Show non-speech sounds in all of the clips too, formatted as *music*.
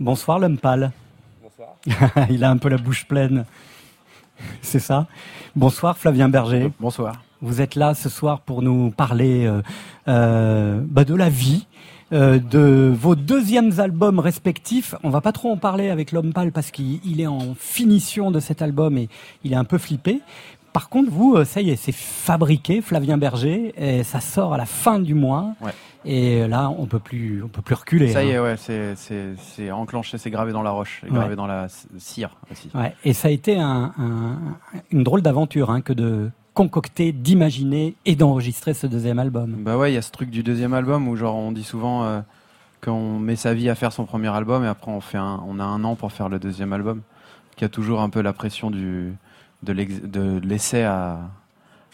Bonsoir l'homme pâle. Bonsoir. *laughs* Il a un peu la bouche pleine. C'est ça. Bonsoir Flavien Berger. Bonsoir. Vous êtes là ce soir pour nous parler euh, euh, bah, de la vie, euh, de vos deuxièmes albums respectifs. On va pas trop en parler avec l'homme pâle parce qu'il est en finition de cet album et il est un peu flippé. Par contre, vous, euh, ça y est, c'est fabriqué, Flavien Berger, et ça sort à la fin du mois. Ouais. Et là, on peut plus, on peut plus reculer. Ça y hein. est, ouais, c'est, c'est, c'est enclenché, c'est gravé dans la roche, et Ouais. gravé dans la cire aussi. Ouais, et ça a été un- un- une drôle d'aventure hein, que de concocter, d'imaginer et d'enregistrer ce deuxième album. Bah ouais, il y a ce truc du deuxième album où genre on dit souvent euh, qu'on met sa vie à faire son premier album et après on fait un, on a un an pour faire le deuxième album. Qui a toujours un peu la pression du de, l'essai à,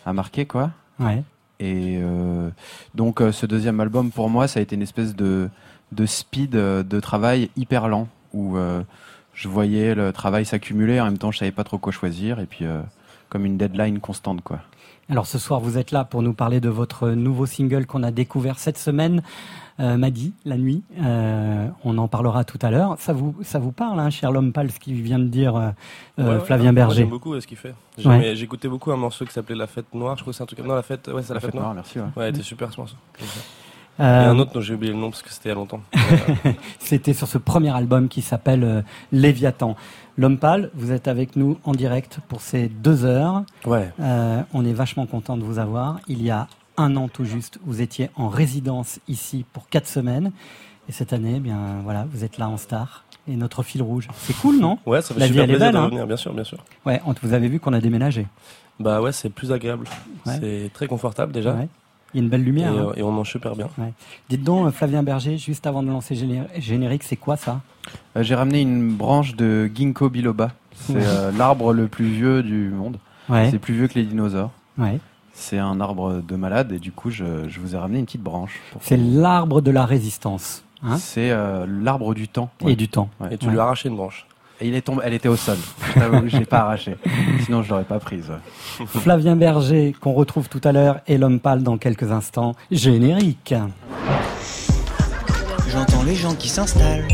à marquer quoi. Ouais. Et euh, donc euh, ce deuxième album pour moi ça a été une espèce de de speed euh, de travail hyper lent où euh, je voyais le travail s'accumuler en même temps je savais pas trop quoi choisir et puis euh, comme une deadline constante quoi. Alors ce soir, vous êtes là pour nous parler de votre nouveau single qu'on a découvert cette semaine, euh, Madi, la nuit. Euh, on en parlera tout à l'heure. Ça vous, ça vous parle, hein, cher l'homme pâle, ce qu'il vient de dire euh, Ouais, ouais, Flavien moi, Berger J'aime beaucoup ce qu'il fait. Ouais. J'écoutais beaucoup un morceau qui s'appelait La Fête Noire. Je crois que c'est un truc. Non, La Fête. Ouais, c'est La, Fête Noire. merci. ouais. Ouais, était super ce morceau. Et un autre dont j'ai oublié le nom parce que c'était il y a longtemps. *laughs* C'était sur ce premier album qui s'appelle euh, Léviathan. L'homme pâle, vous êtes avec nous en direct pour ces deux heures. ouais. Euh, on est vachement content de vous avoir. Il y a un an tout juste, vous étiez en résidence ici pour quatre semaines. Et cette année, eh bien voilà, vous êtes là en star. Et notre fil rouge. C'est cool, non? Ouais, ça fait La super plaisir belle, de hein. revenir, bien sûr, bien sûr. Ouais, on- vous avez vu qu'on a déménagé. Bah ouais, c'est plus agréable. Ouais. C'est très confortable déjà. Ouais. Il y a une belle Et, lumière. hein. euh, et on mange super bien. Dites donc, euh, Flavien Berger, juste avant de lancer géné- générique, c'est quoi ça? Euh, J'ai ramené une branche de ginkgo biloba. C'est euh, l'arbre le plus vieux du monde. Ouais, C'est plus vieux que les dinosaures. ouais. C'est un arbre de malade et du coup je, je vous ai ramené une petite branche. pour- C'est l'arbre de la résistance hein, C'est euh, l'arbre du temps. et du temps. Ouais. Et tu Ouais. lui as arraché une branche. Et il est tombé, elle était au sol. Je l'ai pas arraché. *laughs* Sinon je l'aurais pas prise. Flavien Berger, qu'on retrouve tout à l'heure, et l'homme pâle dans quelques instants. Générique. J'entends les gens qui s'installent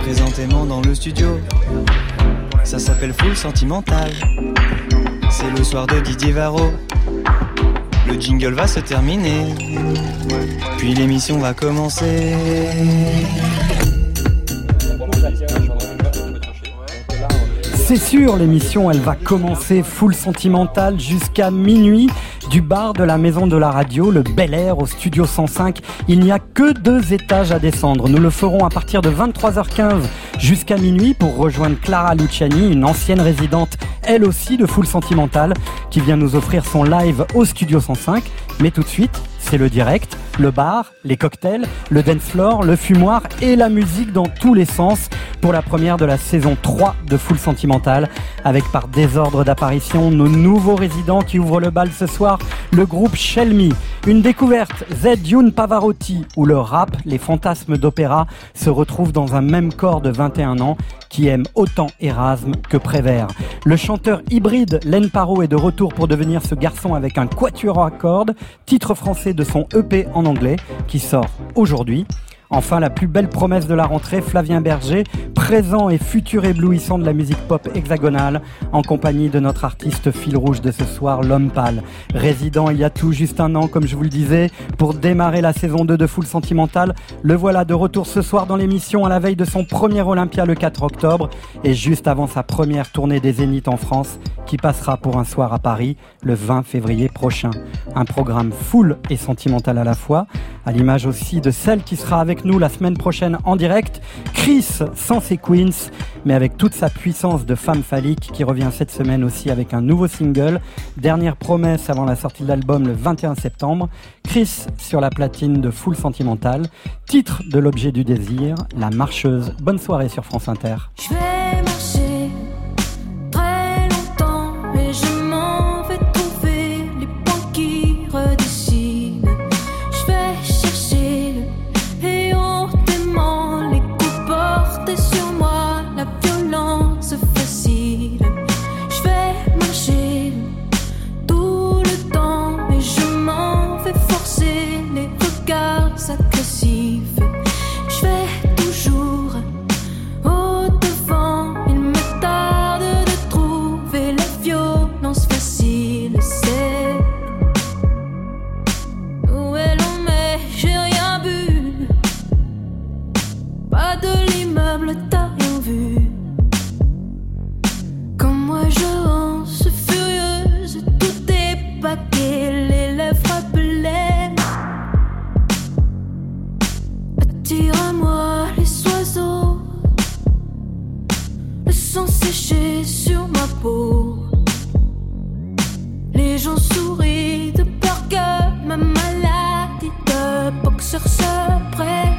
présentément dans le studio. Ça s'appelle Full Sentimental. C'est le soir de Didier Varro. Le jingle va se terminer. Puis l'émission va commencer. C'est sûr, l'émission, elle va commencer full sentimentale jusqu'à minuit du bar de la maison de la radio, le Bel Air au studio 105. Il n'y a que deux étages à descendre. Nous le ferons à partir de 23h15 jusqu'à minuit pour rejoindre Clara Luciani, une ancienne résidente, elle aussi de full sentimental, qui vient nous offrir son live au studio 105. Mais tout de suite, c'est le direct, le bar, les cocktails, le dance floor, le fumoir et la musique dans tous les sens pour la première de la saison 3 de Full Sentimental avec par désordre d'apparition nos nouveaux résidents qui ouvrent le bal ce soir, le groupe Shelmy. Une découverte, Z Youn Pavarotti où le rap, les fantasmes d'opéra se retrouvent dans un même corps de 21 ans qui aime autant Erasme que Prévert. Le chanteur hybride Len Paro est de retour pour devenir ce garçon avec un quatuor à cordes, titre français de son EP en anglais qui sort aujourd'hui. Enfin, la plus belle promesse de la rentrée, Flavien Berger, présent et futur éblouissant de la musique pop hexagonale, en compagnie de notre artiste fil rouge de ce soir, l'homme pâle. Résident il y a tout juste un an, comme je vous le disais, pour démarrer la saison 2 de Full Sentimental, le voilà de retour ce soir dans l'émission à la veille de son premier Olympia le 4 octobre, et juste avant sa première tournée des Zéniths en France, qui passera pour un soir à Paris le 20 février prochain. Un programme full et sentimental à la fois, à l'image aussi de celle qui sera avec nous la semaine prochaine en direct, Chris sans ses Queens, mais avec toute sa puissance de femme phallique qui revient cette semaine aussi avec un nouveau single, dernière promesse avant la sortie de l'album le 21 septembre, Chris sur la platine de Full Sentimental, titre de l'objet du désir, La Marcheuse. Bonne soirée sur France Inter. De boxeur se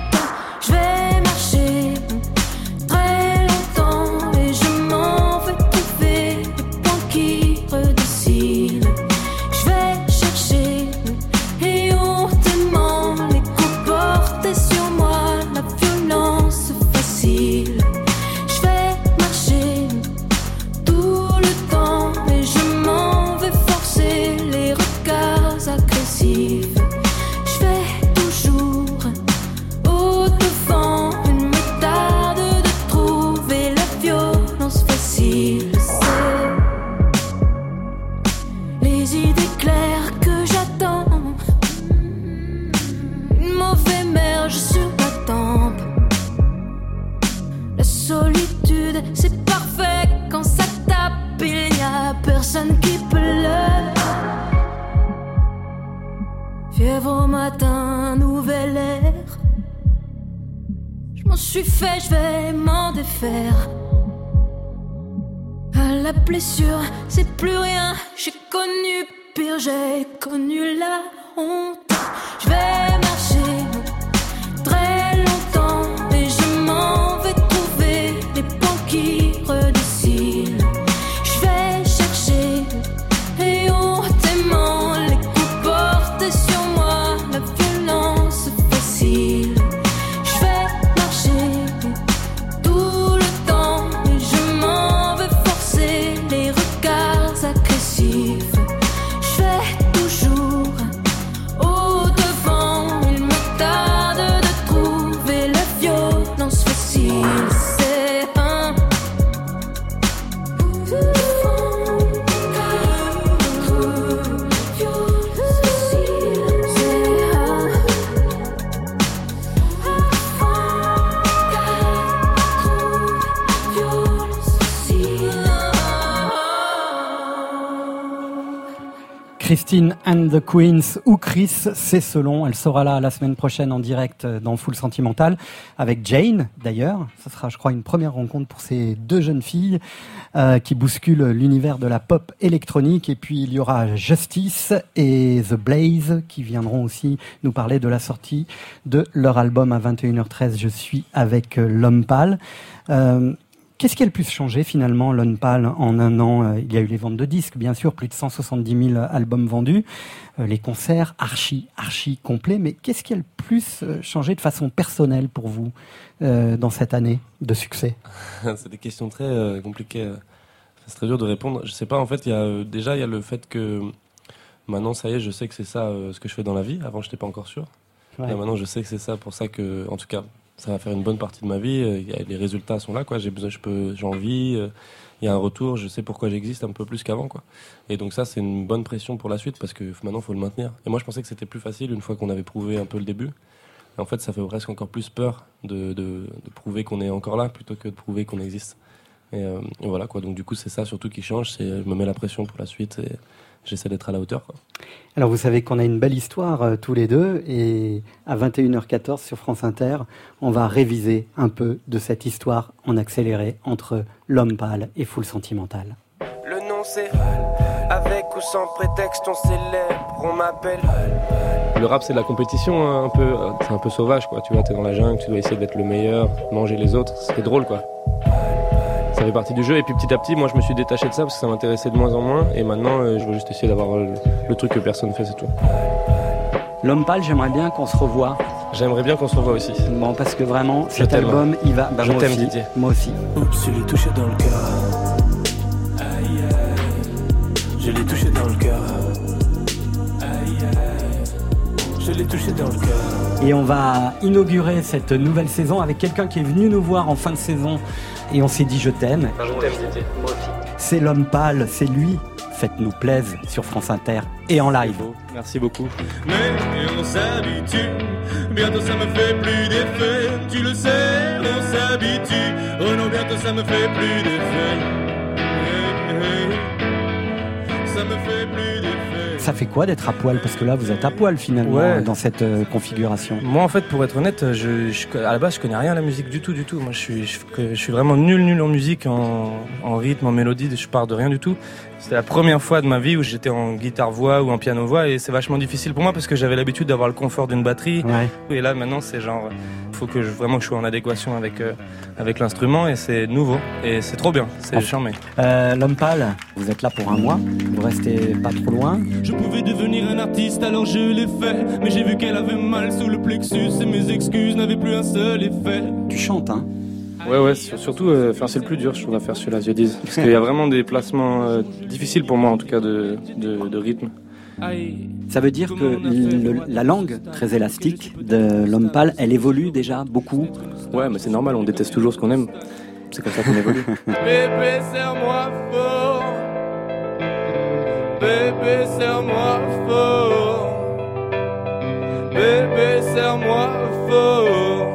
suis fait, je vais m'en défaire. La blessure, c'est plus rien. J'ai connu pire, j'ai connu la honte. The Queens ou Chris, c'est selon. Elle sera là la semaine prochaine en direct dans Full Sentimental avec Jane d'ailleurs. Ce sera, je crois, une première rencontre pour ces deux jeunes filles euh, qui bousculent l'univers de la pop électronique. Et puis il y aura Justice et The Blaze qui viendront aussi nous parler de la sortie de leur album à 21h13. Je suis avec euh, l'homme pâle. Euh, Qu'est-ce qui a le plus changé finalement, Lone Pal, en un an Euh, Il y a eu les ventes de disques, bien sûr, plus de 170 000 albums vendus, euh, les concerts archi, archi complets, mais qu'est-ce qui a le plus euh, changé de façon personnelle pour vous euh, dans cette année de succès? *laughs* C'est des questions très euh, compliquées. C'est très dur de répondre. Je sais pas, en fait, il y a, euh, déjà, il y a le fait que maintenant, ça y est, je sais que c'est ça ce que je fais dans la vie. Avant, je n'étais pas encore sûr. Ouais. Maintenant, je sais que c'est ça pour ça que, en tout cas, ça va faire une bonne partie de ma vie. Euh, les résultats sont là, quoi. J'ai besoin, je peux, envie. euh, Il y a un retour. Je sais pourquoi j'existe un peu plus qu'avant, quoi. Et donc ça, c'est une bonne pression pour la suite parce que maintenant, faut le maintenir. Et moi, je pensais que c'était plus facile une fois qu'on avait prouvé un peu le début. Et en fait, ça fait presque encore plus peur de, de, de prouver qu'on est encore là plutôt que de prouver qu'on existe. Et, euh, voilà quoi. Donc du coup, c'est ça surtout qui change. C'est je me mets la pression pour la suite et j'essaie d'être à la hauteur. Quoi. Alors vous savez qu'on a une belle histoire euh, tous les deux et à 21h14 sur France Inter, on va réviser un peu de cette histoire en accéléré entre l'homme pâle et Full Sentimental. Le nom c'est avec ou sans prétexte on célèbre, on m'appelle Le rap, c'est de la compétition hein, un peu. C'est un peu sauvage, quoi. Tu vois, t'es dans la jungle, tu dois essayer d'être le meilleur, manger les autres. C'est drôle, quoi. Ça fait partie du jeu. Et puis petit à petit, moi, je me suis détaché de ça parce que ça m'intéressait de moins en moins. Et maintenant, euh, je veux juste essayer d'avoir euh, le, le truc que personne fait, c'est tout. L'homme pâle, j'aimerais bien qu'on se revoie. J'aimerais bien qu'on se revoie aussi. Bon, parce que vraiment, Je cet album, il va. Bah, Je moi t'aime, aussi. Didier. Moi aussi. Oups, je l'ai touché dans le cœur. Aïe aïe. Je l'ai touché dans le cœur. Dans le cœur. Et on va inaugurer cette nouvelle saison avec quelqu'un qui est venu nous voir en fin de saison et on s'est dit je t'aime. Je t'aime, Didier. C'est l'homme pâle, c'est lui. Faites-nous plaise sur France Inter et en live. Merci beaucoup. Mais on s'habitue, bientôt ça me fait plus d'effet. Tu le sais, on s'habitue. Oh non, bientôt ça me fait plus d'effet. Hey, hey. Ça me fait plus d'effet. Ça fait quoi d'être à poil Parce que là, vous êtes à poil finalement Ouais. dans cette euh, configuration. Moi, en fait, pour être honnête, je, je- à la base, je connais rien à la musique du tout, du tout. Moi, je suis, je, je suis vraiment nul, nul en musique, en, en rythme, en mélodie. Je pars de rien du tout. C'était la première fois de ma vie où j'étais en guitare-voix ou en piano-voix et c'est vachement difficile pour moi parce que j'avais l'habitude d'avoir le confort d'une batterie. Ouais. Et là, maintenant, c'est genre, faut que je, vraiment que je sois en adéquation avec, euh, avec l'instrument et c'est nouveau. Et c'est trop bien. C'est Enfin. charmé. Euh, L'homme pâle, vous êtes là pour un mois, vous restez pas trop loin. Je pouvais devenir un artiste, alors je l'ai fait. Mais j'ai vu qu'elle avait mal sous le plexus et mes excuses n'avaient plus un seul effet. Tu chantes, hein Ouais, ouais, sur- surtout, euh, enfin, c'est le plus dur, je trouve, à faire sur la Ziodiz. Parce qu'il y a vraiment des placements euh, difficiles pour moi, en tout cas, de, de, de rythme. Ça veut dire que le- la langue très élastique de l'homme pâle, elle évolue déjà beaucoup? Ouais, mais c'est normal, on déteste toujours ce qu'on aime. C'est comme ça qu'on évolue. *laughs* Bébé, serre-moi fort. Bébé, serre-moi fort. Bébé, serre-moi fort.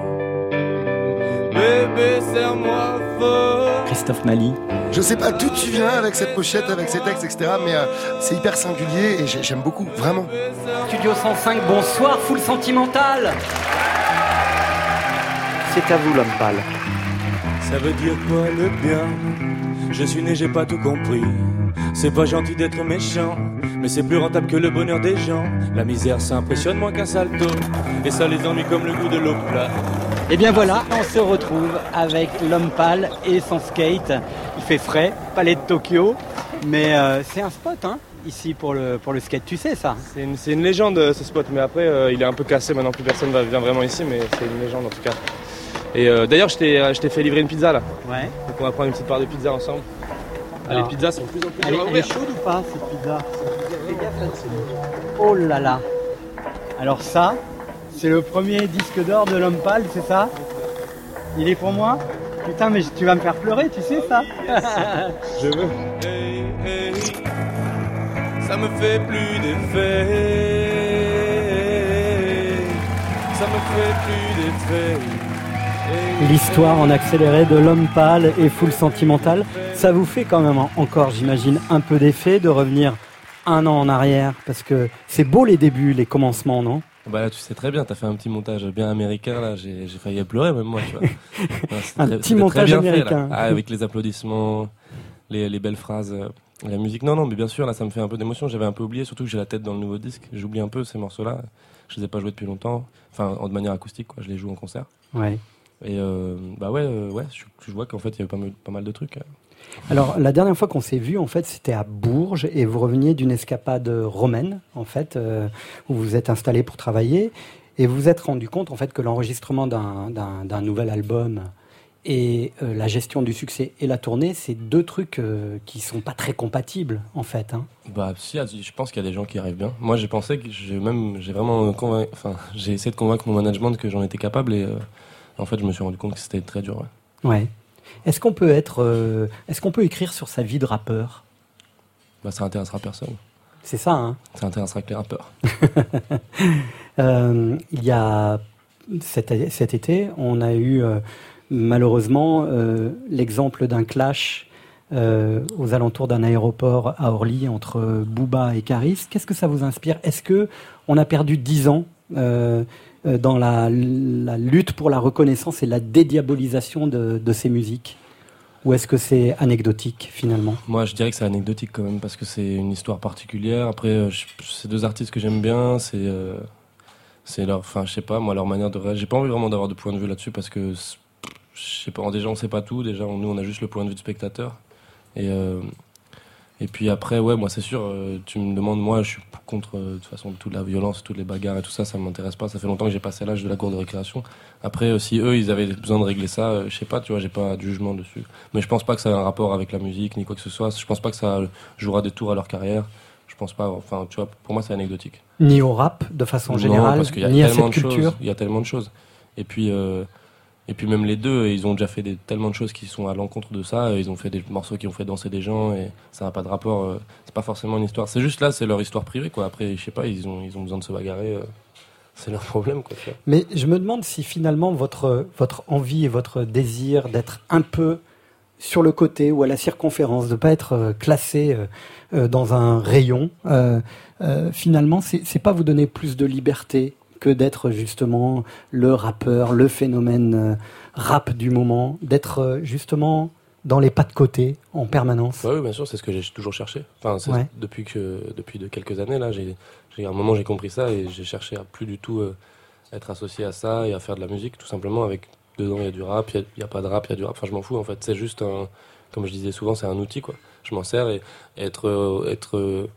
Bébé, serre-moi fort. Christophe Mali, Je sais pas d'où tu viens avec cette pochette, avec ces textes, etc. Mais euh, c'est hyper singulier et j'ai- j'aime beaucoup, vraiment. Studio 105, bonsoir, full sentimental C'est à vous l'homme pâle. Ça veut dire quoi le bien? Je suis né, j'ai pas tout compris. C'est pas gentil d'être méchant, mais c'est plus rentable que le bonheur des gens. La misère, ça impressionne moins qu'un salto, et ça les ennuie comme le goût de l'eau plate. Et bien voilà, on se retrouve avec l'homme pâle et son skate. Il fait frais, palais de Tokyo, mais euh, c'est un spot hein, ici pour le, pour le skate, tu sais ça? C'est une, une légende, euh, ce spot, mais après, euh, il est un peu cassé maintenant, plus personne va- vient vraiment ici, mais c'est une légende en tout cas. Et euh, d'ailleurs, je t'ai fait livrer une pizza là. Ouais. Donc on va prendre une petite part de pizza ensemble. Ah, les pizzas sont de plus en plus Elle est, elle chaude ou pas cette pizza? Oh là là Alors ça, c'est le premier disque d'or de l'homme pâle, c'est ça Il est pour moi Putain mais tu vas me faire pleurer, tu sais ça *laughs* Je veux. Hey, hey. Ça me fait plus d'effet. Ça me fait plus d'effet. L'histoire en accéléré de l'homme pâle et full sentimental, ça vous fait quand même en- encore, j'imagine, un peu d'effet de revenir un an en arrière Parce que c'est beau les débuts, les commencements, non? Bah là, tu sais très bien, t'as fait un petit montage bien américain là, j'ai failli pleurer même moi, tu vois. *laughs* Un très- petit montage bien fait, là. américain. Ah, avec les applaudissements, les, les belles phrases, euh, la musique. Non, non, mais bien sûr, là, ça me fait un peu d'émotion. J'avais un peu oublié, surtout que j'ai la tête dans le nouveau disque. J'oublie un peu ces morceaux-là. Je les ai pas joués depuis longtemps, enfin, en- de manière acoustique, quoi. Je les joue en concert. Ouais. Et euh, bah ouais, euh, ouais, je, je vois qu'en fait, il y avait pas mal, pas mal de trucs. Alors, la dernière fois qu'on s'est vu, en fait, c'était à Bourges et vous reveniez d'une escapade romaine, en fait, euh, où vous vous êtes installé pour travailler et vous vous êtes rendu compte, en fait, que l'enregistrement d'un- nouvel album et euh, la gestion du succès et la tournée, c'est deux trucs euh, qui sont pas très compatibles, en fait. hein. Bah si, je pense qu'il y a des gens qui arrivent bien. Moi, j'ai pensé que j'ai même, j'ai vraiment convaincu, enfin, j'ai essayé de convaincre mon management que j'en étais capable et euh, en fait, je me suis rendu compte que c'était très dur. ouais. Ouais. Est-ce qu'on peut être, euh, est-ce qu'on peut écrire sur sa vie de rappeur? Bah ça intéressera personne. C'est ça, hein? Ça intéressera que les rappeurs. *laughs* Euh, il y a cet, cet été, on a eu euh, malheureusement l'exemple d'un clash euh, aux alentours d'un aéroport à Orly entre Booba et Caris. Qu'est-ce que ça vous inspire? Est-ce que on a perdu dix ans euh, dans la, lutte pour la reconnaissance et la dédiabolisation de, de ces musiques Ou est-ce que c'est anecdotique finalement? Moi, je dirais que c'est anecdotique quand même parce que c'est une histoire particulière. Après, euh, je- c'est deux artistes que j'aime bien. C'est, euh, c'est leur, enfin, je sais pas, moi, leur manière de. J'ai pas envie vraiment d'avoir de point de vue là-dessus parce que, je sais pas, déjà on sait pas tout. Déjà, on- nous, on a juste le point de vue du spectateur. Et euh, et puis après, ouais, moi, c'est sûr. euh, tu me demandes, moi, je suis contre euh, de toute façon toute la violence, toutes les bagarres et tout ça, ça m'intéresse pas. Ça fait longtemps que j'ai passé l'âge de la cour de récréation. Après, euh, si eux, ils avaient besoin de régler ça, je sais pas, tu vois, j'ai pas de jugement dessus. Mais je pense pas que ça a un rapport avec la musique ni quoi que ce soit. Je pense pas que ça jouera des tours à leur carrière. Je pense pas. Enfin, tu vois, pour moi, c'est anecdotique. Ni au rap de façon Non, générale, parce qu'il y a ni à cette de culture choses. Il y a tellement de choses. Et puis, euh, Et puis même les deux, ils ont déjà fait tellement de choses qui sont à l'encontre de ça. Ils ont fait des morceaux qui ont fait danser des gens et ça n'a pas de rapport. euh, c'est pas forcément une histoire. C'est juste là, c'est leur histoire privée. Après, je sais pas, ils ont besoin de se bagarrer. euh, *laughs* c'est leur problème. Mais je me demande si finalement votre, envie et votre désir d'être un peu sur le côté ou à la circonférence, de pas être euh, classé euh, euh, dans un rayon, euh, euh, finalement, c'est pas vous donner plus de liberté que d'être justement le rappeur, le phénomène euh, rap du moment, d'être euh, justement dans les pas de côté en permanence. Ouais, oui, bien sûr, c'est ce que j'ai toujours cherché. Enfin, Ouais. depuis que depuis de quelques années là, j'ai à un moment j'ai compris ça et j'ai cherché à plus du tout euh, être associé à ça et à faire de la musique tout simplement avec dedans il y a du rap, il y a- pas de rap, il y a du rap. Enfin, je m'en fous en fait. C'est juste un, comme je disais souvent, c'est un outil quoi. Je m'en sers et, et être euh, être euh,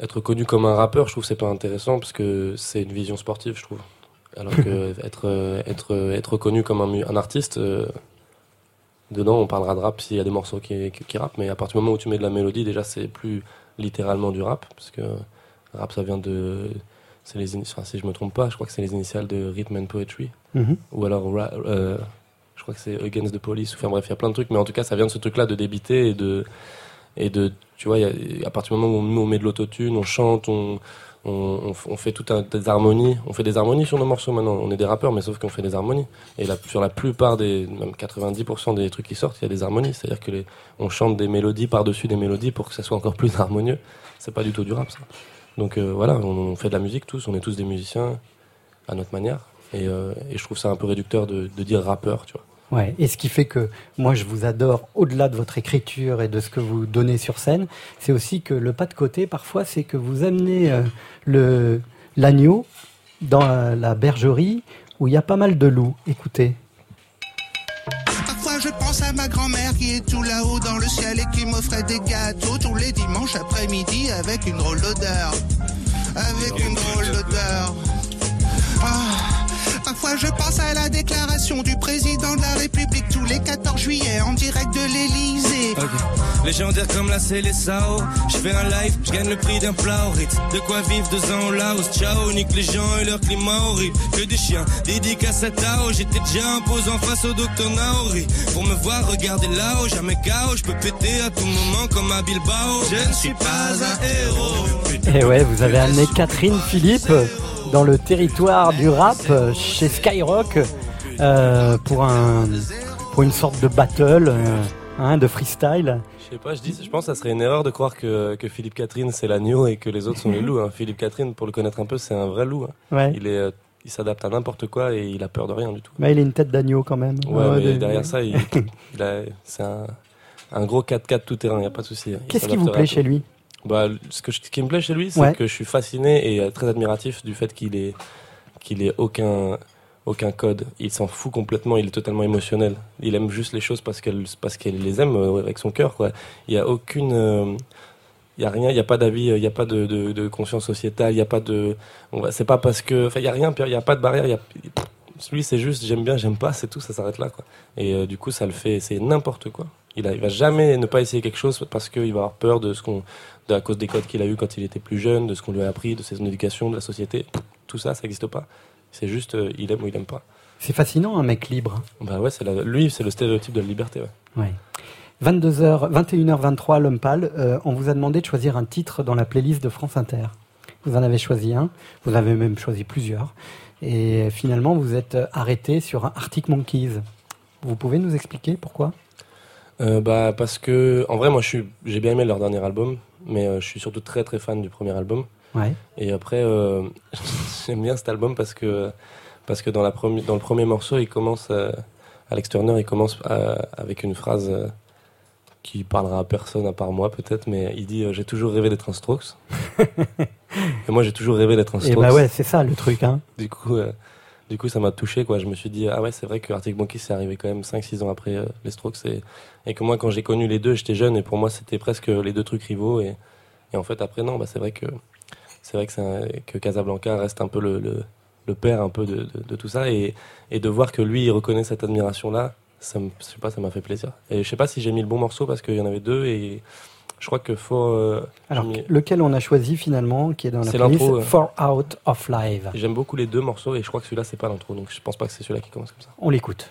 être connu comme un rappeur, je trouve que c'est pas intéressant parce que c'est une vision sportive, je trouve. Alors que *laughs* être euh, être être connu comme un, artiste. euh, Dedans, on parlera de rap s'il y a des morceaux qui, qui, qui rappent, mais à partir du moment où tu mets de la mélodie, déjà, c'est plus littéralement du rap, parce que rap, ça vient de. C'est les enfin, si je me trompe pas, je crois que c'est les initiales de Rhythm and Poetry, Mhm. ou alors, ra- euh, je crois que c'est Against the Police, enfin bref, il y a plein de trucs, mais en tout cas, ça vient de ce truc-là de débiter et de. Et de tu vois, à partir du moment où nous, on met de l'autotune, on chante, on, fait tout un, des harmonies. On fait des harmonies sur nos morceaux maintenant. On est des rappeurs, mais sauf qu'on fait des harmonies. Et sur la plupart des, même 90% des trucs qui sortent, il y a des harmonies. C'est-à-dire que on chante des mélodies par-dessus des mélodies pour que ça soit encore plus harmonieux. C'est pas du tout du rap, ça. Donc euh, voilà, on, fait de la musique tous. On est tous des musiciens à notre manière. Et, euh, je trouve ça un peu réducteur de, de dire rappeur, tu vois. Ouais, et ce qui fait que moi je vous adore au-delà de votre écriture et de ce que vous donnez sur scène, c'est aussi que le pas de côté parfois c'est que vous amenez euh, le l'agneau dans euh, la bergerie où il y a pas mal de loups. Écoutez. Parfois je pense à ma grand-mère qui est tout là-haut dans le ciel et qui m'offrait des gâteaux tous les dimanches après-midi avec une drôle d'odeur. Avec une drôle d'odeur. Ah, Parfois je pense à la déclaration du président de la République tous les 14 juillet en direct de l'Elysée. Ok. Légendaire comme la Célessao. Je fais un live, je gagne le prix d'un plat au Ritz. De quoi vivre deux ans au Laos. Ciao, nique les gens et leur climat horrible. Que des chiens, dédicace à Tao. J'étais déjà imposant face au docteur Naori. Pour me voir regarder là-haut, jamais KO. Je peux péter à tout moment comme à Bilbao. Je ne suis pas un héros. Et ouais, vous avez amené Catherine Philippe dans le territoire du rap euh, chez Skyrock euh, pour un pour une sorte de battle, euh, hein, de freestyle. Je sais pas, je, dis, je pense que ça serait une erreur de croire que, que Philippe Catherine c'est l'agneau et que les autres sont les *laughs* loups. hein. Philippe Catherine, pour le connaître un peu, c'est un vrai loup. hein. Ouais. Il est, il s'adapte à n'importe quoi et il a peur de rien du tout. Mais il a une tête d'agneau quand même. Ouais, Ouais, mais de- derrière ça, il, *laughs* il a, c'est un, un gros 4x4 tout terrain, il y a pas de souci. Qu'est-ce qui vous plaît chez lui? Bah, ce, que je- ce qui me plaît chez lui, c'est Ouais. que je suis fasciné et euh, très admiratif du fait qu'il ait, qu'il ait aucun, aucun code. Il s'en fout complètement, il est totalement émotionnel. Il aime juste les choses parce qu'elle, parce qu'elle les aime euh, avec son cœur, quoi. Il y a aucune, euh, il y a rien, il y a pas d'avis, il y a pas de, de, de conscience sociétale, il y a pas de, c'est pas parce que, enfin, il y a rien, il y a pas de barrière, il y a, lui, c'est juste j'aime bien, j'aime pas, c'est tout, ça s'arrête là, quoi. Et euh, du coup, ça le fait, c'est n'importe quoi. Il, a, il va jamais ne pas essayer quelque chose parce qu'il va avoir peur de ce qu'on, à cause des codes qu'il a eu quand il était plus jeune, de ce qu'on lui a appris, de son éducation, de la société. Tout ça, ça n'existe pas. C'est juste, euh, il aime ou il aime pas. C'est fascinant, un mec libre. Bah ouais, la- lui, c'est le stéréotype de la liberté. Ouais. Ouais. 22h, 21h23, l'homme pâle, euh, on vous a demandé de choisir un titre dans la playlist de France Inter. Vous en avez choisi un, vous en avez même choisi plusieurs. Et finalement, vous êtes arrêté sur un Arctic Monkeys. Vous pouvez nous expliquer pourquoi? Euh, bah parce que, en vrai, moi, j'ai bien aimé leur dernier album, mais euh, je suis surtout très très fan du premier album. Ouais. Et après, euh, *laughs* j'aime bien cet album parce que, parce que dans, la premi- dans le premier morceau, il commence, euh, Alex Turner, il commence avec une phrase qui parlera à personne à part moi peut-être, mais il dit euh, J'ai toujours rêvé d'être un Strokes. *laughs* Et moi, j'ai toujours rêvé d'être un Et Strokes. bah ouais, c'est ça le truc. Hein. Du coup, euh, du coup, ça m'a touché, quoi. Je me suis dit, ah ouais, c'est vrai que Arctic Monkeys, c'est arrivé quand même 5-6 ans après euh, les Strokes. Et, et que moi, quand j'ai connu les deux, j'étais jeune et pour moi, c'était presque les deux trucs rivaux. Et, en fait, après, non, bah, c'est vrai que, c'est vrai que, Casablanca reste un peu le, père un peu de, tout ça. Et, de voir que lui, il reconnaît cette admiration-là, ça je sais pas, ça m'a fait plaisir. Et je sais pas si j'ai mis le bon morceau parce qu'il y en avait deux et Je crois que faut. euh, Alors, lequel on a choisi finalement, qui est dans la C'est playlist l'intro, euh. For Out of Live. J'aime beaucoup les deux morceaux et je crois que celui-là c'est pas l'intro, donc je pense pas que c'est celui-là qui commence comme ça. On l'écoute.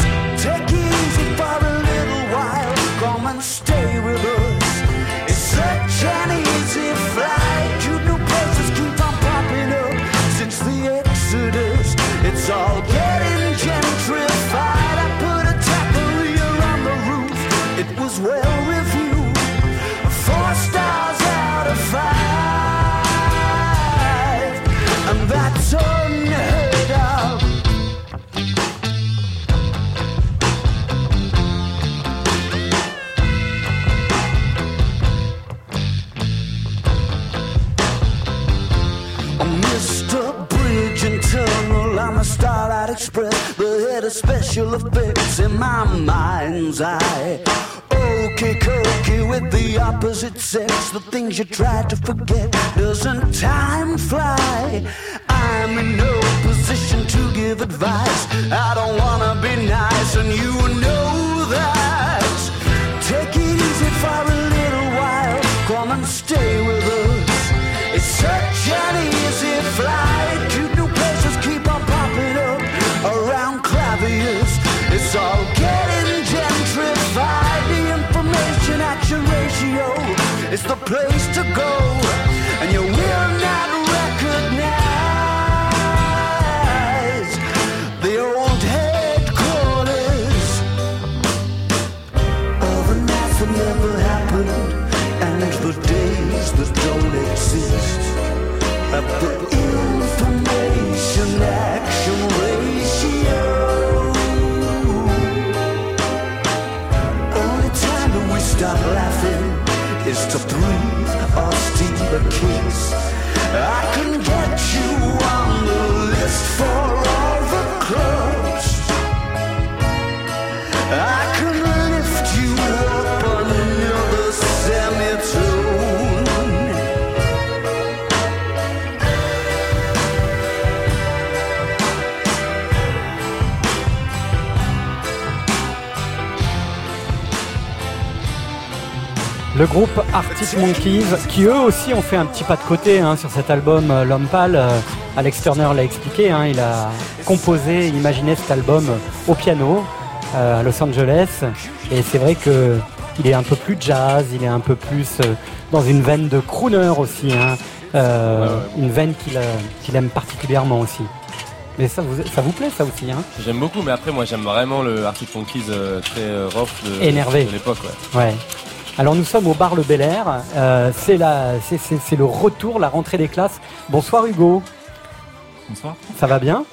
Things you try to forget. Doesn't time fly? I'm in no Le groupe Arctic Monkeys, qui eux aussi ont fait un petit pas de côté hein, sur cet album euh, L'Homme Pâle. Euh, Alex Turner l'a expliqué, hein, il a composé, imaginé cet album au piano euh, à Los Angeles. Et c'est vrai que il est un peu plus jazz, il est un peu plus euh, dans une veine de crooner aussi, hein, euh, une veine qu'il euh, aime particulièrement aussi. Mais ça vous, ça vous plaît ça aussi hein? J'aime beaucoup, mais après moi j'aime vraiment le Arctic Monkeys euh, très euh, rough de, Énervé. de l'époque. Ouais. Ouais. Alors nous sommes au bar Le Bel Air. Euh, c'est le retour, la rentrée des classes. Bonsoir Hugo. Bonsoir. Ça va bien?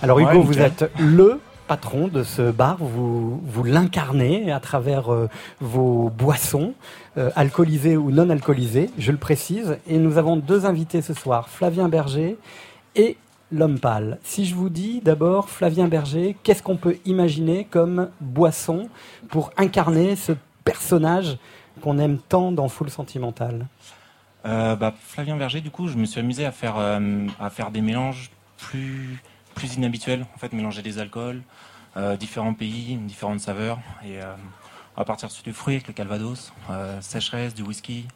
Alors Hugo, vous êtes le patron de ce bar. Vous, vous l'incarnez à travers euh, vos boissons, euh, alcoolisées ou non alcoolisées, je le précise. Et nous avons deux invités ce soir, Flavien Berger et L'Homme Pâle. Si je vous dis d'abord, Flavien Berger, qu'est-ce qu'on peut imaginer comme boisson pour incarner ce personnage qu'on aime tant dans Full Sentimental Euh, bah, Flavien Berger, du coup, je me suis amusé à faire, euh, à faire des mélanges plus, plus inhabituels. En fait, mélanger des alcools, euh, différents pays, différentes saveurs. Et euh, va partir du fruit avec le calvados, euh, sécheresse, du whisky.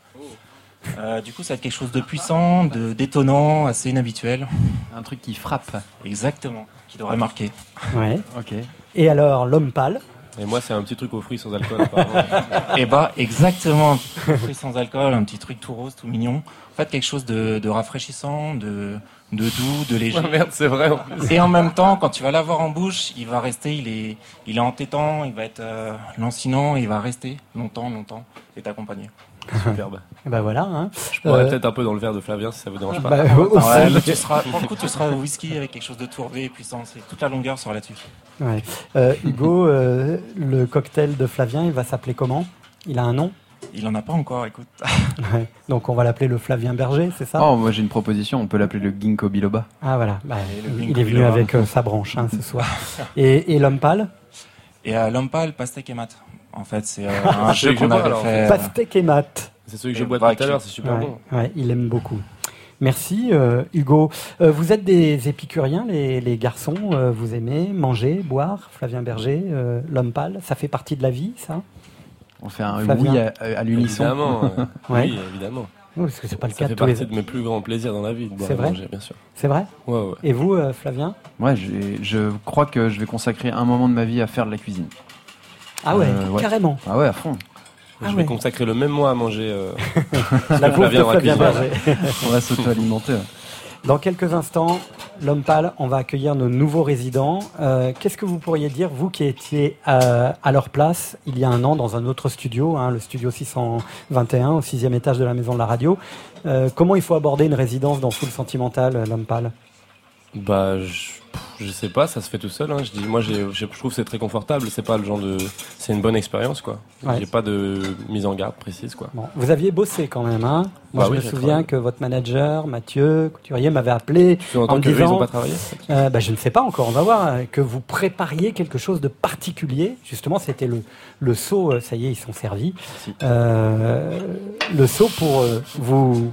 Euh, du coup, ça va être quelque chose de puissant, de détonnant, assez inhabituel. Un truc qui frappe. Exactement, qui devrait marquer. Ouais. Ok. Et alors, L'Homme Pâle Et moi c'est un petit truc aux fruits sans alcool. Et *laughs* bah exactement, un petit fruit sans alcool, un petit truc tout rose, tout mignon. En fait, quelque chose de, de rafraîchissant, de, de doux, de léger. Ouais, merde, c'est vrai, en plus. Et en même temps, quand tu vas l'avoir en bouche, il va rester, il est, il est entêtant, il va être euh, lancinant, il va rester longtemps, longtemps, et t'accompagner. *laughs* Superbe. Bah voilà. Hein. Je pourrais Euh, peut-être un peu dans le verre de Flavien si ça vous dérange pas. bah, *laughs* tu seras, pour le coup, tu seras au whisky avec quelque chose de tourbé et puissant. C'est toute la longueur sera là-dessus. Ouais. Euh, Hugo, *laughs* euh, le cocktail de Flavien, il va s'appeler comment? Il a un nom? Il en a pas encore, écoute. Ouais. Donc on va l'appeler le Flavien Berger, c'est ça? Oh, moi j'ai une proposition, on peut l'appeler le Ginkgo biloba. Ah voilà, Bah, il est venu biloba. avec euh, sa branche hein, ce soir. Et, et l'homme pâle? Et à l'homme pâle, pastèque et mat. En fait, c'est euh, un Je *laughs* jeu qu'on je bois, avait alors. fait. euh, Pastèque et mat. C'est celui que je Et bois tout à l'heure, c'est super Ouais, bon. ouais, il aime beaucoup. Merci euh, Hugo. Euh, vous êtes des épicuriens, les, les garçons. euh, vous aimez manger, boire. Flavien Berger, euh, l'homme pâle, ça fait partie de la vie, ça? On fait un Flavien. oui à, à l'unisson. Évidemment. euh, *laughs* Ouais. Oui, évidemment. Oui, Parce que c'est pas le Ça cas fait de tous les. partie de mes plus grands plaisirs dans la vie. de boire C'est et vrai manger, bien sûr. C'est vrai Ouais, ouais. Et vous, euh, Flavien? Ouais, j'ai- je crois que je vais consacrer un moment de ma vie à faire de la cuisine. Ah ouais, Euh, ouais. carrément. Ah ouais, à fond. Ah je ouais. vais consacrer le même mois à manger. euh, *laughs* La Flavien. *laughs* On va s'auto-alimenter. Dans quelques instants, l'homme pâle, on va accueillir nos nouveaux résidents. Euh, Qu'est-ce que vous pourriez dire, vous qui étiez euh, à leur place il y a un an dans un autre studio, hein, le studio 621, au sixième étage de la maison de la radio Euh, Comment il faut aborder une résidence dans Full Sentimental, l'homme pâle? Bah, je, je sais pas, ça se fait tout seul. Hein. Je dis, moi, je trouve que c'est très confortable. C'est pas le genre de, c'est une bonne expérience, quoi. Ouais. J'ai pas de mise en garde précise, quoi. Bon, Vous aviez bossé quand même, hein Moi, Bah je oui, me souviens travaillé. que votre manager, Mathieu Couturier, m'avait appelé Tu entends en me que eux, ils disant, ont pas travaillé Euh, bah, je ne sais pas encore, on va voir, euh, que vous prépariez quelque chose de particulier. Justement, c'était le, le saut, euh, ça y est, ils sont servis. Euh, le saut pour euh, vous,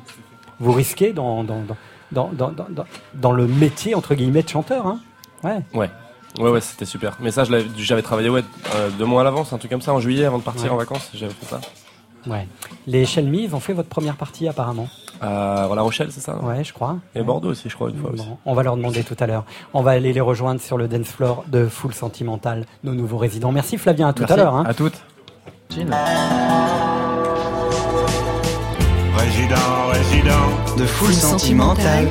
vous risquer dans, dans, dans, dans, dans, dans- dans- le métier, entre guillemets, de chanteur. Hein ouais. Ouais. Ouais, ouais, c'était super. Mais ça, j'avais travaillé ouais, euh, deux mois à l'avance, un truc comme ça, en juillet, avant de partir Ouais. en vacances. J'avais fait ça. ouais. Les Shelmy, ils ont fait votre première partie apparemment. À La Rochelle, c'est ça non Ouais, je crois. Et Bordeaux aussi, je crois, une fois aussi. On va leur demander tout à l'heure. On va aller les rejoindre sur le dance floor de Full Sentimental, nos nouveaux résidents. Merci Flavien, à tout Merci. à l'heure. hein. À toutes. Résident, résident, De full sentimental.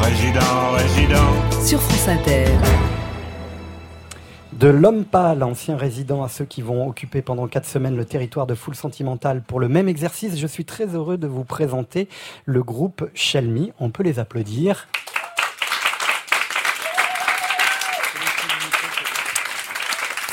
résident, résident. sur France Inter. De l'homme pâle, ancien résident, à ceux qui vont occuper pendant quatre semaines le territoire de Full Sentimental pour le même exercice, je suis très heureux de vous présenter le groupe Shelmy. On peut les applaudir.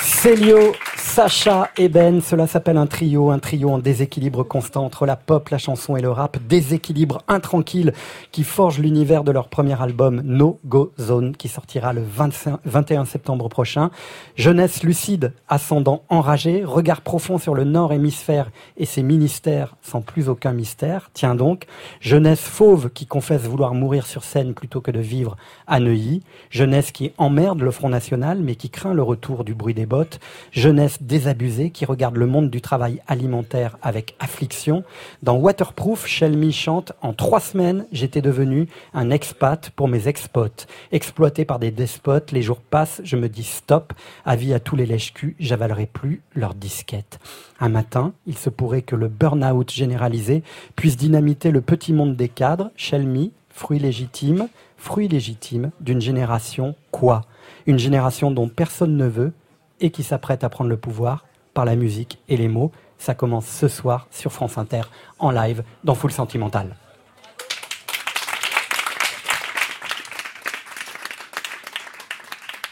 Célio, Sacha et Ben, cela s'appelle un trio, un trio en déséquilibre constant entre la pop, la chanson et le rap, déséquilibre intranquille qui forge l'univers de leur premier album No Go Zone qui sortira le 25 21 septembre prochain. Jeunesse lucide, ascendant enragé, regard profond sur le nord hémisphère et ses ministères sans plus aucun mystère. Tiens donc, jeunesse fauve qui confesse vouloir mourir sur scène plutôt que de vivre à Neuilly, jeunesse qui emmerde le Front National mais qui craint le retour du bruit des bottes, jeunesse désabusée qui regarde le monde du travail alimentaire avec affliction. Dans Waterproof, Shelmy chante En trois semaines, j'étais devenu un expat pour mes expots. Exploité par des despotes, les jours passent, je me dis stop, avis à tous les lèches-culs, j'avalerai plus leurs disquettes. Un matin, il se pourrait que le burn-out généralisé puisse dynamiter le petit monde des cadres, Shelmy, fruit légitime, fruit légitime d'une génération quoi? Une génération dont personne ne veut et qui s'apprête à prendre le pouvoir par la musique et les mots. Ça commence ce soir sur France Inter en live dans Full Sentimental.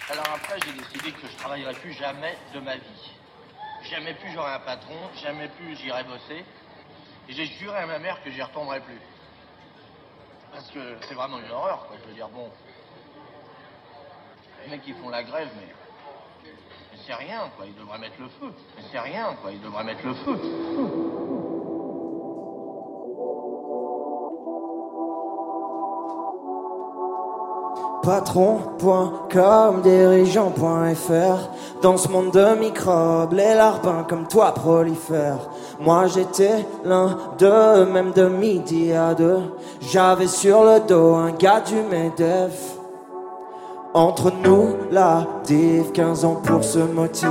Alors après, j'ai décidé que je travaillerai plus jamais de ma vie. Jamais plus j'aurai un patron, jamais plus j'irai bosser. Et j'ai juré à ma mère que j'y retournerai plus. Parce que c'est vraiment une horreur, quoi. Je veux dire, bon. Les mecs qui font la grève, mais. C'est rien, quoi. Ils devraient mettre le feu. Mais c'est rien, quoi. Ils devraient mettre le feu. Patron.com, dirigeant.fr Dans ce monde de microbes, les larbins comme toi prolifèrent Moi j'étais l'un d'eux, même de midi à deux J'avais sur le dos un gars du MEDEF Entre nous, la div, 15 ans pour ce motif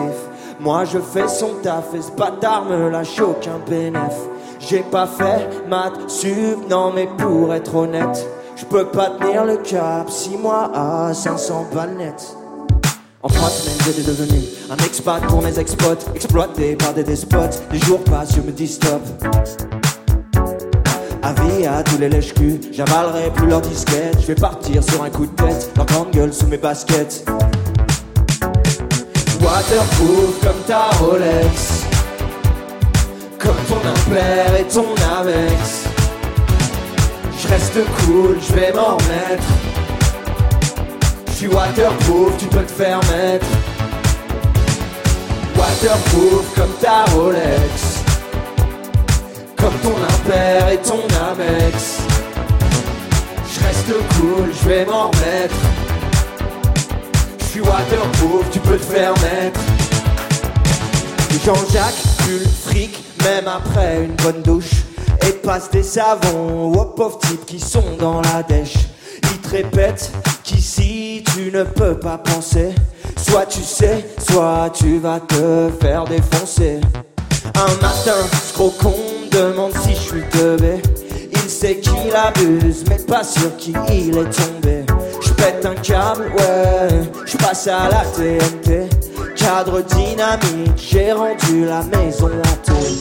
Moi je fais son taf et ce bâtard me lâche aucun bénéf J'ai pas fait maths sup, non mais pour être honnête je peux pas tenir le cap, 6 mois à 500 balles net. En trois semaines, j'étais devenu un expat pour mes ex-potes, exploité par des despotes. Les jours passent, je me dis stop. Avis à tous les lèches-culs, j'avalerai plus leurs disquettes. Je vais partir sur un coup de tête, leur grande gueule sous mes baskets. Waterproof comme ta Rolex, comme ton impère et ton Amex. Je reste cool, je vais m'en remettre. Je suis waterproof, tu peux te faire mettre. Waterproof comme ta Rolex, ton impère et ton Amex. Je reste cool, je vais m'en remettre. Je suis waterproof, tu peux te faire mettre. Jean-Jacques, pull, fric, même après une bonne douche. Et passe des savons aux pauvres types qui sont dans la dèche. Ils te répètent qu'ici tu ne peux pas penser. Soit tu sais, soit tu vas te faire défoncer. Un matin, ce con me demande si je suis teubé. Il sait qu'il abuse, mais pas sur qui il est tombé. Je pète un câble, ouais, je passe à la TNT. Cadre dynamique, j'ai rendu la maison hantée.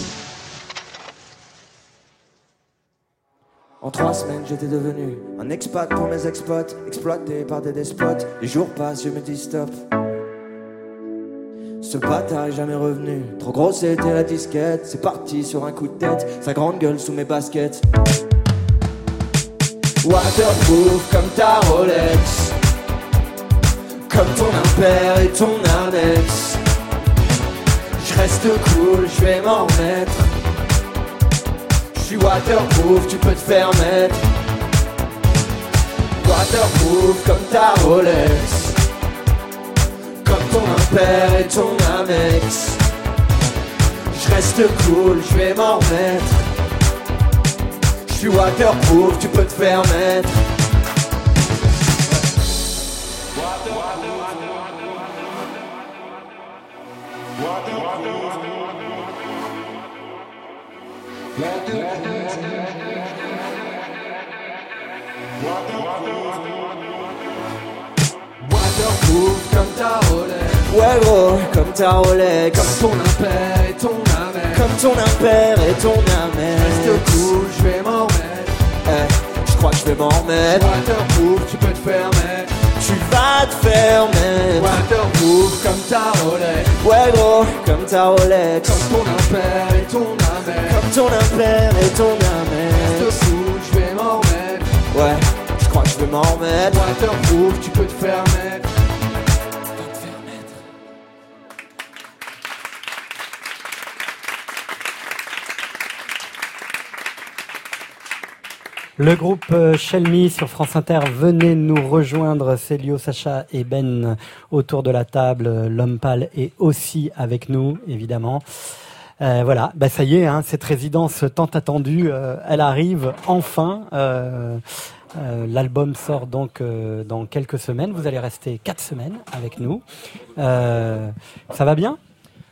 En trois semaines, j'étais devenu un expat pour mes ex-potes, exploité par des despotes. Les jours passent, je me dis stop. Ce bâtard est jamais revenu. Trop gros, c'était la disquette. C'est parti sur un coup de tête. Sa grande gueule sous mes baskets. Waterproof comme ta Rolex. Comme ton impère et ton annexe. Je reste cool, je vais m'en remettre. Je suis waterproof, tu peux te faire mettre. Waterproof comme ta Rolex. Impère et ton Amex. Je reste cool, je vais m'en remettre. Je suis waterproof, tu peux te faire mettre. Ouais gros, comme ta Rolex. Comme ton impère et ton Amex. Comme ton impère et ton Amex. Reste cool, je vais m'en remettre. Eh, je crois que je vais m'en remettre. Waterproof, tu peux te faire mettre. Tu vas te faire mettre. Waterproof comme ta Rolex. Ouais gros, comme ta Rolex. Comme ton impère et ton Amex. Comme ton impère et ton Amex. Reste cool, je vais m'en remettre. Ouais, je crois que je vais m'en remettre. Waterproof, tu peux te faire mettre. Le groupe euh, Shelmy sur France Inter, venez nous rejoindre. Célio, Sacha et Ben autour de la table. L'homme pâle est aussi avec nous, évidemment. Euh, voilà, bah ça y est, hein, cette résidence tant attendue, euh, elle arrive enfin. Euh, L'album sort donc dans quelques semaines. Vous allez rester quatre semaines avec nous. Ça va bien?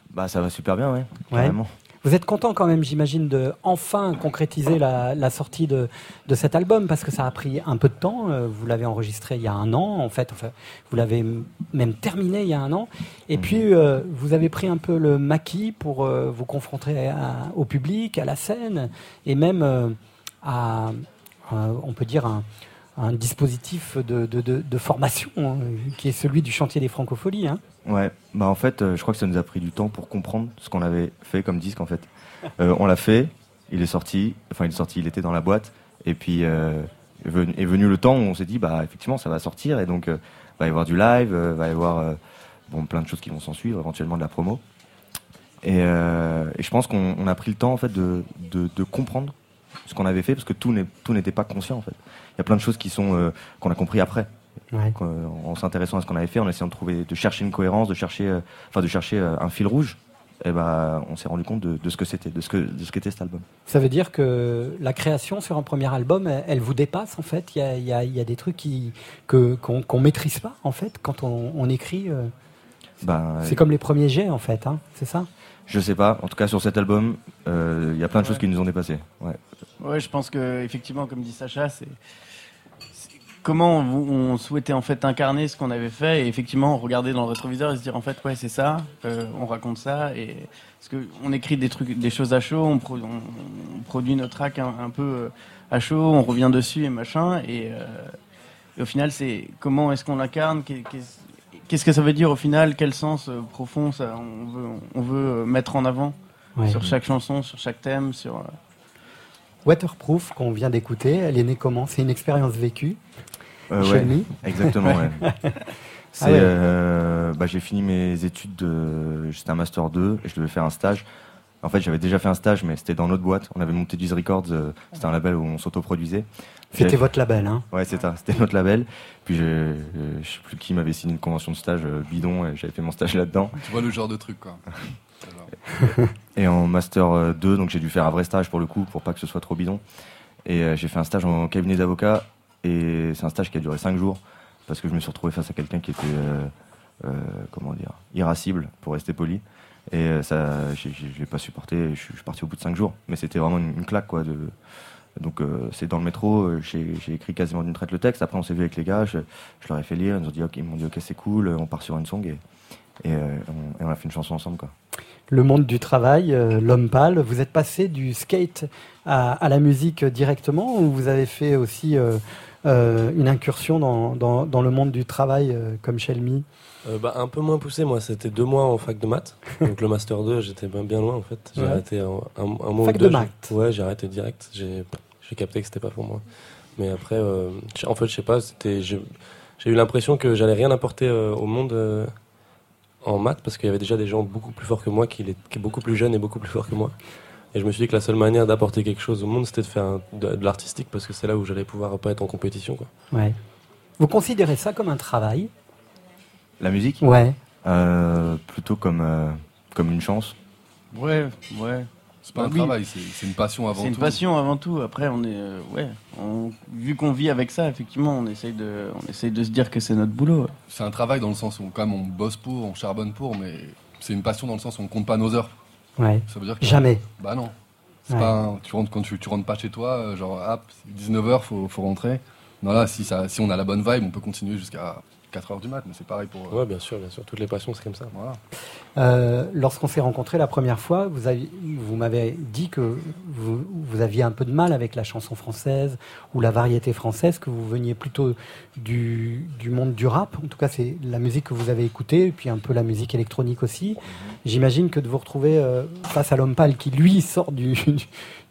Bah ça va super bien, ouais. Ouais. Carrément. Vous êtes content quand même, j'imagine, de enfin concrétiser la, la sortie de, de cet album parce que ça a pris un peu de temps. Euh, Vous l'avez enregistré il y a un an, en fait. Enfin, vous l'avez même terminé il y a un an. Et puis, euh, vous avez pris un peu le maquis pour euh, vous confronter à- au public, à la scène et même euh, à, on peut dire, un, un dispositif de, de, de, de formation hein, qui est celui du chantier des francopholies. Hein. Ouais, bah en fait, euh, je crois que ça nous a pris du temps pour comprendre ce qu'on avait fait comme disque en fait. *laughs* Euh, on l'a fait, il est sorti, enfin il est sorti, il était dans la boîte, et puis euh, est, venu, est venu le temps où on s'est dit bah effectivement ça va sortir, et donc euh, va y avoir du live, euh, va y avoir bon plein de choses qui vont s'en suivre, éventuellement de la promo. Et, et je pense qu'on on a pris le temps en fait de, de, comprendre ce qu'on avait fait parce que tout n'était pas conscient en fait. Il y a plein de choses qui sont euh, qu'on a compris après. Ouais. Qu'en- en s'intéressant à ce qu'on avait fait, en essayant de trouver, de chercher une cohérence, de chercher, euh, enfin de chercher euh, un fil rouge. Et ben, on s'est rendu compte de, de ce que c'était, de ce que, de ce qu'était cet album. Ça veut dire que la création sur un premier album, elle, elle vous dépasse en fait? Il y a, y a- il y a des trucs qui, que, qu'on, qu'on maîtrise pas en fait quand on, on écrit. euh, Ben, c'est comme les premiers jets en fait, hein, c'est ça? Je sais pas. En tout cas, sur cet album, euh, il y a plein de choses qui nous ont dépassé. Ouais. Ouais, je pense que effectivement, comme dit Sacha, c'est c'est- comment on, on souhaitait en fait incarner ce qu'on avait fait. Et effectivement regarder dans le rétroviseur et se dire en fait ouais c'est ça, euh, on raconte ça. Et parce que on écrit des trucs, des choses à chaud, on, pro- on- on produit notre track un, un peu euh, à chaud, on revient dessus et machin. Et, euh, et au final c'est comment est-ce qu'on l'incarne, qu'est- qu'est-ce que ça veut dire au final, quel sens profond ça on veut on veut mettre en avant Ouais. sur chaque chanson, sur chaque thème, sur Waterproof, qu'on vient d'écouter, elle est née comment? C'est une expérience vécue Euh, chez ouais, lui exactement. Ouais. *laughs* C'est, Ah ouais. euh, bah, j'ai fini mes études de, j'étais un master 2 et je devais faire un stage. En fait, j'avais déjà fait un stage, mais c'était dans notre boîte. On avait monté Diz Records, euh, c'était un label où on s'autoproduisait. C'était J'avais- votre label, hein Ouais, c'est ça, c'était notre label. Puis je, je sais plus qui m'avait signé une convention de stage euh, bidon et j'avais fait mon stage là-dedans. Tu vois le genre de truc, quoi. *laughs* Et en master euh, 2, donc j'ai dû faire un vrai stage pour le coup, pour pas que ce soit trop bidon. Et euh, j'ai fait un stage en cabinet d'avocat, et c'est un stage qui a duré 5 jours, parce que je me suis retrouvé face à quelqu'un qui était, euh, euh, comment dire, irascible, pour rester poli. Et euh, ça, je l'ai pas supporté, je suis parti au bout de 5 jours. Mais c'était vraiment une, claque, quoi. Donc euh, c'est dans le métro, euh, j'ai écrit quasiment d'une traite le texte. Après on s'est vu avec les gars, je, leur ai fait lire, ils, m'ont dit ok c'est cool, on part sur une song et, et, euh, on, et on a fait une chanson ensemble quoi. Le monde du travail, euh, l'homme pâle, vous êtes passé du skate à, à la musique directement ou vous avez fait aussi euh, euh, une incursion dans, dans, dans le monde du travail comme Shelmy bah, un peu moins poussé, moi, c'était deux mois en fac de maths. *laughs* Donc le master 2, j'étais bien, bien loin en fait. J'ai Ouais. arrêté un, un, un mois Fac ou de maths. Ouais, j'ai arrêté direct. J'ai capté que c'était pas pour moi. Mais après, en fait, je sais pas, j'ai eu l'impression que j'allais rien apporter au monde en maths parce qu'il y avait déjà des gens beaucoup plus forts que moi, qui, est beaucoup plus jeunes et beaucoup plus forts que moi. Et je me suis dit que la seule manière d'apporter quelque chose au monde, c'était de faire un- de, de l'artistique parce que c'est là où j'allais pouvoir pas être en compétition. Quoi. Ouais. Vous considérez ça comme un travail? La musique? Ouais. Euh, plutôt comme, euh, comme une chance? Ouais, ouais. C'est pas Bah un oui. travail, c'est une passion avant tout. C'est une passion avant tout. Après, on est, euh, ouais, on- vu qu'on vit avec ça, effectivement, on essaye de, on essaye de se dire que c'est notre boulot. C'est un travail dans le sens où quand même on bosse pour, on charbonne pour, mais c'est une passion dans le sens où on compte pas nos heures. Ouais. Ça veut dire que- Jamais. Bah non. C'est Ouais. pas un- tu rentres quand tu, tu rentres pas chez toi, euh, genre hop, 19h, faut, faut rentrer. Non là, si, ça, si on a la bonne vibe, on peut continuer jusqu'à 4h du mat, mais c'est pareil pour. euh, Ouais, bien sûr, bien sûr. Toutes les passions, c'est comme ça. Voilà. Euh, Lorsqu'on s'est rencontrés la première fois, vous, aviez- vous m'avez dit que vous, vous aviez un peu de mal avec la chanson française ou la variété française, que vous veniez plutôt du, du monde du rap. En tout cas, c'est la musique que vous avez écoutée, et puis un peu la musique électronique aussi. J'imagine que de vous retrouver euh, face à l'homme pâle qui, lui, *laughs* sort du,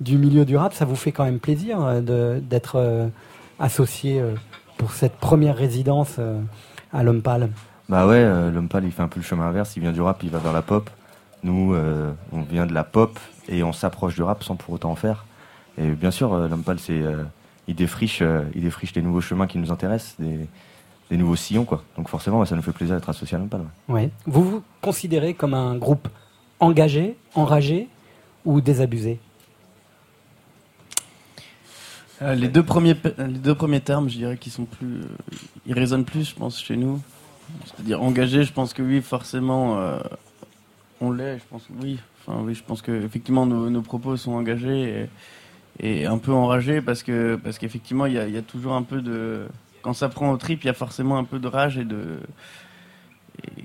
du milieu du rap, ça vous fait quand même plaisir euh, d'être euh, associé euh, pour cette première résidence euh, à l'homme pâle. Bah ouais, euh, l'homme pâle il fait un peu le chemin inverse, il vient du rap, il va vers la pop. Nous, euh, on vient de la pop et on s'approche du rap sans pour autant en faire. Et bien sûr, euh, l'homme pâle, c'est, euh, il défriche, il défriche les nouveaux chemins qui nous intéressent, des, des nouveaux sillons quoi. Donc forcément, ça nous fait plaisir d'être associé à l'homme pâle. ouais. Ouais. Vous vous considérez comme un groupe engagé, enragé ou désabusé? Euh, les deux premiers, pe- les deux premiers termes, je dirais qu'ils sont plus, euh, ils résonnent plus, je pense, chez nous. C'est-à-dire engagé, je pense que oui, forcément, euh, on l'est. Je pense que oui. Enfin oui, je pense que effectivement nos, nos propos sont engagés et, un peu enragés parce que parce qu'effectivement il y a, toujours un peu de quand ça prend au trip, il y a forcément un peu de rage et de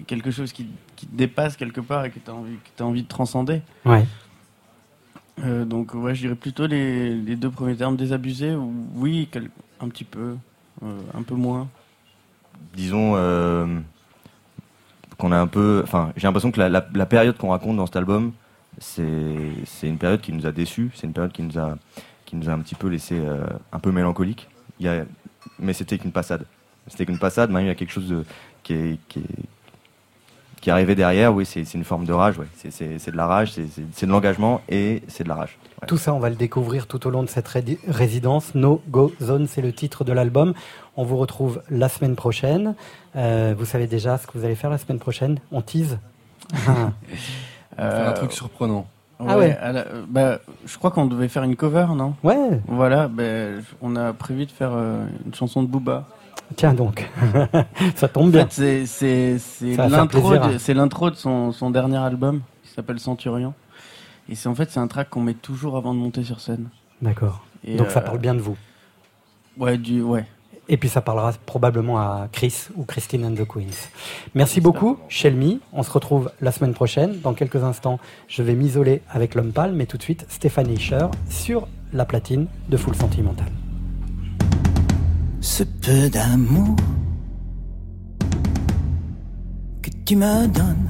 quelque chose qui, qui te dépasse quelque part et que tu as envie, t'as envie de transcender. Ouais. Euh, donc ouais, je dirais plutôt les, deux premiers termes désabusés. ou- Oui, un petit peu, euh, un peu moins. disons euh, qu'on a un peu enfin j'ai l'impression que la, période qu'on raconte dans cet album c'est une période qui nous a déçus c'est une période qui nous a qui nous a un petit peu laissé un peu mélancolique il y a, mais c'était qu'une passade c'était qu'une passade maintenant il y a quelque chose de, qui qui est qui est arrivé derrière oui c'est une forme de rage ouais c'est de la rage c'est de l'engagement et c'est de la rage Tout ça, on va le découvrir tout au long de cette ré- résidence. No Go Zone, c'est le titre de l'album. On vous retrouve la semaine prochaine. Euh, vous savez déjà ce que vous allez faire la semaine prochaine On tease. *laughs* On va faire un truc surprenant. Ah ouais. la- euh, bah, je crois qu'on devait faire une cover, non? Ouais. Voilà, ben, on a prévu de faire euh, une chanson de Booba. Tiens donc, *laughs* ça tombe bien. En fait, c'est- l'intro de, son, son dernier album qui s'appelle Centurion. Et c'est en fait c'est un track qu'on met toujours avant de monter sur scène. D'accord. Et, Donc ça euh, parle bien de vous. Ouais, du ouais. Et puis ça parlera probablement à Chris ou Christine and the Queens. Merci beaucoup, Shelmy. On se retrouve la semaine prochaine. Dans quelques instants, je vais m'isoler avec l'homme pâle, mais tout de suite, Stéphanie Scher sur la platine de Full Sentimental. Ce peu d'amour que tu me donnes,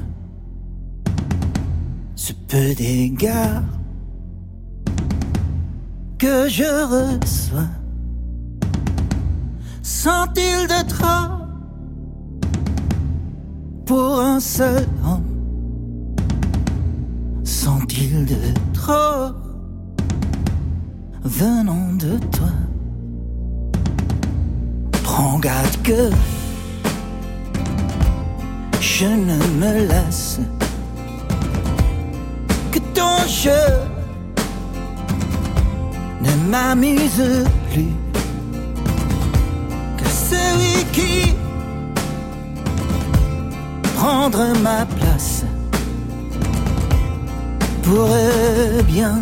ce peu d'égard que je reçois, sont-ils de trop pour un seul homme? Sont-ils de trop venant de toi? Prends garde que je ne me lasse que ton jeu ne m'amuse plus que celui qui prendra ma place pourrait bien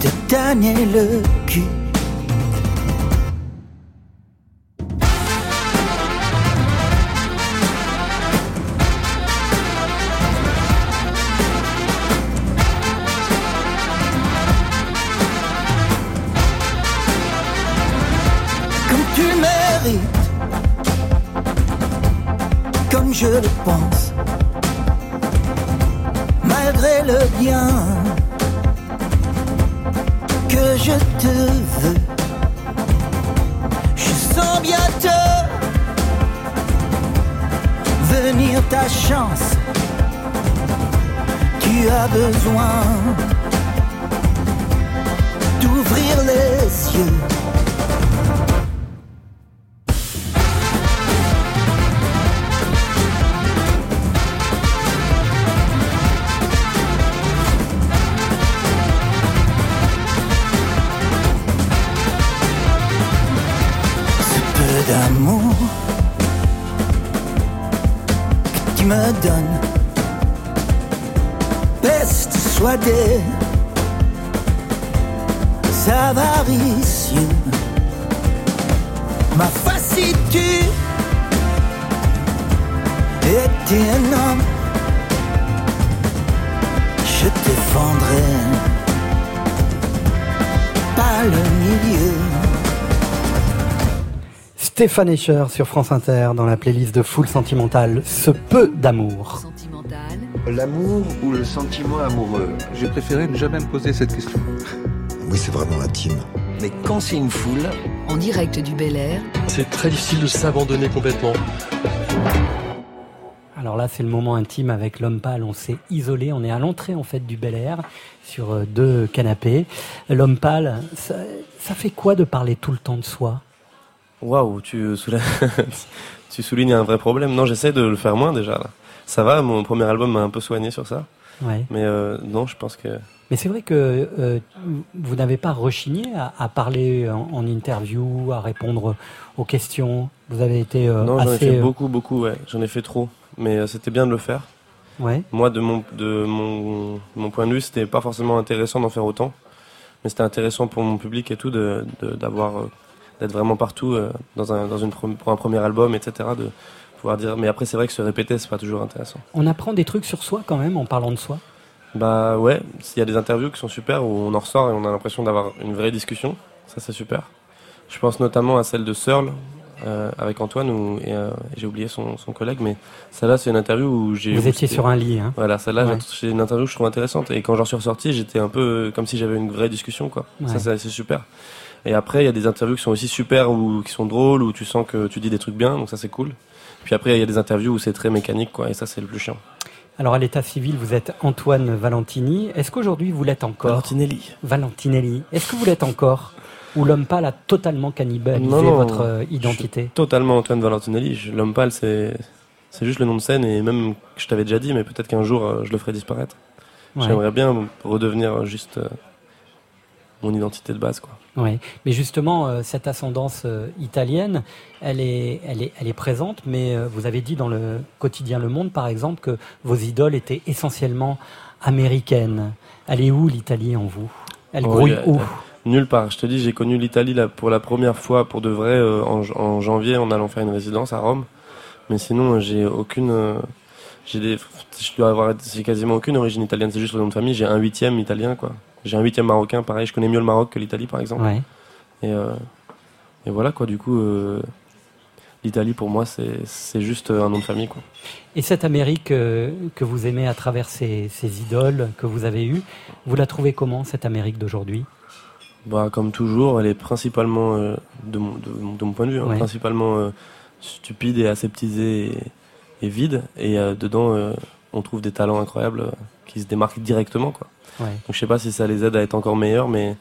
te gagner le je le pense, malgré le bien que je te veux. Je sens bientôt venir ta chance. Tu as besoin d'ouvrir les Des avaricieux. Ma facitude était un homme. Je te vendrai pas le milieu. Stéphane Escher sur France Inter dans la playlist de Full Sentimental, ce peu d'amour. L'amour ou le sentiment amoureux? J'ai préféré ne jamais me poser cette question. Oui, c'est vraiment intime. Mais quand c'est une foule, En direct du Bel Air, C'est très difficile de s'abandonner complètement. Alors là, c'est le moment intime avec l'homme pâle. On s'est isolé, on est à l'entrée en fait du Bel Air sur euh, deux canapés. L'homme pâle, ça, ça fait quoi de parler tout le temps de soi? Waouh, tu, soulèves- *laughs* tu soulignes un vrai problème. Non, j'essaie de le faire moins déjà. Là. Ça va, mon premier album m'a un peu soigné sur ça. Ouais. Mais euh, non, je pense que. Mais c'est vrai que euh, vous n'avez pas rechigné à, à parler en, en interview, à répondre aux questions. Vous avez été euh, non, j'en ai fait euh, beaucoup, beaucoup, ouais. J'en ai fait trop. Mais c'était bien de le faire. Ouais. Moi, de mon, de mon, mon point de vue, c'était pas forcément intéressant d'en faire autant. Mais c'était intéressant pour mon public et tout, de, d'avoir, d'être vraiment partout dans un, dans une, pour un premier album, etc. De pouvoir dire. Mais après, c'est vrai que se répéter, c'est pas toujours intéressant. On apprend des trucs sur soi quand même en parlant de soi. Bah ouais, s'il y a des interviews qui sont super où on en ressort et on a l'impression d'avoir une vraie discussion, ça c'est super. Je pense notamment à celle de Searle euh, avec Antoine où, et euh, j'ai oublié son, son collègue, mais celle-là c'est une interview où j'ai. Vous étiez sur un lit, hein. Voilà, celle-là Ouais. c'est une interview que je trouve intéressante et quand j'en suis ressorti, j'étais un peu comme si j'avais une vraie discussion quoi. Ouais. Ça c'est c'est super. Et après il y a des interviews qui sont aussi super ou qui sont drôles où tu sens que tu dis des trucs bien, donc ça c'est cool. Puis après il y a des interviews où c'est très mécanique quoi et ça c'est le plus chiant. Alors à l'état civil, vous êtes Antoine Valentini. Est-ce qu'aujourd'hui vous l'êtes encore Valentinelli. Valentinelli. Est-ce que vous l'êtes encore Ou l'homme pâle a totalement cannibalisé Non, non, votre euh, je suis identité Totalement Antoine Valentinelli. L'homme pâle, c'est c'est juste le nom de scène et même je t'avais déjà dit, mais peut-être qu'un jour euh, je le ferai disparaître. Ouais. J'aimerais bien redevenir juste euh, mon identité de base, quoi. Oui, mais justement, euh, cette ascendance euh, italienne, elle est, elle, est, elle est présente, mais euh, vous avez dit dans le quotidien Le Monde, par exemple, que vos idoles étaient essentiellement américaines. Elle est où l'Italie en vous? Elle Oh, grouille a- où? Nulle part. Je te dis, j'ai connu l'Italie pour la première fois, pour de vrai, en, janvier, en allant faire une résidence à Rome. Mais sinon, j'ai aucune. j'ai des. Je dois avoir. J'ai quasiment aucune origine italienne. C'est juste le nom de famille. J'ai un huitième italien, quoi. J'ai un huitième marocain, pareil. Je connais mieux le Maroc que l'Italie, par exemple. Ouais. Et, euh, et voilà, quoi. Du coup, euh, l'Italie, pour moi, c'est juste euh, un nom de famille, quoi. Et cette Amérique euh, que vous aimez à travers ces, ces idoles que vous avez eues, vous la trouvez comment, cette Amérique d'aujourd'hui? Bah, comme toujours, elle est principalement, de, mon, de, mon- de mon point de vue, hein, Ouais. principalement stupide et aseptisée et, et vide. Et dedans, on trouve des talents incroyables euh, qui se démarquent directement. Quoi. Ouais. Donc je sais pas si ça les aide à être encore meilleurs, mais,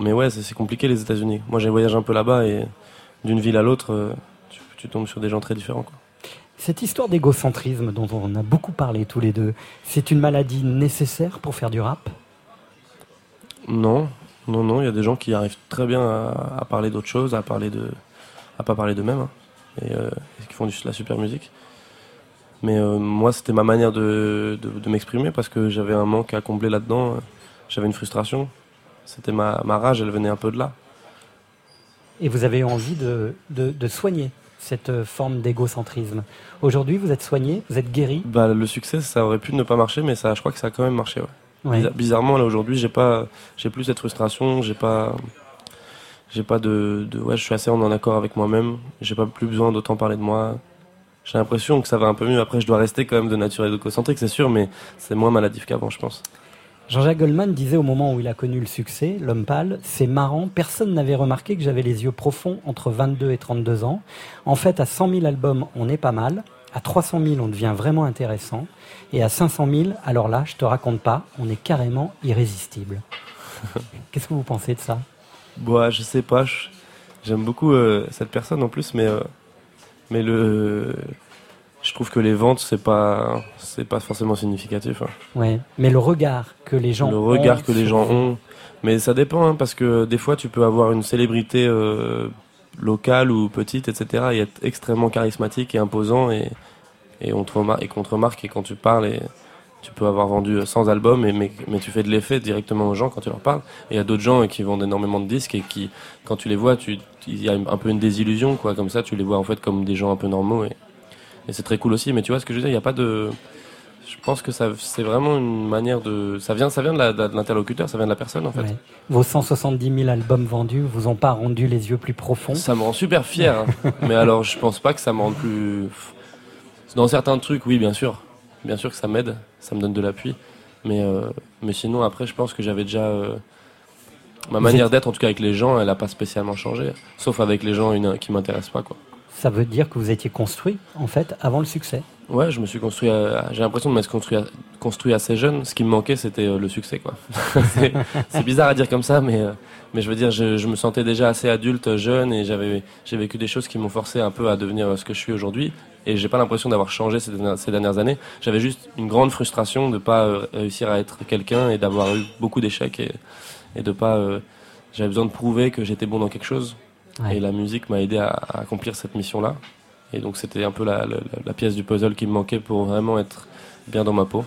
mais ouais, c'est compliqué les États-Unis. Moi, j'ai voyagé un peu là-bas et d'une ville à l'autre, euh, tu, tu tombes sur des gens très différents. Quoi. Cette histoire d'égocentrisme dont on a beaucoup parlé tous les deux, c'est une maladie nécessaire pour faire du rap? Non, non, non. Il y a des gens qui arrivent très bien à, à parler d'autre chose, à parler de, à pas parler d'eux-mêmes, hein, et, euh, et qui font de la super musique. Mais euh, moi, c'était ma manière de, de, de m'exprimer parce que j'avais un manque à combler là-dedans. J'avais une frustration. C'était ma, ma rage, elle venait un peu de là. et vous avez eu envie de, de, soigner cette euh, forme d'égocentrisme. Aujourd'hui, vous êtes soigné, vous êtes guéri. Bah, le succès, ça aurait pu ne pas marcher, mais ça, je crois que ça a quand même marché. Ouais. Ouais. Bizar- Bizarrement, là aujourd'hui, j'ai pas, j'ai plus cette frustration, j'ai pas, j'ai pas de, de, ouais, je suis assez en accord avec moi-même. J'ai pas plus besoin d'autant parler de moi. J'ai l'impression que ça va un peu mieux. Après, je dois rester quand même de nature égocentrique, c'est sûr, mais c'est moins maladif qu'avant, je pense. Jean-Jacques Goldman disait au moment où il a connu le succès, l'homme pâle, c'est marrant, personne n'avait remarqué que j'avais les yeux profonds entre 22 et 32 ans. En fait, à 100 000 albums, on est pas mal. À 300 000, on devient vraiment intéressant. Et à 500 000, alors là, je te raconte pas, on est carrément irrésistible. *laughs* Qu'est-ce que vous pensez de ça? Bah, je sais pas. J'aime beaucoup euh, cette personne en plus, mais euh, mais le, je trouve que les ventes c'est pas c'est pas forcément significatif. hein. Ouais. Mais le regard que les gens le ont regard que les gens ont. Mais ça dépend, hein, parce que des fois, tu peux avoir une célébrité euh, locale ou petite, etc., et être extrêmement charismatique et imposant, et, et on te remarque, et qu'on te remarque, et quand tu parles, et tu peux avoir vendu 100 albums, et, mais, mais tu fais de l'effet directement aux gens quand tu leur parles. Et il y a d'autres gens qui vendent énormément de disques, et qui, quand tu les vois, tu- il y a un peu une désillusion, quoi, comme ça, tu les vois en fait comme des gens un peu normaux, et, et c'est très cool aussi. Mais tu vois ce que je veux dire, il n'y a pas de... Je pense que ça, c'est vraiment une manière de. Ça vient, ça vient de l'interlocuteur, ça vient de la personne en fait. Ouais. Vos 170 000 albums vendus vous ont pas rendu les yeux plus profonds? Ça me rend super fier. hein. *laughs* Mais alors, je pense pas que ça me rende plus. Dans certains trucs, oui, bien sûr. Bien sûr que ça m'aide, ça me donne de l'appui. Mais, euh, mais sinon, après, je pense que j'avais déjà. euh, Ma manière d'être, en tout cas avec les gens, elle a pas spécialement changé. Sauf avec les gens une- qui m'intéressent pas, quoi. Ça veut dire que vous étiez construit, en fait, avant le succès. Ouais, je me suis construit. J'ai l'impression de m'être construit, à- construit assez jeune. Ce qui me manquait, c'était euh, le succès, quoi. *laughs* c'est bizarre à dire comme ça, mais mais je veux dire, je, je me sentais déjà assez adulte, jeune, et j'avais j'ai vécu des choses qui m'ont forcé un peu à devenir ce que je suis aujourd'hui. Et j'ai pas l'impression d'avoir changé ces dernières, ces dernières années. J'avais juste une grande frustration de pas euh, réussir à être quelqu'un et d'avoir eu beaucoup d'échecs et et de pas. euh, J'avais besoin de prouver que j'étais bon dans quelque chose. Ouais. Et la musique m'a aidé à, à accomplir cette mission-là. Et donc c'était un peu la, la- la pièce du puzzle qui me manquait pour vraiment être bien dans ma peau.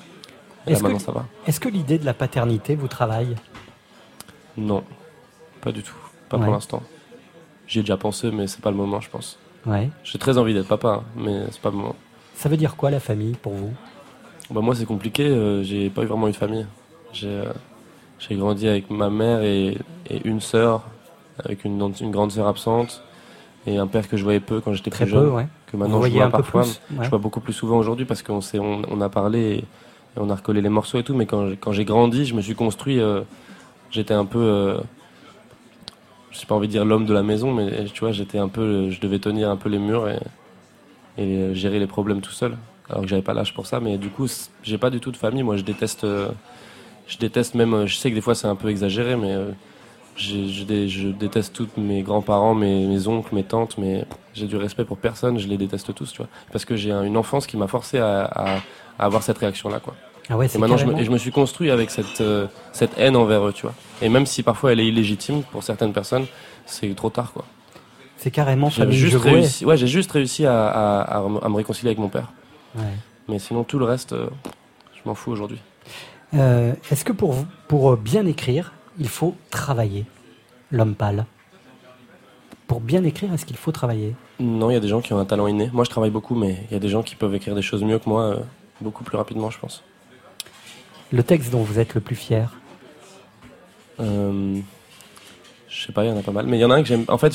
Et là Est-ce que, maintenant ça va. est-ce que l'idée de la paternité vous travaille? Non, pas du tout. Pas Ouais. pour l'instant. J'y ai déjà pensé, mais c'est pas le moment, je pense. Ouais. J'ai très envie d'être papa, hein, mais c'est pas le moment. Ça veut dire quoi la famille pour vous? Bah moi c'est compliqué, euh, j'ai pas eu vraiment eu de famille. J'ai euh, grandi avec ma mère et, et une sœur, avec une, une grande sœur absente, et un père que je voyais peu quand j'étais Très plus peu, jeune. ouais. Que Vous maintenant je vois un peu parfois. plus, ouais. Je vois beaucoup plus souvent aujourd'hui parce qu'on on, on a parlé et, et on a recollé les morceaux et tout, mais quand, j'ai- quand j'ai grandi, je me suis construit, euh, j'étais un peu... j'ai pas envie de dire l'homme de la maison, mais tu vois, j'étais un peu, je devais tenir un peu les murs et, euh, gérer les problèmes tout seul. Alors que j'avais pas l'âge pour ça, mais du coup, j'ai pas du tout de famille. Moi, je déteste, euh, je déteste même. euh, Je sais que des fois c'est un peu exagéré, mais je, dé- je déteste tous mes grands-parents, mes, oncles, mes tantes, mais j'ai du respect pour personne. Je les déteste tous, tu vois, parce que j'ai un- une enfance qui m'a forcé à, à- à avoir cette réaction-là, quoi. Ah ouais, et maintenant, je me, carrément- et je me suis construit avec cette, euh, cette haine envers eux, tu vois. Et même si parfois elle est illégitime pour certaines personnes, c'est trop tard, quoi. C'est carrément J'ai juste réussi, ouais, j'ai juste réussi à, à- à me- à me réconcilier avec mon père. Ouais. Mais sinon, tout le reste, euh, je m'en fous aujourd'hui. Euh, Est-ce que pour, pour bien écrire, il faut travailler l'homme pâle? Pour bien écrire, est-ce qu'il faut travailler? Non, il y a des gens qui ont un talent inné. Moi, je travaille beaucoup, mais il y a des gens qui peuvent écrire des choses mieux que moi, euh, beaucoup plus rapidement, je pense. Le texte dont vous êtes le plus fier Euh, je sais pas, il y en a pas mal. Mais il y en a un que j'aime. En fait,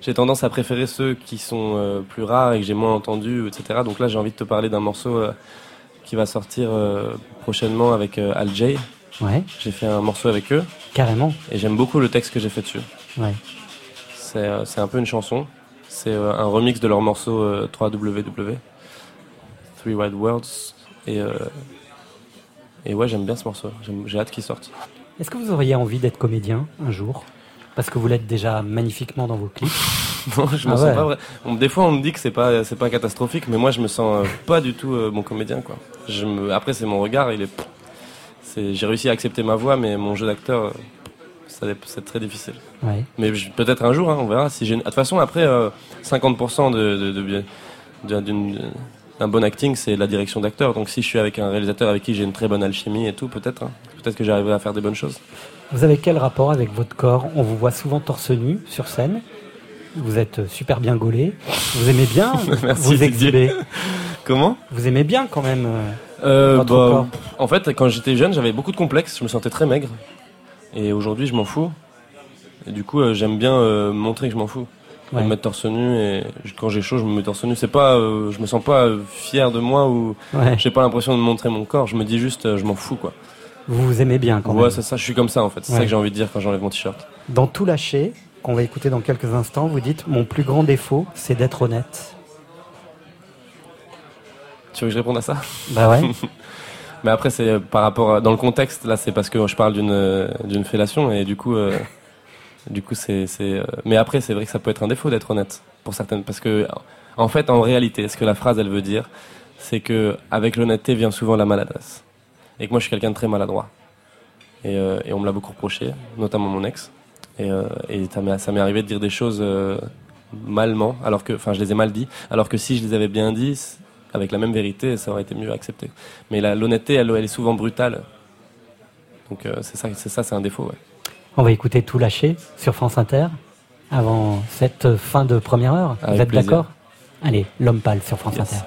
j'ai tendance à préférer ceux qui sont euh, plus rares et que j'ai moins entendus, etc. Donc là, j'ai envie de te parler d'un morceau euh, qui va sortir euh, prochainement avec Al J. Ouais. J'ai fait un morceau avec eux. Carrément. Et j'aime beaucoup le texte que j'ai fait dessus. Ouais. C'est un peu une chanson. C'est un remix de leur morceau euh, 3WW. Three Wide Words. Et, et ouais, j'aime bien ce morceau. J'ai hâte qu'il sorte. Est-ce que vous auriez envie d'être comédien un jour? Parce que vous l'êtes déjà magnifiquement dans vos clips. *laughs* Non, je me Ah sens ouais. pas vrai. Des fois, on me dit que c'est pas, c'est pas catastrophique, mais moi, je me sens euh, pas du tout euh, bon comédien, quoi. Je me... Après, c'est mon regard, il est. c'est... J'ai réussi à accepter ma voix, mais mon jeu d'acteur, euh, ça c'est très difficile. Ouais. Mais je- peut-être un jour, hein, on verra. Si j'ai... De toute façon, après, euh, 50% de, de, de- d'une- d'un bon acting, c'est la direction d'acteur. Donc, si je suis avec un réalisateur avec qui j'ai une très bonne alchimie et tout, peut-être, hein. peut-être que j'arriverai à faire des bonnes choses. Vous avez quel rapport avec votre corps? On vous voit souvent torse nu sur scène. Vous êtes super bien gaulé. Vous aimez bien *laughs* Merci, vous exhiber. Comment? Vous aimez bien quand même euh, Euh, votre bah, corps. En fait, quand j'étais jeune, j'avais beaucoup de complexes. Je me sentais très maigre. Et aujourd'hui, je m'en fous. Et du coup, euh, j'aime bien euh, montrer que je m'en fous. Ouais. Me mettre torse nu et quand j'ai chaud, je me mets torse nu. C'est pas, euh, je me sens pas euh, fier de moi ou Ouais. j'ai pas l'impression de montrer mon corps. Je me dis juste, euh, je m'en fous quoi. Vous vous aimez bien quand ouais, même. c'est ça. Je suis comme ça en fait. C'est Ouais. ça que j'ai envie de dire quand j'enlève mon t-shirt. Dans Tout lâcher, qu'on va écouter dans quelques instants, vous dites Mon plus grand défaut, c'est d'être honnête. Tu veux que je réponde à ça? Bah ouais. *laughs* Mais après, c'est euh, par rapport à- dans le contexte. Là, c'est parce que je parle d'une d'une fellation et du coup, euh, du coup, c'est euh, Mais après, c'est vrai que ça peut être un défaut d'être honnête pour certaines, parce que en fait, en réalité, ce que la phrase elle veut dire, c'est que avec l'honnêteté vient souvent la maladresse, et que moi, je suis quelqu'un de très maladroit. Et, euh, on me l'a beaucoup reproché, notamment mon ex. Et, euh, ça m'est arrivé de dire des choses euh, malement, alors que, enfin, je les ai mal dit, alors que si je les avais bien dit, avec la même vérité, ça aurait été mieux accepté. Mais l'honnêteté, elle, est souvent brutale. Donc c'est ça, c'est ça, c'est un défaut. Ouais. On va écouter Tout lâcher sur France Inter avant cette fin de première heure. vous êtes d'accord Allez, L'homme pâle sur France Yes. Inter.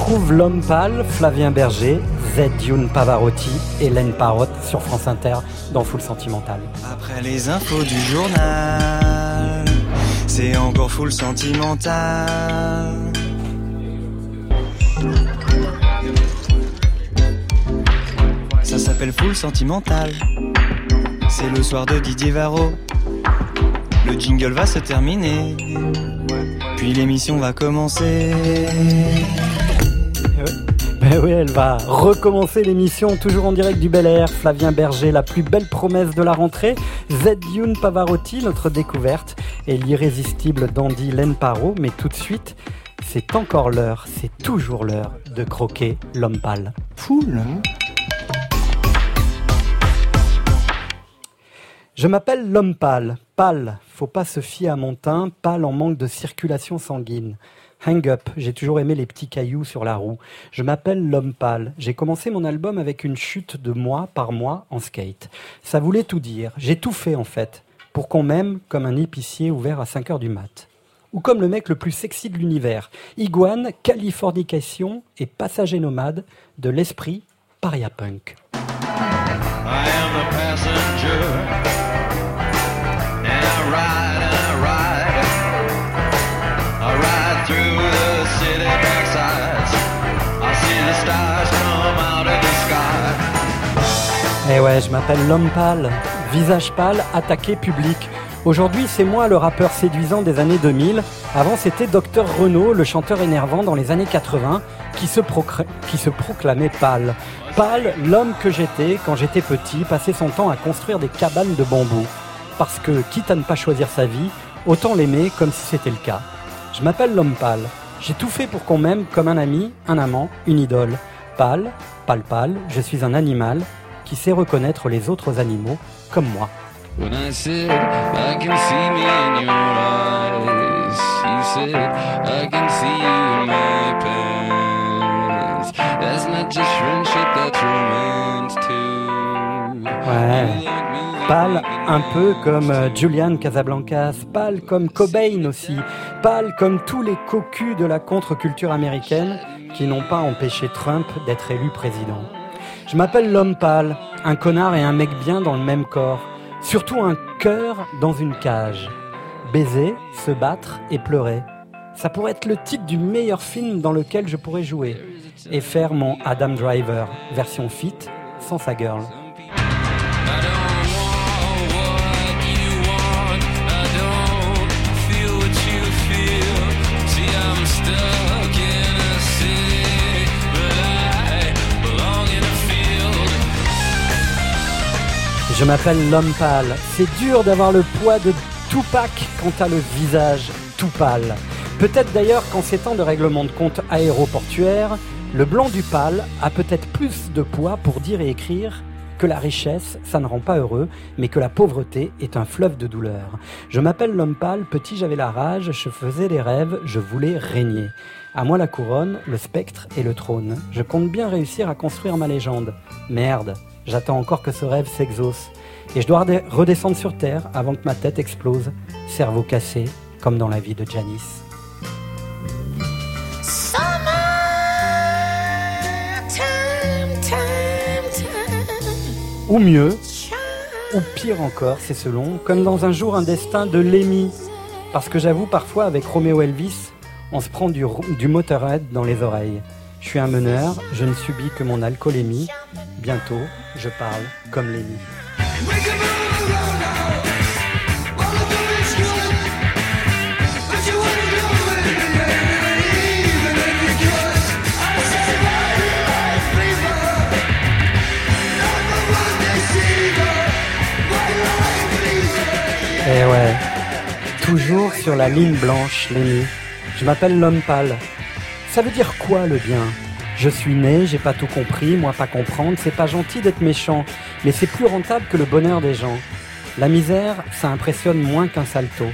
Retrouve l'homme pâle, Flavien Berger, Z Youn Pavarotti, Hélène Parotte sur France Inter dans Full Sentimental. Après les infos du journal, c'est encore full sentimental. Ça s'appelle full sentimental. C'est le soir de Didier Varro. Le jingle va se terminer. Puis l'émission va commencer. Ben oui, elle va recommencer l'émission, toujours en direct du Bel Air. Flavien Berger, la plus belle promesse de la rentrée. Z Youn Pavarotti, notre découverte. Et l'irrésistible dandy Len Paro. Mais tout de suite, c'est encore l'heure, c'est toujours l'heure de croquer l'homme pâle. Poule Je m'appelle l'homme pâle. Pâle, faut pas se fier à mon teint, pâle en manque de circulation sanguine. Hang up, j'ai toujours aimé les petits cailloux sur la roue. Je m'appelle l'homme pâle. J'ai commencé mon album avec une chute de mois par mois en skate. Ça voulait tout dire. J'ai tout fait en fait. Pour qu'on m'aime comme un épicier ouvert à 5 heures du mat. Ou comme le mec le plus sexy de l'univers. Iguane, californication et passager nomade de l'esprit paria punk. Eh ouais, je m'appelle l'homme pâle, visage pâle, attaqué public. Aujourd'hui, c'est moi le rappeur séduisant des années 2000. Avant, c'était Dr Renault, le chanteur énervant dans les années 80, qui se, qui se proclamait pâle. Pâle, l'homme que j'étais quand j'étais petit, passait son temps à construire des cabanes de bambou. Parce que, quitte à ne pas choisir sa vie, autant l'aimer comme si c'était le cas. Je m'appelle l'homme pâle. J'ai tout fait pour qu'on m'aime comme un ami, un amant, une idole. Pâle, pâle pâle, je suis un animal qui sait reconnaître les autres animaux comme moi. Ouais. Pâle, un peu comme euh, Julian Casablancas, pâle comme Cobain aussi, pâle comme tous les cocus de la contre-culture américaine qui n'ont pas empêché Trump d'être élu président. Je m'appelle l'homme pâle, un connard et un mec bien dans le même corps, surtout un cœur dans une cage. Baiser, se battre et pleurer. Ça pourrait être le titre du meilleur film dans lequel je pourrais jouer et faire mon Adam Driver, version fit, sans sa girl. Je m'appelle l'homme pâle. C'est dur d'avoir le poids de Tupac quand t'as le visage tout pâle. Peut-être d'ailleurs qu'en ces temps de règlement de compte aéroportuaire, le blanc du pâle a peut-être plus de poids pour dire et écrire que la richesse, ça ne rend pas heureux, mais que la pauvreté est un fleuve de douleur. Je m'appelle l'homme pâle, petit j'avais la rage, je faisais des rêves, je voulais régner. À moi la couronne, le spectre et le trône. Je compte bien réussir à construire ma légende. Merde, j'attends encore que ce rêve s'exauce. Et je dois rede- redescendre sur Terre avant que ma tête explose, cerveau cassé, comme dans la vie de Janice. Ou mieux, ou pire encore, c'est selon, comme dans un jour un destin de Lémi. Parce que j'avoue, parfois, avec Roméo Elvis, on se prend du, du Motorhead dans les oreilles. Je suis un meneur, je ne subis que mon alcoolémie. Bientôt, je parle comme Lémi. Eh ouais, toujours sur la ligne blanche, Lémi. Je m'appelle l'homme pâle. Ça veut dire quoi le bien? Je suis né, j'ai pas tout compris, moi pas comprendre, c'est pas gentil d'être méchant, mais c'est plus rentable que le bonheur des gens. La misère, ça impressionne moins qu'un salto.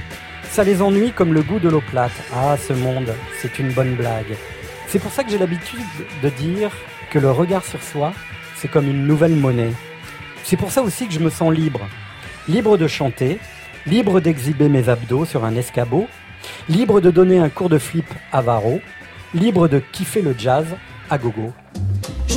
Ça les ennuie comme le goût de l'eau plate. Ah, ce monde, c'est une bonne blague. C'est pour ça que j'ai l'habitude de dire que le regard sur soi, c'est comme une nouvelle monnaie. C'est pour ça aussi que je me sens libre. Libre de chanter, libre d'exhiber mes abdos sur un escabeau, Libre de donner un cours de flip à Varro, libre de kiffer le jazz à gogo. Je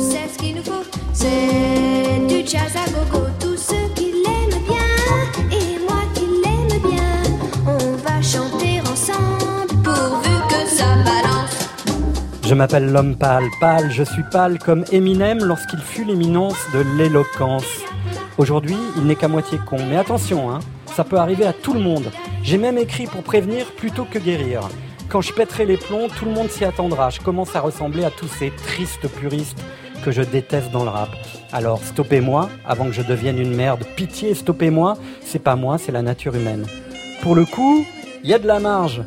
sais ce qu'il nous faut, c'est du jazz à gogo. Tous ceux qui l'aiment bien et moi qui l'aime bien, on va chanter ensemble pourvu que ça balance. Je m'appelle l'homme pâle, pâle, je suis pâle comme Eminem lorsqu'il fut l'éminence de l'éloquence. Aujourd'hui, il n'est qu'à moitié con, mais attention, hein, ça peut arriver à tout le monde. J'ai même écrit pour prévenir plutôt que guérir. Quand je pèterai les plombs, tout le monde s'y attendra. Je commence à ressembler à tous ces tristes puristes que je déteste dans le rap. Alors stoppez-moi avant que je devienne une merde. Pitié, stoppez-moi. C'est pas moi, c'est la nature humaine. Pour le coup, il y a de la marge.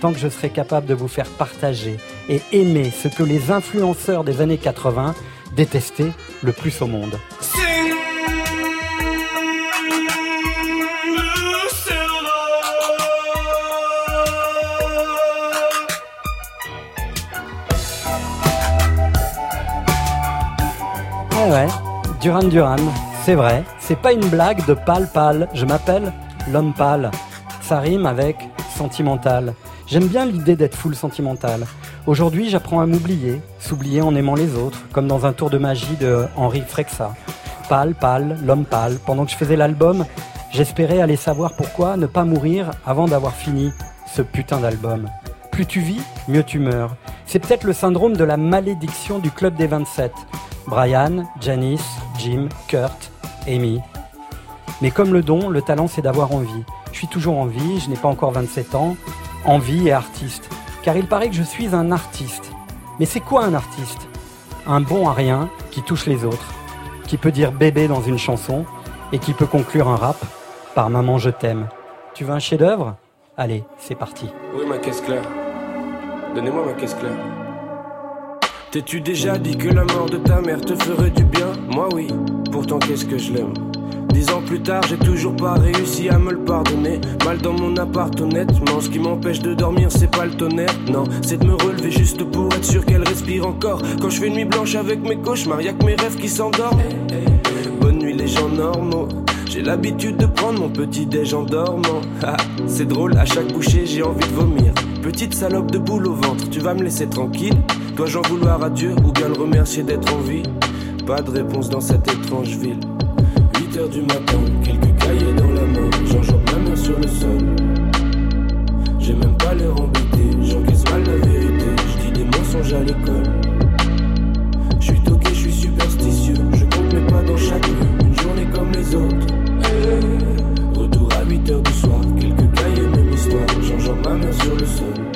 Tant que je serai capable de vous faire partager et aimer ce que les influenceurs des années 80 détestaient le plus au monde. Ouais, ouais, Duran Duran, c'est vrai, c'est pas une blague de pâle pâle, je m'appelle l'homme pâle. Ça rime avec sentimental. J'aime bien l'idée d'être full sentimental. Aujourd'hui, j'apprends à m'oublier, s'oublier en aimant les autres, comme dans un tour de magie de Henri Frexa. Pâle, pâle, l'homme pâle. Pendant que je faisais l'album, j'espérais aller savoir pourquoi ne pas mourir avant d'avoir fini ce putain d'album. Plus tu vis, mieux tu meurs. C'est peut-être le syndrome de la malédiction du club des 27. Brian, Janice, Jim, Kurt, Amy. Mais comme le don, le talent c'est d'avoir envie. Je suis toujours en vie, je n'ai pas encore 27 ans. Envie et artiste. Car il paraît que je suis un artiste. Mais c'est quoi un artiste? Un bon à rien qui touche les autres, qui peut dire bébé dans une chanson et qui peut conclure un rap par maman je t'aime. Tu veux un chef-d'œuvre? Allez, c'est parti. Oui, ma caisse claire. Donnez-moi ma caisse claire. T'es-tu déjà dit que la mort de ta mère te ferait du bien? Moi oui, pourtant qu'est-ce que je l'aime? Dix ans plus tard, j'ai toujours pas réussi à me le pardonner. Mal dans mon appart, honnêtement. Ce qui m'empêche de dormir, c'est pas le tonnerre. Non, c'est de me relever juste pour être sûr qu'elle respire encore. Quand je fais nuit blanche avec mes cauchemars, y'a que mes rêves qui s'endorment. Bonne nuit, les gens normaux. J'ai l'habitude de prendre mon petit déj en dormant. Ah, c'est drôle, à chaque bouchée, j'ai envie de vomir. Petite salope de boule au ventre, tu vas me laisser tranquille Dois-je en vouloir à Dieu ou bien le remercier d'être en vie Pas de réponse dans cette étrange ville. 8 heures du matin, quelques cahiers dans la main, j'enjambe ma main sur le sol. J'ai même pas l'air embêté, j'encaisse mal la vérité, je dis des mensonges à l'école. Je suis toqué, je suis superstitieux, je compte mes pas dans chaque rue, une journée comme les autres. Retour à 8 heures du soir, quelques cahiers, même histoire, j'enjambe ma main sur le sol.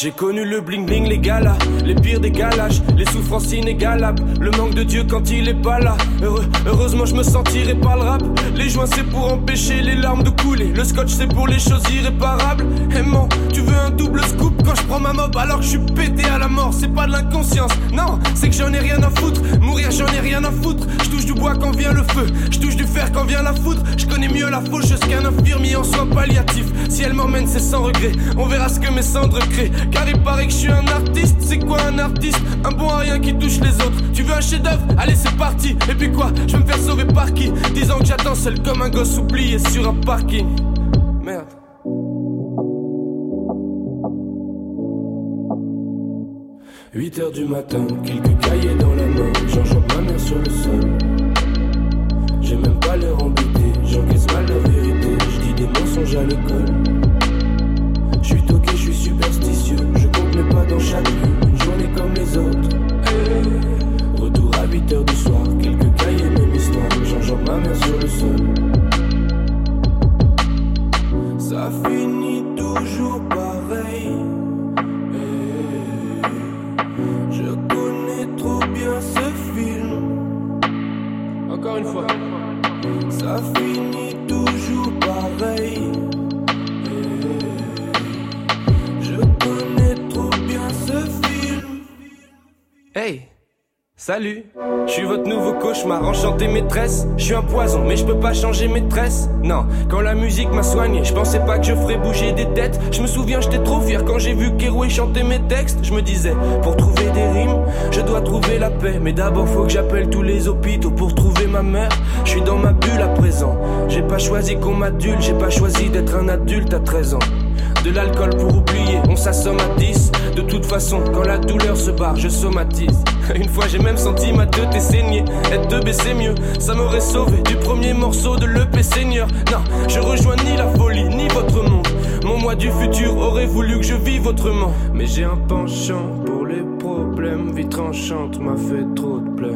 J'ai connu le bling bling, les galas, les pires des galages, les souffrances inégalables, le manque de Dieu quand il est pas là. Heureux, heureusement, je me sentirai par le rap. Les joints, c'est pour empêcher les larmes de couler. Le scotch, c'est pour les choses irréparables. Aimant, tu veux un double scoop quand je prends ma mob alors que je suis pété à la mort. C'est pas de l'inconscience, non, c'est que j'en ai rien à foutre. Mourir, j'en ai rien à foutre. Je touche du bois quand vient le feu, je touche du fer quand vient la foudre. Je connais mieux la faucheuse qu'un infirmier en soins palliatifs. Si elle m'emmène, c'est sans regret. On verra ce que mes cendres créent. Car il paraît que je suis un artiste. C'est quoi un artiste? Un bon à rien qui touche les autres. Tu veux un chef-d'œuvre? Allez, c'est parti. Et puis quoi? Je vais me faire sauver par qui? Dix ans que j'attends seul comme un gosse oublié sur un parking. Merde. Huit heures du matin, quelques cahiers dans la main, j'enjambe ma mère sur le sol. J'ai même pas l'air embêté, j'encaisse mal la vérité, je dis des mensonges à l'école. Je compte mes pas dans chaque rue, une journée comme les autres. Retour à 8 heures du soir, quelques cahiers, même histoire, j'enjambe ma mère sur le sol. Ça finit toujours pareil. Je connais trop bien ce film. Encore une fois. Ça finit toujours pareil. Salut, je suis votre nouveau cauchemar, enchanté maîtresse. Je suis un poison, mais je peux pas changer maîtresse. Non, quand la musique m'a soigné, je pensais pas que je ferais bouger des têtes. Je me souviens, j'étais trop fier quand j'ai vu Keroué chanter mes textes. Je me disais, pour trouver des rimes, je dois trouver la paix. Mais d'abord, faut que j'appelle tous les hôpitaux pour trouver ma mère. Je suis dans ma bulle à présent. J'ai pas choisi qu'on m'adulte, j'ai pas choisi d'être un adulte à 13 ans. De l'alcool pour oublier, on s'assomme à 10 De toute façon, quand la douleur se barre, je somatise. *laughs* Une fois j'ai même senti ma tête saigner. Être deux c'est mieux, ça m'aurait sauvé Du premier morceau de l'EP Seigneur. Non, je rejoins ni la folie, ni votre monde. Mon moi du futur aurait voulu que je vive autrement. Mais j'ai un penchant pour les problèmes. Vie tranchante m'a fait trop de pleurs.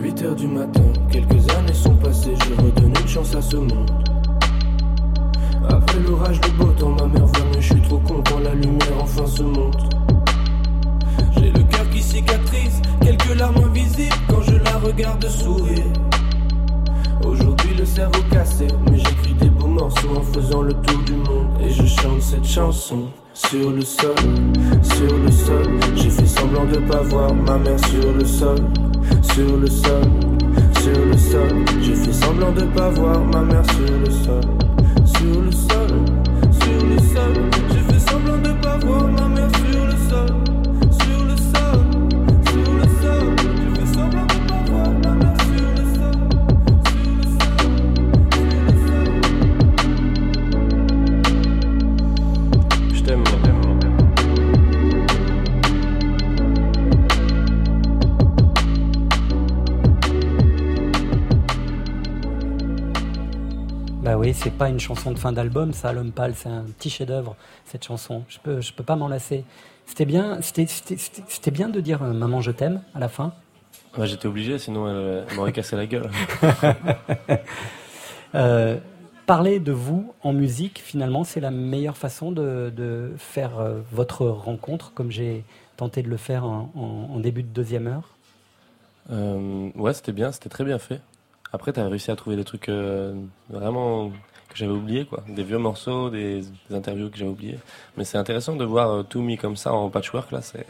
8 heures du matin, quelques années sont passées. J'ai redonné une chance à ce monde l'orage de beau temps, ma mère venue, je suis trop content, la lumière enfin se montre. J'ai le cœur qui cicatrise, quelques larmes invisibles quand je la regarde sourire. Aujourd'hui le cerveau cassé, mais j'écris des beaux morceaux en faisant le tour du monde. Et je chante cette chanson sur le sol, sur le sol. J'ai fait semblant de pas voir ma mère sur le sol, sur le sol, sur le sol. J'ai fait semblant de pas voir ma mère sur le sol c'est pas une chanson de fin d'album, ça, L'homme pâle, c'est un petit chef-d'œuvre, cette chanson. Je peux, je peux pas m'en lasser. C'était bien, c'était, bien de dire euh, Maman, je t'aime à la fin. Ouais, J'étais obligé, sinon elle, elle m'aurait cassé la gueule. *laughs* Euh, parler de vous en musique, finalement, c'est la meilleure façon de, de faire euh, votre rencontre, comme j'ai tenté de le faire en, en- en début de deuxième heure? Euh, ouais, c'était bien, c'était très bien fait. Après, t'as réussi à trouver des trucs euh, vraiment que j'avais oubliés, quoi. Des vieux morceaux, des, des interviews que j'avais oubliés. Mais c'est intéressant de voir euh, tout mis comme ça en patchwork, là. C'est,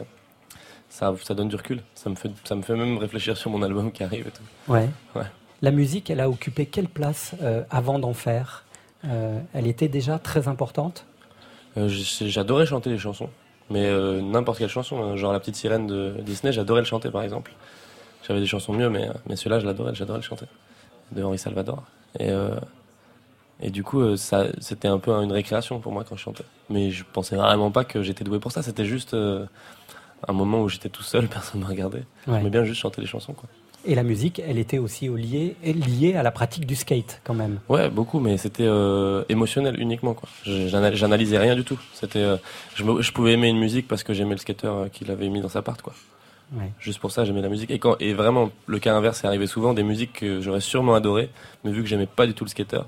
ça, ça donne du recul. Ça me, fait, ça me fait même réfléchir sur mon album qui arrive et tout. Ouais. Ouais. La musique, elle a occupé quelle place euh, avant d'en faire Euh, Elle était déjà très importante? J'adorais chanter les chansons. Mais euh, n'importe quelle chanson, hein. genre La Petite Sirène de Disney, j'adorais le chanter, par exemple. J'avais des chansons mieux, mais, mais celui-là, je l'adorais, j'adorais le chanter. De Henri Salvador. Et, euh, et du coup, euh, ça, c'était un peu une récréation pour moi quand je chantais. Mais je pensais vraiment pas que j'étais doué pour ça. C'était juste euh, un moment où j'étais tout seul, *laughs* personne ne me regardait. Ouais. J'aimais bien juste chanter les chansons, quoi. Et la musique, elle était aussi au lié, liée à la pratique du skate, quand même. Ouais, beaucoup, mais c'était euh, émotionnel uniquement. Quoi. J'analysais rien du tout. C'était, euh, je, pouvais aimer une musique parce que j'aimais le skater euh, qu'il avait mis dans sa part. Quoi. Ouais. Juste pour ça, j'aimais la musique. Et, quand, et vraiment, le cas inverse est arrivé souvent, des musiques que j'aurais sûrement adoré, mais vu que j'aimais pas du tout le skater,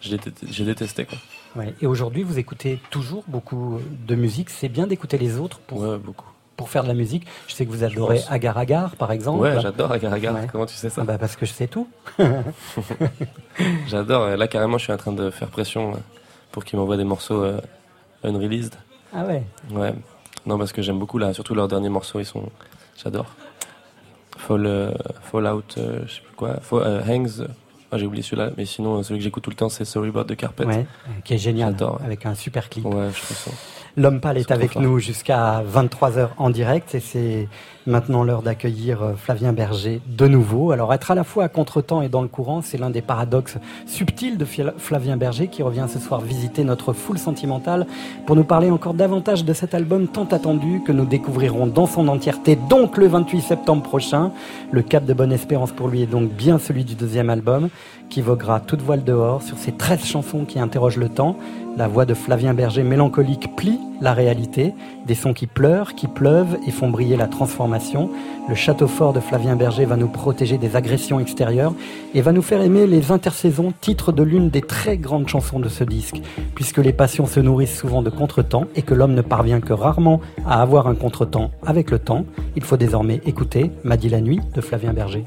j'ai détesté. Quoi. Ouais. Et aujourd'hui, vous écoutez toujours beaucoup de musique. C'est bien d'écouter les autres pour, beaucoup. pour faire de la musique. Je sais que vous adorez. Agar Agar, par exemple. Ouais, j'adore Agar Agar. Ouais. Comment tu sais ça Ah bah Parce que je sais tout. *laughs* J'adore. Là, carrément, je suis en train de faire pression euh, pour qu'ils m'envoient des morceaux euh, unreleased. Ah ouais. Ouais. Non, parce que j'aime beaucoup là, surtout leurs derniers morceaux, ils sont. J'adore. Fall, euh, Fallout, euh, je sais plus quoi. Fall- euh, Hangs. Ah, j'ai oublié celui-là, mais sinon, celui que j'écoute tout le temps, c'est About the Carpet. Ouais, euh, qui est génial, J'adore. avec un super clip. Ouais, je trouve ça. L'homme pâle est avec nous jusqu'à 23h en direct et c'est maintenant l'heure d'accueillir euh, Flavien Berger de nouveau. Alors être à la fois à contre-temps et dans le courant, c'est l'un des paradoxes subtils de Flavien Berger qui revient ce soir visiter notre foule sentimentale pour nous parler encore davantage de cet album tant attendu que nous découvrirons dans son entièreté donc le 28 septembre prochain. Le cap de bonne espérance pour lui est donc bien celui du deuxième album qui voguera toute voile dehors sur ces 13 chansons qui interrogent le temps. La voix de Flavien Berger mélancolique plie la réalité, des sons qui pleurent, qui pleuvent et font briller la transformation. Le château fort de Flavien Berger va nous protéger des agressions extérieures et va nous faire aimer les intersaisons, titre de l'une des très grandes chansons de ce disque, puisque les passions se nourrissent souvent de contretemps et que l'homme ne parvient que rarement à avoir un contretemps avec le temps. Il faut désormais écouter M'a dit la nuit de Flavien Berger.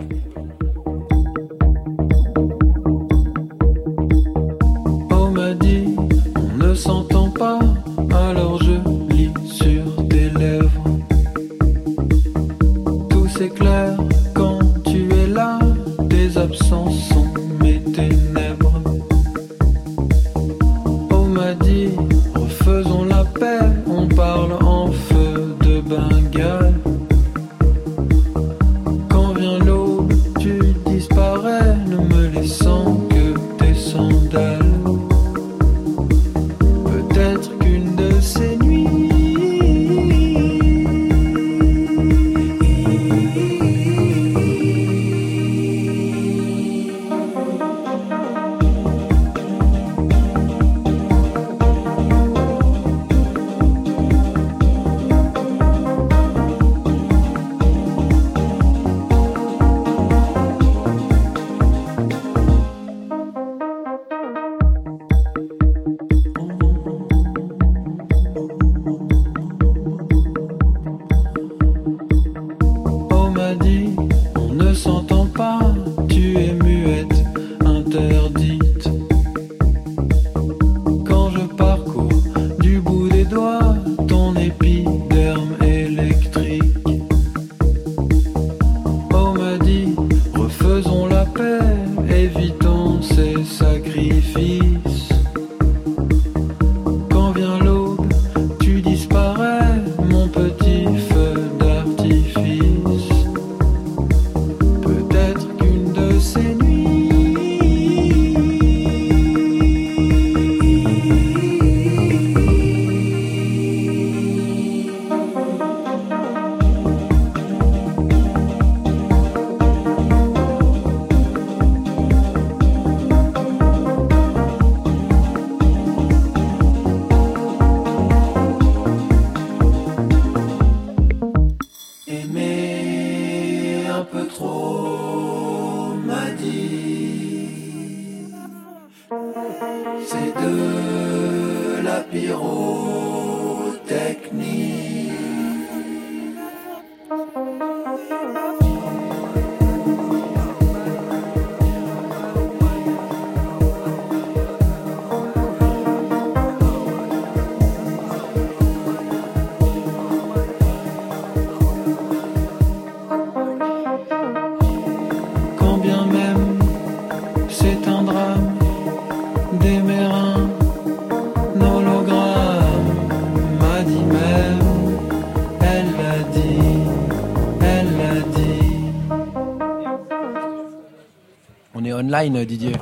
Didier.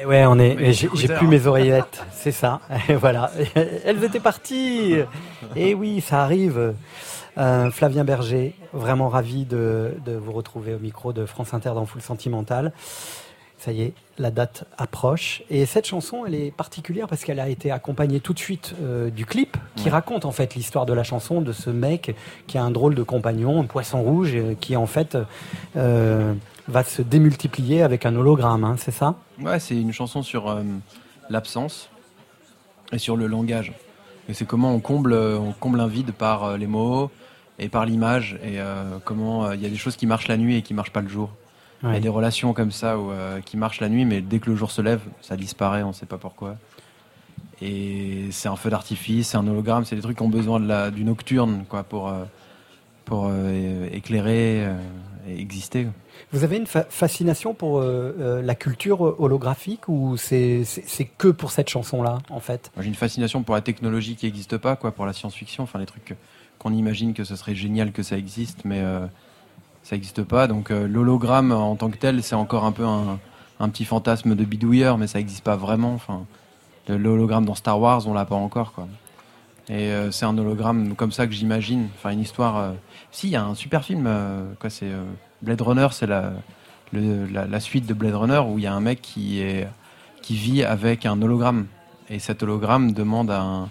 Eh ouais, on est. J'ai plus mes oreillettes, *laughs* c'est ça. Et voilà, *laughs* elles étaient parties. Et oui, ça arrive. Euh, Flavien Berger, vraiment ravi de, de vous retrouver au micro de France Inter dans Full Sentimental. Ça y est, la date approche. Et cette chanson, elle est particulière parce qu'elle a été accompagnée tout de suite euh, du clip qui Ouais. raconte en fait l'histoire de la chanson de ce mec qui a un drôle de compagnon, un poisson rouge, euh, qui en fait euh, va se démultiplier avec un hologramme, hein, c'est ça? Ouais, c'est une chanson sur euh, l'absence et sur le langage. Et c'est comment on comble, on comble un vide par euh, les mots et par l'image et euh, comment euh, il y a des choses qui marchent la nuit et qui marchent pas le jour. Il y a des relations comme ça où, euh, qui marchent la nuit, mais dès que le jour se lève, ça disparaît, on sait pas pourquoi. Et c'est un feu d'artifice, c'est un hologramme, c'est des trucs qui ont besoin de la, du nocturne quoi, pour, euh, pour euh, éclairer euh, exister. Vous avez une fa- fascination pour euh, euh, la culture holographique ou c'est que pour cette chanson-là, en fait? J'ai une fascination pour la technologie qui n'existe pas, quoi, pour la science-fiction, enfin les trucs qu'on imagine que ce serait génial que ça existe, mais euh, ça n'existe pas. Donc euh, l'hologramme en tant que tel, c'est encore un peu un, un petit fantasme de bidouilleur, mais ça n'existe pas vraiment. Enfin, l'hologramme dans Star Wars, on l'a pas encore, quoi. Et euh, c'est un hologramme comme ça que j'imagine. Enfin, une histoire. euh, Si, il y a un super film. euh, quoi, c'est euh, Blade Runner, c'est la, suite de Blade Runner où il y a un mec qui vit avec un hologramme. Et cet hologramme demande à, un-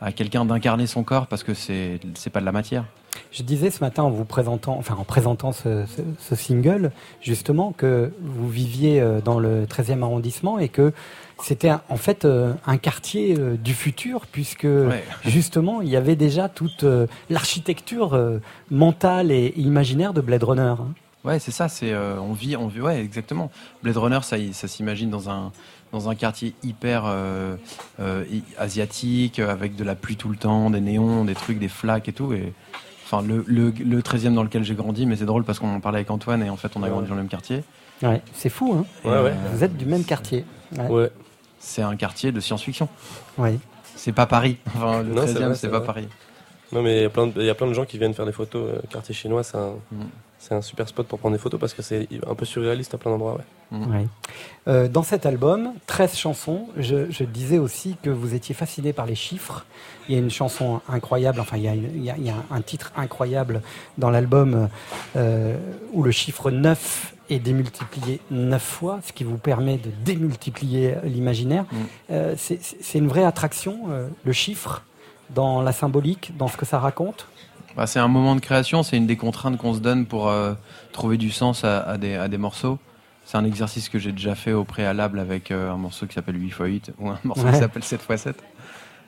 à quelqu'un d'incarner son corps parce que c'est pas de la matière. Je disais ce matin en vous présentant, enfin en présentant ce, ce- single, justement que vous viviez dans le 13e arrondissement et que c'était en fait euh, un quartier euh, du futur puisque justement il y avait déjà toute euh, l'architecture euh, mentale et imaginaire de Blade Runner. hein. Ouais, c'est ça. C'est euh, on vit, on vit. Ouais, exactement. Blade Runner, ça, ça s'imagine dans un dans un quartier hyper euh, euh, asiatique, avec de la pluie tout le temps, des néons, des trucs, des flaques et tout. Et enfin, le, le, le 13e dans lequel j'ai grandi, mais c'est drôle parce qu'on en parlait avec Antoine et en fait, on a grandi dans le même quartier. Ouais, c'est fou, hein Et, euh, Vous êtes du même quartier. C'est un quartier de science-fiction. Ouais. C'est pas Paris. *laughs* Enfin, le Non, 13e, vrai, c'est pas vrai. Paris. Non, mais il y a plein de- il y, a plein de gens qui viennent faire des photos. euh, quartier chinois, c'est un, Mm. c'est un super spot pour prendre des photos parce que c'est un peu surréaliste à plein d'endroits. Ouais. Ouais. Euh, dans cet album, 13 chansons, je, je disais aussi que vous étiez fasciné par les chiffres. Il y a une chanson incroyable, enfin il y a, une- il y a- il y a un titre incroyable dans l'album euh, où le chiffre 9 est démultiplié 9 fois, ce qui vous permet de démultiplier l'imaginaire. Euh, c'est- c'est c'est une vraie attraction, euh, le chiffre, dans la symbolique, dans ce que ça raconte? Bah, c'est un moment de création, c'est une des contraintes qu'on se donne pour euh, trouver du sens à, à des, à des morceaux. C'est un exercice que j'ai déjà fait au préalable avec un morceau qui s'appelle 8x8 *laughs* ou un morceau Ouais. qui s'appelle 7x7.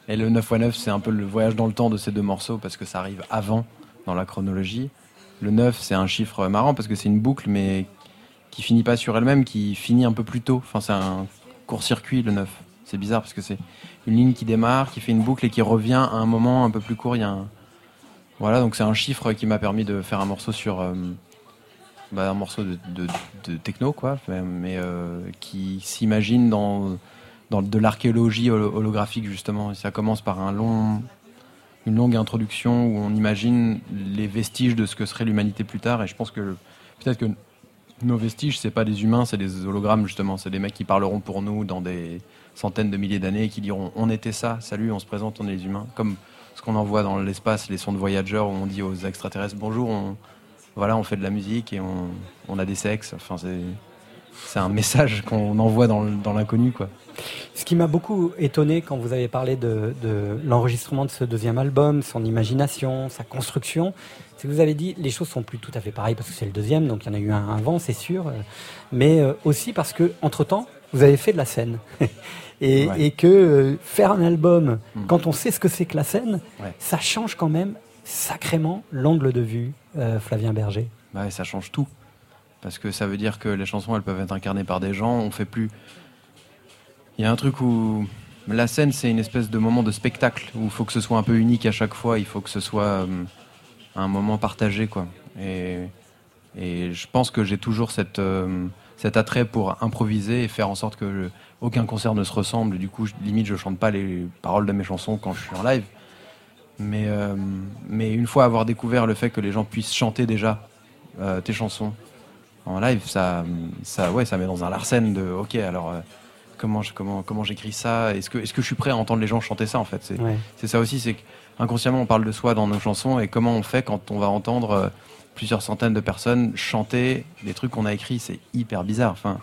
Et le 9x9, c'est un peu le voyage dans le temps de ces deux morceaux parce que ça arrive avant dans la chronologie. Le 9, c'est un chiffre marrant parce que c'est une boucle mais qui finit pas sur elle-même, qui finit un peu plus tôt. Enfin, c'est un court-circuit le 9. C'est bizarre parce que c'est une ligne qui démarre, qui fait une boucle et qui revient à un moment un peu plus court. Il y a voilà, donc c'est un chiffre qui m'a permis de faire un morceau sur euh, bah, un morceau de, techno, quoi, mais, euh, qui s'imagine dans, dans de l'archéologie holo- holographique justement. Ça commence par un long, une longue introduction où on imagine les vestiges de ce que serait l'humanité plus tard. Et je pense que peut-être que nos vestiges, c'est pas des humains, c'est des hologrammes justement. C'est des mecs qui parleront pour nous dans des centaines de milliers d'années et qui diront on était ça, salut, on se présente, on est les humains. Comme ce qu'on envoie dans l'espace, les sondes Voyager où on dit aux extraterrestres bonjour, on, voilà, on fait de la musique et on, on a des sexes. Enfin, c'est c'est un message qu'on envoie dans, l'inconnu, quoi. Ce qui m'a beaucoup étonné quand vous avez parlé de, de l'enregistrement de ce deuxième album, son imagination, sa construction, c'est que vous avez dit les choses sont plus tout à fait pareilles parce que c'est le deuxième, donc il y en a eu un avant, c'est sûr, mais euh, aussi parce que entre temps, vous avez fait de la scène. *laughs* et, Ouais. et que euh, faire un album, Mm. quand on sait ce que c'est que la scène, Ouais. ça change quand même sacrément l'angle de vue, euh, Flavien Berger. Bah, ouais, ça change tout. Parce que ça veut dire que les chansons, elles peuvent être incarnées par des gens. On fait plus. Il y a un truc où la scène, c'est une espèce de moment de spectacle où il faut que ce soit un peu unique à chaque fois. Il faut que ce soit euh, un moment partagé, quoi. Et, je pense que j'ai toujours euh, cet attrait pour improviser et faire en sorte que aucun concert ne se ressemble. Du coup, limite, je chante pas les paroles de mes chansons quand je suis en live. Mais, euh, une fois avoir découvert le fait que les gens puissent chanter déjà tes chansons en live, ça, ça, ouais, ça met dans un larcène de OK, alors euh, comment, je- comment, comment j'écris ça? Est-ce que, est que je suis prêt à entendre les gens chanter ça en fait? C'est Ouais. c'est ça aussi, c'est qu'inconsciemment on parle de soi dans nos chansons et comment on fait quand on va entendre euh, plusieurs centaines de personnes chanter des trucs qu'on a écrits, c'est hyper bizarre. Enfin,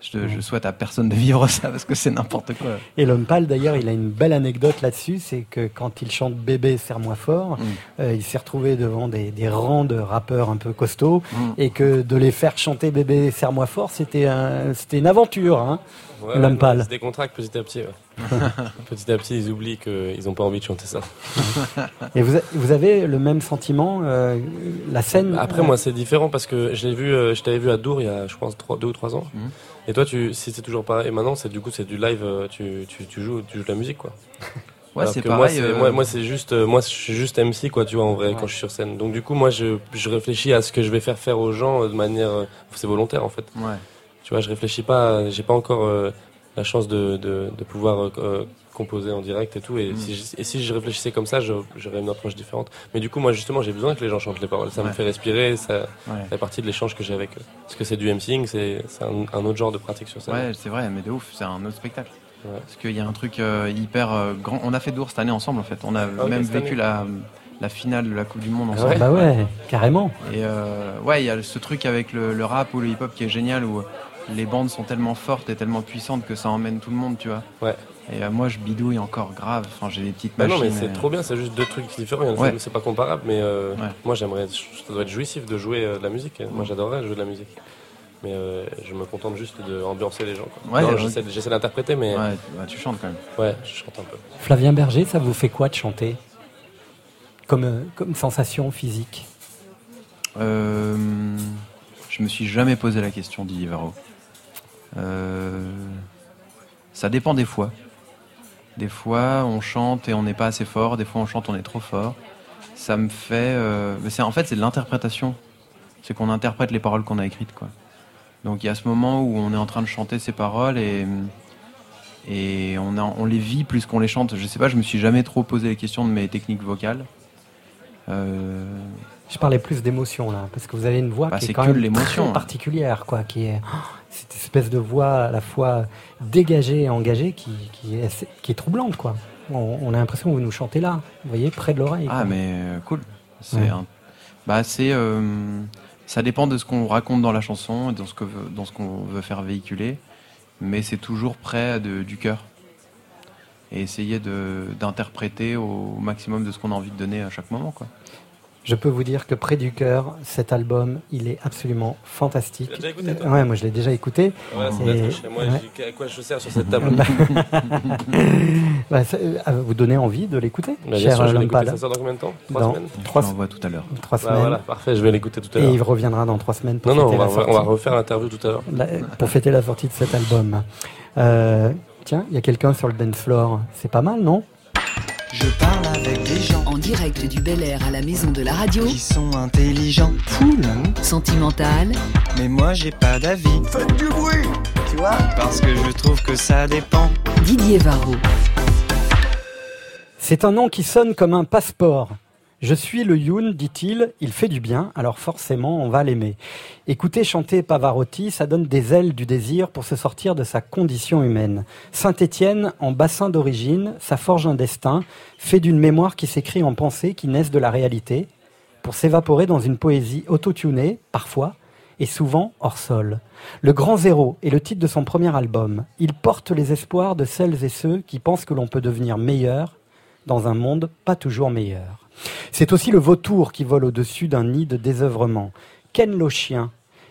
je, je souhaite à personne de vivre ça parce que c'est n'importe quoi. Et l'homme pâle, d'ailleurs, il a une belle anecdote là-dessus, c'est que quand il chante Bébé, serre-moi fort, Mm. euh, il s'est retrouvé devant des, des rangs de rappeurs un peu costauds, Mm. et que de les faire chanter Bébé, serre-moi fort, c'était un, c'était une aventure, hein, Ouais, l'homme ouais, pâle. Ils se décontractent petit à petit. ouais. *laughs* petit à petit, ils oublient qu'ils n'ont pas envie de chanter ça. *laughs* Et vous, a- vous avez le même sentiment, euh, la scène? Après, moi, c'est différent parce que je l'ai vu, euh, je t'avais vu à Dour il y a, je pense, trois- deux ou trois ans. Mhm. Et toi, tu, si c'est toujours pareil, maintenant, c'est du coup, c'est du live, euh, tu, tu, tu joues, tu joues de la musique, quoi. *laughs* Ouais, c'est pareil, Moi, c'est, euh, moi, moi, c'est juste, euh, moi, je suis juste MC, quoi, tu vois, en vrai, quand je suis sur scène. Donc, du coup, moi, je, je réfléchis à ce que je vais faire faire aux gens de manière, c'est volontaire, en fait. Ouais. Tu vois, je réfléchis pas, j'ai pas encore euh, la chance de, de, de pouvoir euh, composer en direct et tout. Et, Mm. si, je, et si je réfléchissais comme ça, j'aurais une approche différente. Mais du coup, moi, justement, j'ai besoin que les gens chantent les paroles. Ça me fait respirer, ça Ouais. fait partie de l'échange que j'ai avec eux. Parce que c'est du MCing, c'est c'est un, un autre genre de pratique sur scène. Ouais, c'est vrai, mais de ouf, c'est un autre spectacle. Ouais. Parce qu'il y a un truc euh, hyper euh, grand. On a fait Dour cette année ensemble en fait. On a Ah, même vécu la, la finale de la Coupe du Monde Ah ensemble. ouais Bah ouais, carrément. Et euh, ouais, il y a ce truc avec le, le rap ou le hip-hop qui est génial où les bandes sont tellement fortes et tellement puissantes que ça emmène tout le monde, tu vois. Ouais. Et euh, moi, je bidouille encore grave. Enfin, j'ai des petites Bah non, machines. mais c'est et- trop bien, c'est juste deux trucs différents. Ouais. C'est pas comparable, mais euh, Ouais. moi j'aimerais, ça doit être jouissif de jouer euh, de la musique. Moi j'adorerais jouer de la musique. Mais euh, je me contente juste de ambiancer les gens. Quoi. Ouais, Non, ouais. j'essaie, d'interpréter, mais. Ouais, bah, tu chantes quand même. Ouais, je chante un peu. Flavien Berger, ça vous fait quoi de chanter? Comme, euh, comme sensation physique? Euh, je me suis jamais posé la question, Didier Varro. Euh, ça dépend des fois. Des fois, on chante et on n'est pas assez fort. Des fois, on chante, on est trop fort. Ça me fait. euh, c'est en fait, c'est de l'interprétation. C'est qu'on interprète les paroles qu'on a écrites, quoi. Donc, il y a ce moment où on est en train de chanter ces paroles et et on, a- on les vit plus qu'on les chante. Je sais pas, je me suis jamais trop posé les questions de mes techniques vocales. Euh, Je parlais plus d'émotion là, parce que vous avez une voix Bah, qui est quand même très hein. particulière, quoi, qui est cette espèce de voix à la fois dégagée et engagée qui, qui, est, qui est troublante, quoi. On, on a l'impression que vous nous chantez là, vous voyez, près de l'oreille. Ah, quoi. mais euh, cool. C'est Ouais. un- bah, c'est, euh, ça dépend de ce qu'on raconte dans la chanson, et dans ce que veut- dans ce qu'on veut faire véhiculer, mais c'est toujours près de- du cœur. Et essayer de, d'interpréter au maximum de ce qu'on a envie de donner à chaque moment, quoi. Je peux vous dire que près du cœur, cet album, il est absolument fantastique. Tu l'as déjà écouté, toi Ouais, moi je l'ai déjà écouté. Ouais, ça Et- chez moi. ouais. À quoi je sers sur cette table *laughs* Bah, ça, euh, vous donnez envie de l'écouter, Bah, bien cher sûr, je vais Alain l'écouter. Pal. Ça sort dans combien de temps Trois Dans semaines trois, Je l'envoie tout à l'heure. Trois Bah, semaines. voilà, parfait, je vais l'écouter tout à Et l'heure. il reviendra dans trois semaines pour Non, non, fêter on va, la on va- sortie. on va refaire l'interview tout à l'heure. La- pour fêter la sortie de cet album. Euh, tiens, il y a quelqu'un sur le dance floor. C'est pas mal, non? Je parle avec des gens En direct du Bel Air à la maison de la radio. qui sont intelligents, Cool. Sentimental. mais moi j'ai pas d'avis. Faites du bruit, tu vois Parce que je trouve que ça dépend. Didier Varro. C'est un nom qui sonne comme un passeport. Je suis le Youn, dit-il, il fait du bien, alors forcément on va l'aimer. Écoutez chanter Pavarotti, ça donne des ailes du désir pour se sortir de sa condition humaine. Saint-Étienne, en bassin d'origine, ça forge un destin, fait d'une mémoire qui s'écrit en pensée, qui naissent de la réalité, pour s'évaporer dans une poésie autotunée, parfois, et souvent hors sol. Le Grand Zéro est le titre de son premier album. Il porte les espoirs de celles et ceux qui pensent que l'on peut devenir meilleur dans un monde pas toujours meilleur. C'est aussi le vautour qui vole au-dessus d'un nid de désœuvrement. Ken lo chien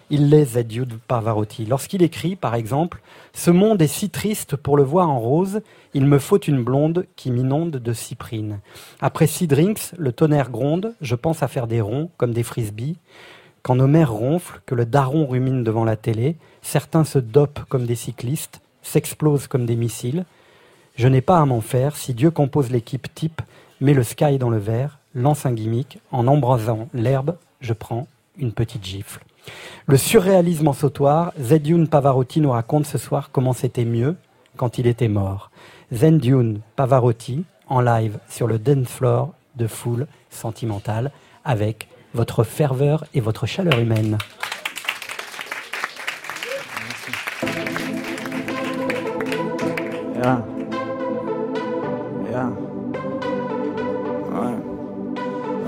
il l'est Zedjud Pavarotti. Lorsqu'il écrit, par exemple, Ce monde est si triste pour le voir en rose, il me faut une blonde qui m'inonde de cyprine. Après six drinks, le tonnerre gronde, je pense à faire des ronds comme des frisbees. Quand nos mères ronflent, que le daron rumine devant la télé, certains se dopent comme des cyclistes, s'explosent comme des missiles. Je n'ai pas à m'en faire si Dieu compose l'équipe type, met le sky dans le verre, lance un gimmick, en embrasant l'herbe, je prends une petite gifle. Le surréalisme en sautoir, Zedjun Pavarotti nous raconte ce soir comment c'était mieux quand il était mort. Zedjun Pavarotti en live sur le dance floor de foule sentimentale avec votre ferveur et votre chaleur humaine.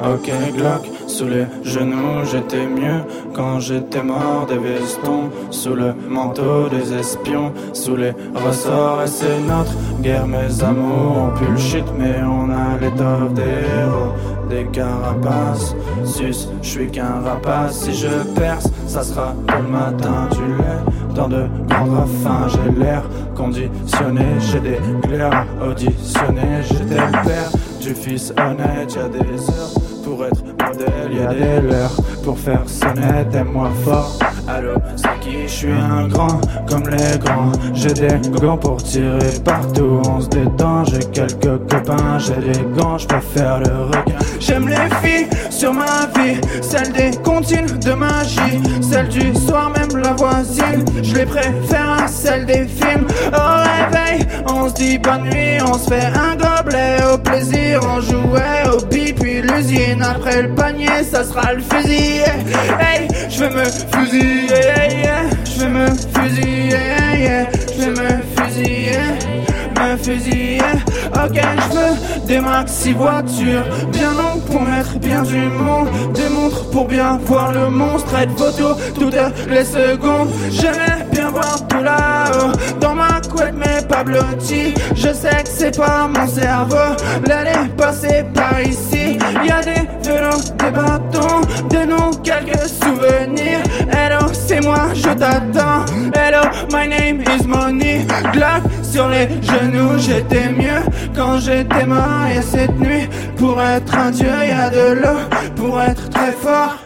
Ok, Glock, sous les genoux, j'étais mieux quand j'étais mort des vestons, sous le manteau des espions, sous les ressorts, et c'est notre guerre. Mes amours ont pu le shit, mais on a l'étoffe des héros, des carapaces. Sus, je suis qu'un rapace, si je perce, ça sera le matin, tu l'es. Dans de grands rafins, j'ai l'air conditionné, j'ai des glaires auditionnés, j'étais le père du fils honnête, y'a des heures pour être y a des leurs pour faire sonnette, aime-moi fort. Allô, c'est qui? Je suis un grand comme les grands. J'ai des gants pour tirer partout. On se détend, j'ai quelques copains, j'ai des gants, je faire le requin. J'aime les filles sur ma vie, celles des comptines de magie, celles du soir, même la voisine. Je les préfère à celles des films. Au réveil, on se dit bonne nuit, on se fait un gobelet au plaisir, on jouait au bi puis l'usine. Après le ça sera le fusil. Hey, je vais me fusiller, je vais me fusiller, je vais me fusiller me fusiller. Ok, je veux des maxi voitures, bien longues pour mettre bien du monde. Des montres pour bien voir le monstre. Être photo toutes les secondes. J'aimerais tout là-haut. Dans ma couette, mais pas blotti. Je sais que c'est pas mon cerveau. L'année passée par ici. Y a des vélos, des bâtons, des noms, quelques souvenirs. Hello, c'est moi, je t'attends. Hello, my name is Money. Glock sur les genoux, j'étais mieux quand j'étais. Et cette nuit, pour être un dieu, y a de l'eau. Pour être très fort.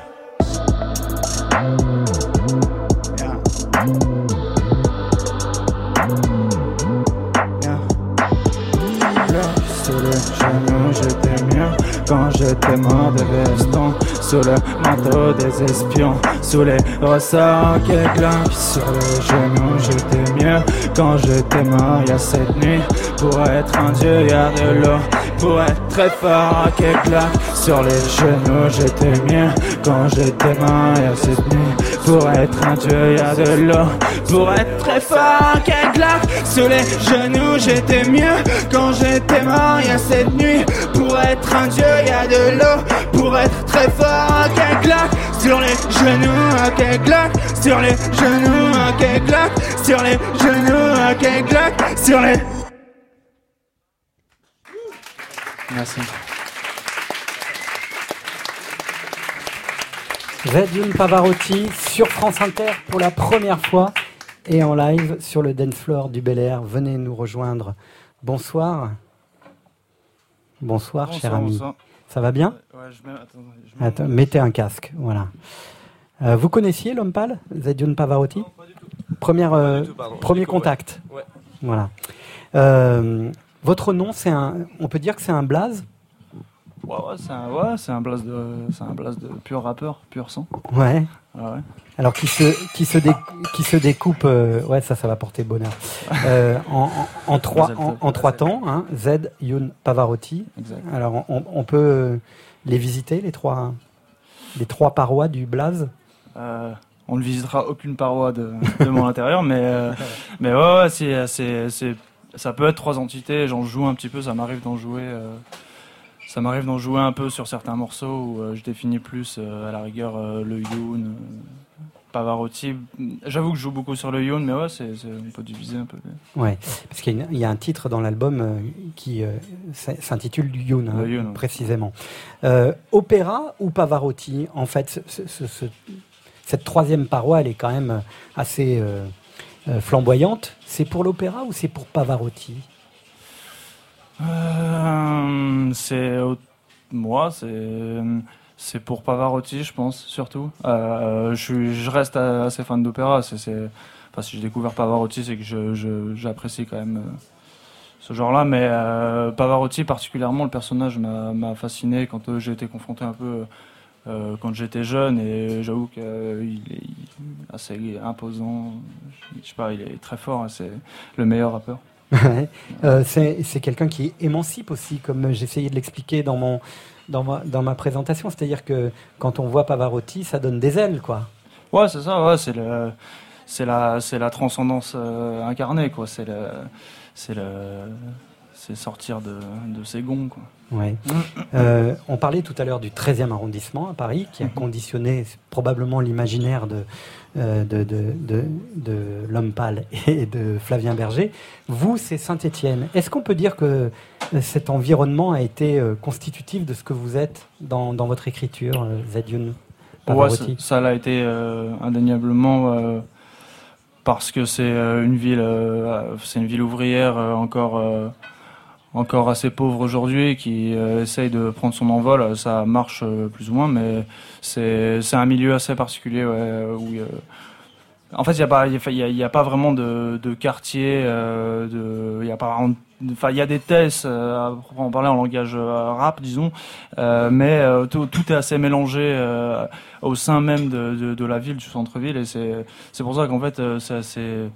J'étais mort de veston. Sous le manteau des espions, sous les ressorts qui éclatent. Sur les genoux, j'étais mieux quand j'étais mort. Y a cette nuit, pour être un dieu, y a de l'eau. Pour être très fort, qui éclate. Sur les genoux, j'étais mieux quand j'étais mort. Y a cette nuit, pour être un dieu, y a de l'eau. Pour être très fort, qui éclate. Sur les genoux, j'étais mieux quand j'étais mort. Y a cette nuit, pour être un dieu, y a de l'eau. Pour être très fort, qui éclate. Sur les genoux, qui éclate. Sur les genoux, qui éclate. Sur les genoux, qui éclate. Sur les. Merci. Pavarotti sur France Inter pour la première fois et en live sur le dance floor du Bel Air. Venez nous rejoindre. Bonsoir. Bonsoir, cher Bonsoir, ami. bonsoir. Ça va bien Ouais, je mets- attends, je mets- Attends, Mettez un casque, voilà. Euh, vous connaissiez l'homme pâle, Zedjun Pavarotti Première, euh, du tout, pardon. Premier contact. Ouais. Voilà. Euh, votre nom, c'est un. On peut dire que c'est un blaze? Ouais, ouais, c'est un, ouais, c'est un blast de, c'est un de pur rappeur, pur sang. Ouais. Ah ouais. Alors qui se qui se dé- qui se découpe euh, ouais ça ça va porter bonheur *laughs* Euh, en, en, en trois en, en trois temps hein, Z Youn Pavarotti Exact. alors on, on peut euh, les visiter les trois les trois parois du blaze? Euh, on ne visitera aucune paroi de, de mon *laughs* intérieur, mais, mais ouais, ouais, c'est, c'est, c'est, ça peut être trois entités. J'en joue un petit peu, ça m'arrive d'en jouer. euh, ça m'arrive d'en jouer un peu sur certains morceaux où euh, je définis plus, euh, à la rigueur, le Youn, Pavarotti. J'avoue que je joue beaucoup sur le Youn, mais ouais, c'est, c'est- on peut diviser un peu. ouais parce qu'il y a, y un titre dans l'album qui s'intitule Youn hein, Youn, précisément opéra ou Pavarotti? En fait ce, ce- ce- cette troisième paroi, elle est quand même assez euh, flamboyante. C'est pour l'opéra ou c'est pour Pavarotti? Euh, c'est moi, c'est c'est pour Pavarotti, je pense surtout. Euh, je je reste assez fan d'opéra. C'est, enfin, si j'ai découvert Pavarotti, c'est que j'apprécie quand même ce genre-là. Mais Pavarotti, particulièrement, le personnage m'a, fasciné quand j'ai été confronté un peu euh, quand j'étais jeune. Et j'avoue qu'il est il- assez imposant. Je sais pas, il est très fort. hein, c'est le meilleur rappeur. *laughs* Ouais. Euh, c'est quelqu'un qui émancipe aussi, comme j'essayais de l'expliquer dans, mon, dans, ma, dans ma présentation. C'est-à-dire que quand on voit Pavarotti, ça donne des ailes, quoi. Ouais, c'est ça, ouais, c'est le, c'est la, la transcendance euh, incarnée, quoi. C'est le, c'est le, c'est sortir de, de ses gonds, quoi. Ouais. Euh, on parlait tout à l'heure du 13e arrondissement à Paris, qui a conditionné probablement l'imaginaire de, euh, de, de, de, de l'homme pâle *laughs* et de Flavien Berger. Vous, c'est Saint-Étienne. Est-ce qu'on peut dire que euh, cet environnement a été constitutif de ce que vous êtes dans, dans votre écriture, Zedioun Ouais, ça l'a été euh, indéniablement parce que c'est une ville, c'est une ville ouvrière encore, encore assez pauvre aujourd'hui qui euh, essaye de prendre son envol. Ça marche euh, plus ou moins, mais c'est, un milieu assez particulier ouais, où euh, en fait, il n'y a, pas- y a, y a- pas vraiment de, de quartier. euh, de- Il y a pas Enfin, il y a des tests, euh, à proprement parler en langage euh, rap, disons, euh, mais euh, tout, tout est assez mélangé euh, au sein même de, de, de la ville, du centre-ville, et c'est pour ça qu'en fait, euh, c'est assez...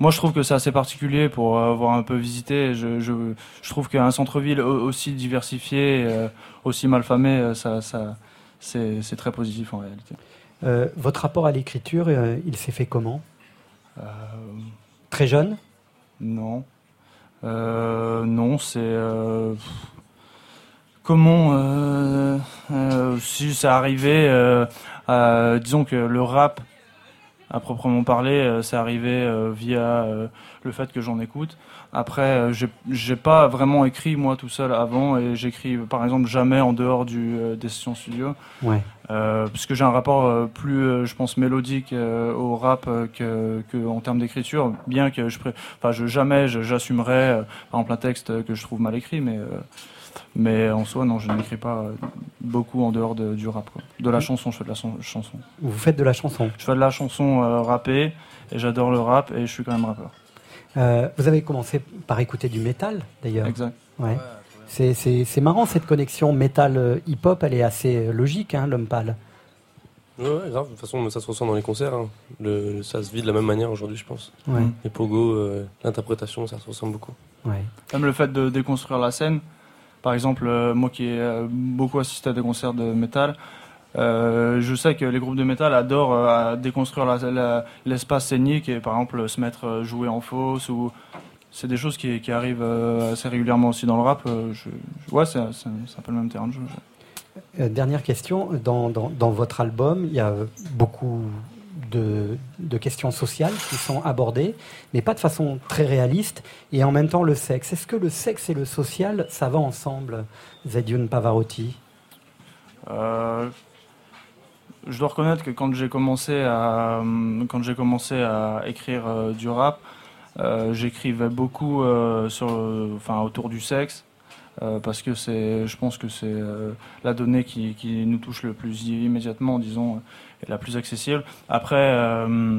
Moi, je trouve que c'est assez particulier pour avoir un peu visité. Je, je, je trouve qu'un centre-ville au- aussi diversifié, euh, aussi malfamé, euh, ça, ça, c'est très positif en réalité. Euh, votre rapport à l'écriture, euh, il s'est fait comment? Euh, Très jeune? Non. Non, c'est. comment. si c'est arrivé. euh, euh, disons que le rap, à proprement parler, euh, c'est arrivé euh, via euh, le fait que j'en écoute. Après, j'ai- pas vraiment écrit moi tout seul avant et j'écris par exemple jamais en dehors du, des sessions studio. Ouais. Euh, parce que j'ai un rapport plus, je pense, mélodique au rap euh, que, que en termes d'écriture. Bien que je, enfin, je jamais, j'assumerais, par exemple, un texte que je trouve mal écrit, mais, euh, mais en soi, non, je n'écris pas euh, beaucoup en dehors de- du rap. Quoi. De la chanson, je fais de la son- chanson. Vous faites de la chanson Je fais de la chanson euh, rappée et j'adore le rap et je suis quand même rappeur. Euh, vous avez commencé par écouter du métal, d'ailleurs. Exact. Ouais. C'est- C'est marrant cette connexion métal-hip-hop, elle est assez euh, logique, hein, l'homme pâle. Ouais, ouais, grave. De toute façon, ça se ressent dans les concerts. hein. Le, ça se vit de la même manière aujourd'hui, je pense. Ouais. Les pogos, euh, l'interprétation, ça se ressemble beaucoup. Ouais. Même le fait de déconstruire la scène. Par exemple, euh, moi qui ai euh, beaucoup assisté à des concerts de métal, euh, je sais que les groupes de métal adorent euh, déconstruire l'espace scénique et par exemple se mettre jouer en fausse ou c'est des choses qui, arrivent assez régulièrement aussi dans le rap. Je, je- ouais, c'est un peu le même terrain de jeu. Dernière question, dans votre album, il y a beaucoup de, questions sociales qui sont abordées, mais pas de façon très réaliste, et en même temps le sexe. Est-ce que le sexe et le social, ça va ensemble, Zedioun Pavarotti? Euh, je dois reconnaître que quand j'ai commencé à euh, commencé à écrire euh, du rap, j'écrivais beaucoup sur, enfin autour du sexe. parce que je pense que c'est la donnée qui, qui nous touche le plus immédiatement, disons, la plus accessible. Après, euh,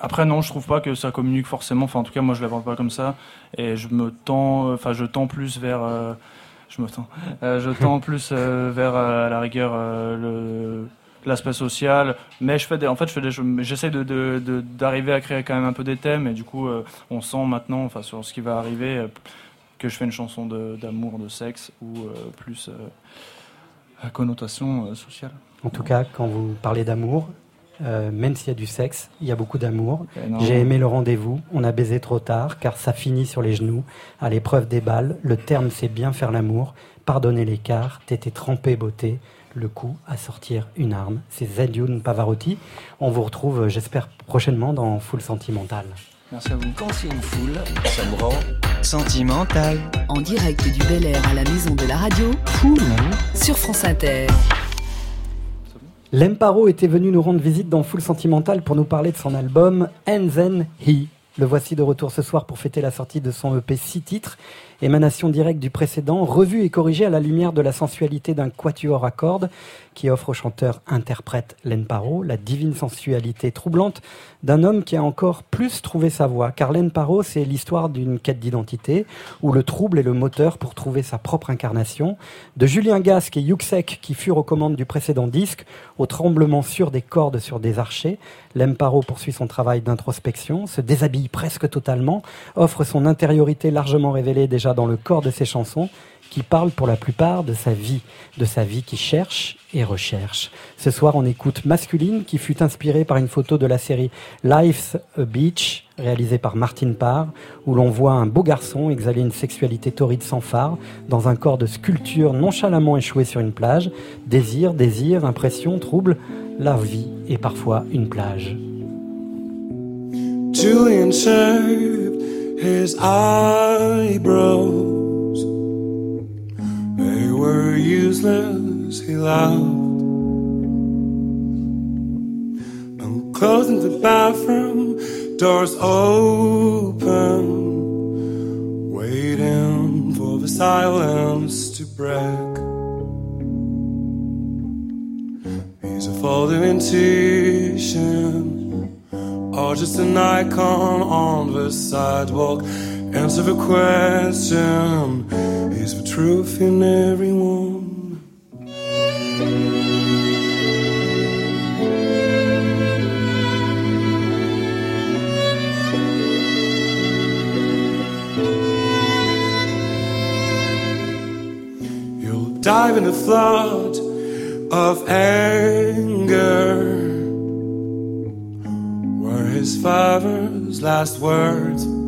après non, je trouve pas que ça communique forcément. Enfin, en tout cas, moi, je l'aborde pas comme ça, et je me tends, enfin, je tends plus vers euh, je me tends. Euh, je tends *laughs* plus euh, vers euh, à la rigueur euh, le l'aspect social, mais je fais des, en fait, je fais des, je- j'essaie de, d'arriver à créer quand même un peu des thèmes, et du coup, euh, on sent maintenant, enfin, sur ce qui va arriver, euh, que je fais une chanson d'amour, de sexe, ou euh, plus euh, à connotation euh, sociale. En tout cas, quand vous parlez d'amour, euh, même s'il y a du sexe, il y a beaucoup d'amour. J'ai aimé le rendez-vous, on a baisé trop tard, car ça finit sur les genoux. À l'épreuve des balles, le terme c'est bien faire l'amour. Pardonnez l'écart, t'étais trempé beauté. Le coup à sortir une arme. C'est Zedioun Pavarotti. On vous retrouve, euh, j'espère, prochainement dans Full Sentimental. Merci à vous. Quand c'est une foule, ça me rend sentimental. En direct du Bel Air à la maison de la radio, Cool sur France Inter. Lemparo était venu nous rendre visite dans Full Sentimental pour nous parler de son album And Then He. Le voici de retour ce soir pour fêter la sortie de son EP 6 titres, émanation directe du précédent, revu et corrigé à la lumière de la sensualité d'un quatuor à cordes qui offre au chanteur-interprète Len Paro la divine sensualité troublante d'un homme qui a encore plus trouvé sa voix. Car Len Paro, c'est l'histoire d'une quête d'identité où le trouble est le moteur pour trouver sa propre incarnation. De Julien Gasque et Yuxek qui furent aux commandes du précédent disque, au tremblement sûr des cordes sur des archers, Len Paro poursuit son travail d'introspection, se déshabille presque totalement, offre son intériorité largement révélée déjà dans le corps de ses chansons qui parle pour la plupart de sa vie, de sa vie qui cherche et recherche. Ce soir, on écoute Masculine, qui fut inspirée par une photo de la série Life's a Beach, réalisée par Martin Parr, où l'on voit un beau garçon exhaler une sexualité torride sans phare, dans un corps de sculpture nonchalamment échoué sur une plage. Désir, désir, impression, trouble, la vie est parfois une plage. Julian his eyebrows. They were useless, he laughed. And closing the bathroom, doors open, waiting for the silence to break. He's a folding intuition, or just an icon on the sidewalk. Answer the question Is the truth in everyone? You'll dive in a flood of anger. Were his father's last words?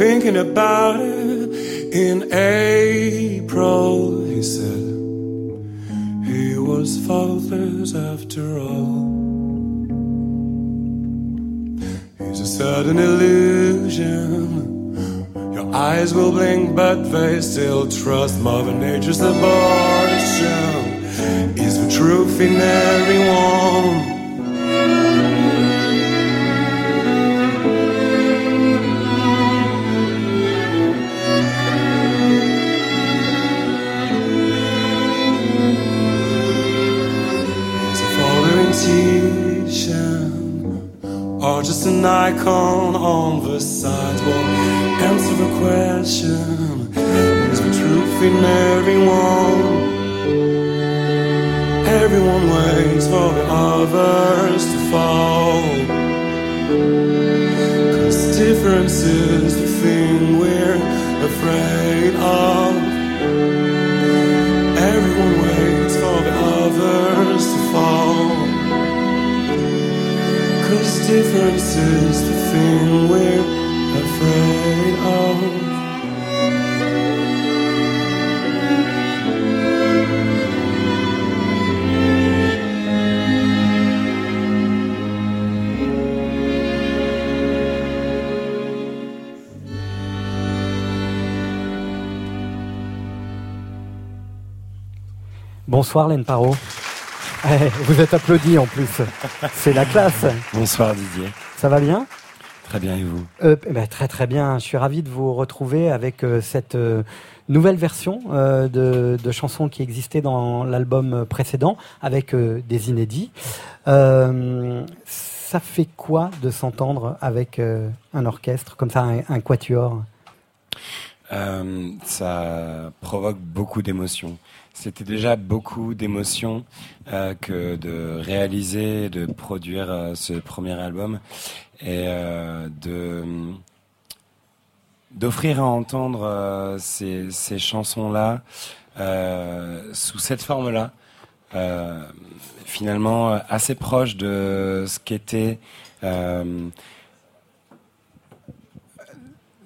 Thinking about it in April, he said, he was faultless after all. He's a sudden illusion. Your eyes will blink, but they still trust Mother Nature's abortion. Is the truth in everyone? Just an icon on the sidewalk? Answer the question Is the truth in everyone? Everyone waits for the others to fall. Cause difference is the thing we're afraid of. The we're. Bonsoir Len Paro. Eh, vous êtes applaudi en plus. C'est la classe. Bonsoir Didier. Ça va bien? Très bien et vous? Euh, eh ben, Très très bien. Je suis ravi de vous retrouver avec euh, cette euh, nouvelle version de, de chansons qui existaient dans l'album précédent avec des inédits. Ça fait quoi de s'entendre avec un orchestre comme ça, un, un quatuor? Ça provoque beaucoup d'émotions. C'était déjà beaucoup d'émotions euh, que de réaliser, de produire euh, ce premier album et euh, de d'offrir à entendre ces, chansons-là sous cette forme-là, finalement assez proche de ce qu'était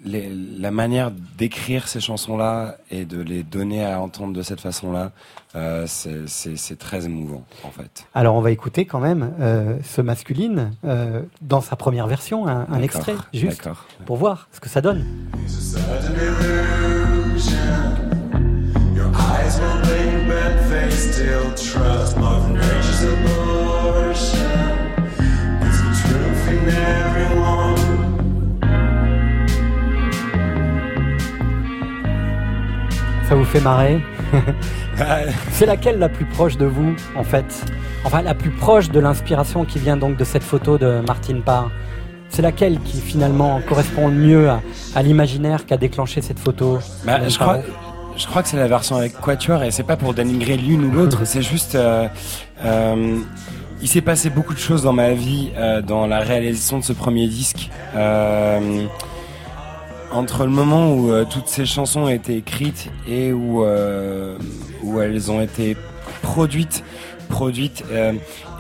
les- la manière d'écrire ces chansons-là et de les donner à entendre de cette façon-là, euh, c'est- très émouvant en fait. Alors on va écouter quand même euh, ce masculine euh, dans sa première version, un, un extrait juste pour voir ce que ça donne. Ça vous fait marrer *laughs* C'est laquelle la plus proche de vous, en fait Enfin, la plus proche de l'inspiration qui vient donc de cette photo de Martine Parr. C'est laquelle qui finalement correspond le mieux à, à l'imaginaire qu'a déclenché cette photo Bah, je, crois, je crois que c'est la version avec Quatuor et c'est pas pour dénigrer l'une ou l'autre, *laughs* c'est juste. euh, euh, il s'est passé beaucoup de choses dans ma vie euh, dans la réalisation de ce premier disque. Entre le moment où euh, toutes ces chansons ont été écrites et où, euh, où elles ont été produites, produites euh,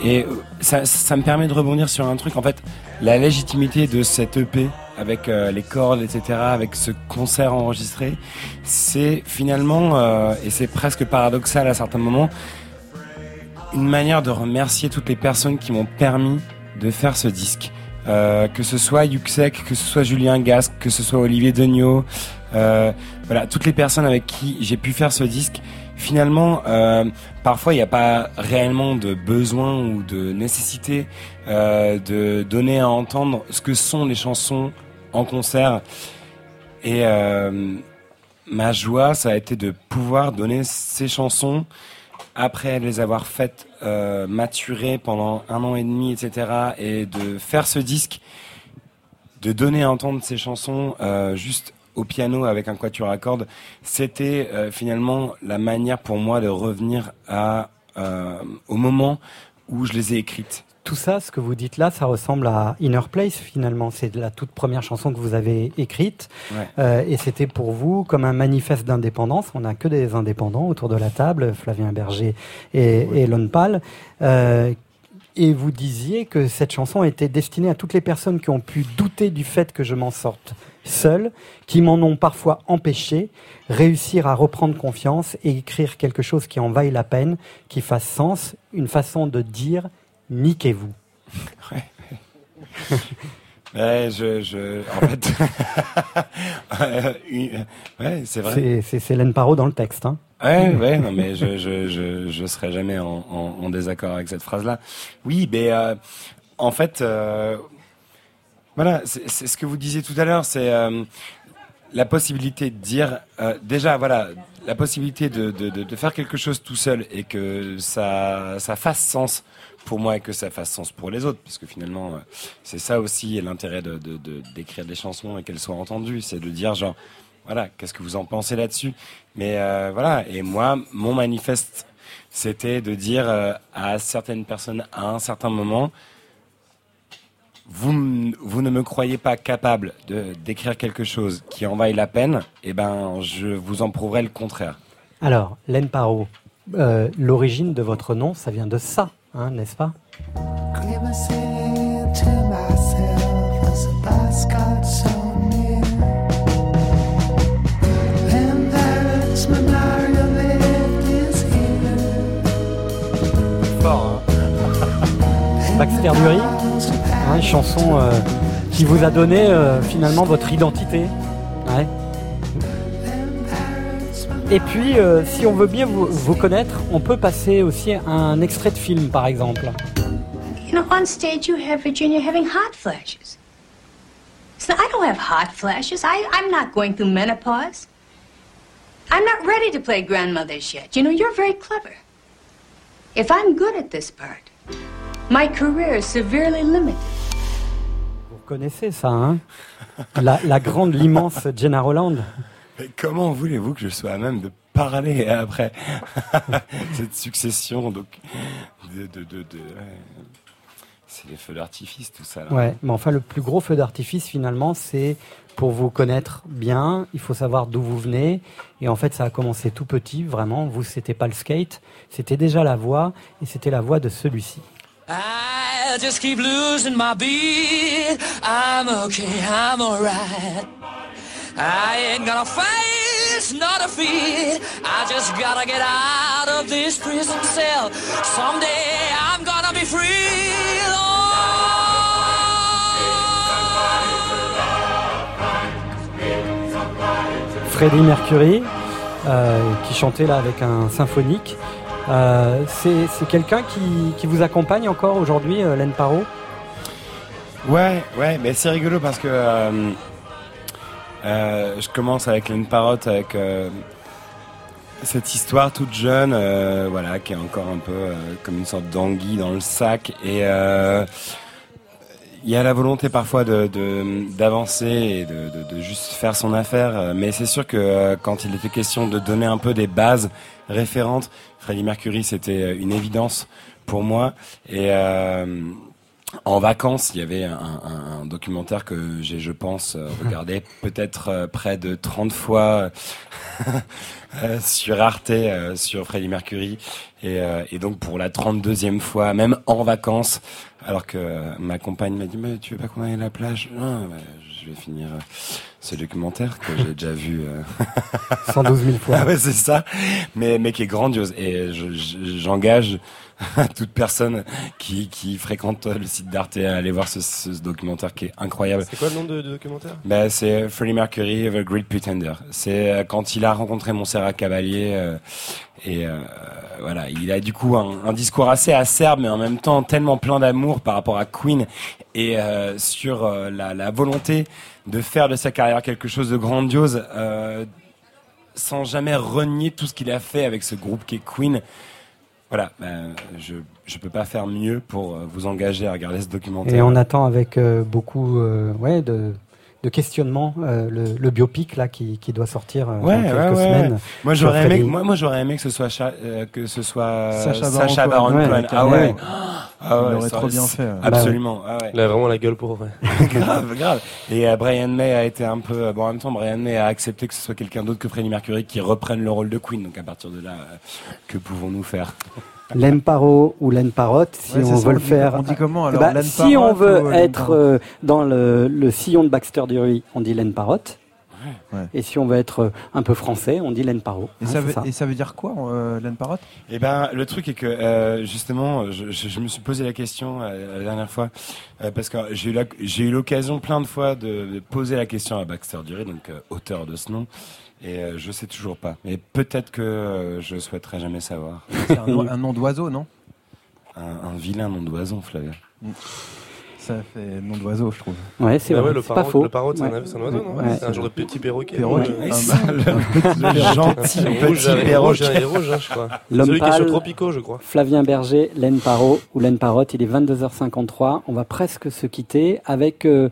et ça, ça me permet de rebondir sur un truc en fait la légitimité de cette EP avec les cordes etc avec ce concert enregistré c'est finalement et c'est presque paradoxal à certains moments une manière de remercier toutes les personnes qui m'ont permis de faire ce disque. Euh, que ce soit Yuxek, que ce soit Julien Gasque, que ce soit Olivier Degnaud, euh, voilà, toutes les personnes avec qui j'ai pu faire ce disque. Finalement, euh, parfois il n'y a pas réellement de besoin ou de nécessité euh, de donner à entendre ce que sont les chansons en concert. Et euh, ma joie, ça a été de pouvoir donner ces chansons après les avoir faites euh, maturer pendant un an et demi, etc., et de faire ce disque, de donner à entendre ces chansons euh, juste au piano avec un quatuor à cordes, c'était euh, finalement la manière pour moi de revenir au moment où je les ai écrites. Tout ça, ce que vous dites là, ça ressemble à Inner Place finalement. C'est la toute première chanson que vous avez écrite. Ouais. Euh, et c'était pour vous comme un manifeste d'indépendance. On n'a que des indépendants autour de la table, Flavien Berger et, et Lon Pal. Euh, et vous disiez que cette chanson était destinée à toutes les personnes qui ont pu douter du fait que je m'en sorte seul, qui m'en ont parfois empêché, réussir à reprendre confiance et écrire quelque chose qui en vaille la peine, qui fasse sens, une façon de dire niquez-vous. *laughs* Ouais, je, je, en fait, *laughs* Euh, ouais, c'est vrai. C'est- Hélène Parot dans le texte. Hein. Ouais, ouais, non, mais je, je, je, je serai jamais en, en, en désaccord avec cette phrase-là. Oui, mais euh, en fait, euh, voilà, c'est ce que vous disiez tout à l'heure, c'est euh, la possibilité de dire, déjà, voilà, la possibilité de, de, de, de faire quelque chose tout seul et que ça, ça fasse sens pour moi et que ça fasse sens pour les autres, parce que finalement, euh, c'est ça aussi l'intérêt de d'écrire des chansons et qu'elles soient entendues, c'est de dire genre, voilà, qu'est-ce que vous en pensez là-dessus Mais euh, voilà, et moi, mon manifeste, c'était de dire euh, à certaines personnes à un certain moment, vous, vous ne me croyez pas capable de d'écrire quelque chose qui en vaille la peine, et ben, je vous en prouverai le contraire. Alors, Hélène Parot, euh, l'origine de votre nom, ça vient de ça, hein, n'est-ce pas? Fort, *laughs* Baxter Dury, hein, une chanson euh, qui vous a donné euh, finalement votre identité. Ouais. Et puis, euh, si on veut bien vous, vous connaître, on peut passer aussi un extrait de film, par exemple. You know, on stage you have Virginia having hot flashes. So I don't have hot flashes. I, I'm not going through menopause. I'm not ready to play grandmothers yet. You know, you're very clever. If I'm good at this part, my career is severely limited. Vous connaissez ça, hein? La, la grande, l'immense Jenna Roland. Mais comment voulez-vous que je sois à même de parler après *laughs* cette succession donc de, de, de, de- ouais. c'est les feux d'artifice tout ça là. Ouais, mais enfin, le plus gros feu d'artifice, finalement, c'est pour vous connaître bien, il faut savoir d'où vous venez. Et en fait, ça a commencé tout petit, vraiment. Vous, c'était pas le skate, c'était déjà la voix, et c'était la voix de celui-ci. I just keep losing my beat. I'm okay, I'm alright. I ain't gonna face nor defeat. I just gotta get out of this prison cell. Someday I'm gonna be free. Freddie Mercury, euh, qui chantait là avec un symphonique. Euh, c'est c'est quelqu'un qui, qui vous accompagne encore aujourd'hui, euh, Len Parot? Ouais, ouais, mais c'est rigolo parce que euh, euh, je commence avec une parotte avec euh, cette histoire toute jeune, euh, voilà, qui est encore un peu comme une sorte d'anguille dans le sac. Et il y a la volonté parfois d'avancer et de, de, juste faire son affaire. Mais c'est sûr que quand il était question de donner un peu des bases référentes, Freddie Mercury, c'était une évidence pour moi. Et en vacances, il y avait un, un- un documentaire que j'ai, je pense, euh, *laughs* regardé peut-être euh, près de 30 fois *laughs* euh, sur Arte, euh, sur Freddie Mercury. Et, euh, et donc pour la 32e fois, même en vacances, alors que ma compagne m'a dit, mais tu veux pas qu'on aille à la plage? Non, bah, je vais finir euh, ce documentaire que j'ai déjà vu euh, 112 000 *laughs* fois. Ah ouais, c'est ça, mais mais qui est grandiose. Et je- je- j'engage toute personne qui qui fréquente le site d'Arte à aller voir ce, ce documentaire qui est incroyable. C'est quoi le nom de, de documentaire? Bah, c'est Freddie Mercury, The Great Pretender. C'est euh, quand il a rencontré Montserrat Cavalier euh, et euh, voilà, il a du coup un, un discours assez acerbe, mais en même temps tellement plein d'amour par rapport à Queen et euh, sur la, la volonté de faire de sa carrière quelque chose de grandiose, sans jamais renier tout ce qu'il a fait avec ce groupe qui est Queen. Voilà, ben, je je peux pas faire mieux pour euh, vous engager à regarder ce documentaire. Et on attend avec euh, beaucoup euh, ouais, de, de questionnements euh, le, le biopic là, qui, qui doit sortir euh, Ouais, dans quelques ouais. semaines. Moi j'aurais aimé, moi, moi j'aurais aimé que ce soit Cha- euh, que ce soit Sacha Sacha, Baron Cohen. Cohen. Ouais, Ah ouais. ouais. Il Ah ouais, ça trop bien fait. Absolument. Ah ouais. Il a vraiment la gueule pour. *laughs* grave, grave. Et euh, Brian May a été un peu. Bon, en même temps, Brian May a accepté que ce soit quelqu'un d'autre que Freddie Mercury qui reprenne le rôle de Queen. Donc à partir de là, euh, que pouvons-nous faire? Len Paro ou Parotte, si Ouais, on ça, veut on le dit- faire. on dit comment, Eh alors, ben, Len Si on veut Len être euh, dans le, le sillon de Baxter Dury, on dit Parotte. Ouais. Et si on veut être euh, un peu français, on dit Paro. Et, ça veut, ça. et ça veut dire quoi, euh, Parotte Eh ben, le truc est que euh, justement, je, je- je me suis posé la question euh, la dernière fois euh, parce que j'ai eu l'occasion plein de fois de, de poser la question à Baxter Dury, donc euh, auteur de ce nom, et euh, je sais toujours pas. Mais peut-être que euh, je souhaiterais jamais savoir. C'est un, nom- *laughs* un nom d'oiseau, non? Un, un vilain nom d'oiseau, Flavien. Ça fait nom d'oiseau, je trouve. Ouais, c'est Ah vrai, ouais, pas parrot- faux. Le parrot, c'est un Ouais. c'est un oiseau, non? Ouais. C'est un genre de petit perroquet. Perroquet. Euh, Ah, le- *laughs* gentil un petit un- perroquet. rouge, un- rouge, hein, je crois. *laughs* L'homme Celui qui est sur Tropico, je crois. Flavien Berger, Len Paro ou Len Parotte. Il est 22h53. On va presque se quitter avec euh,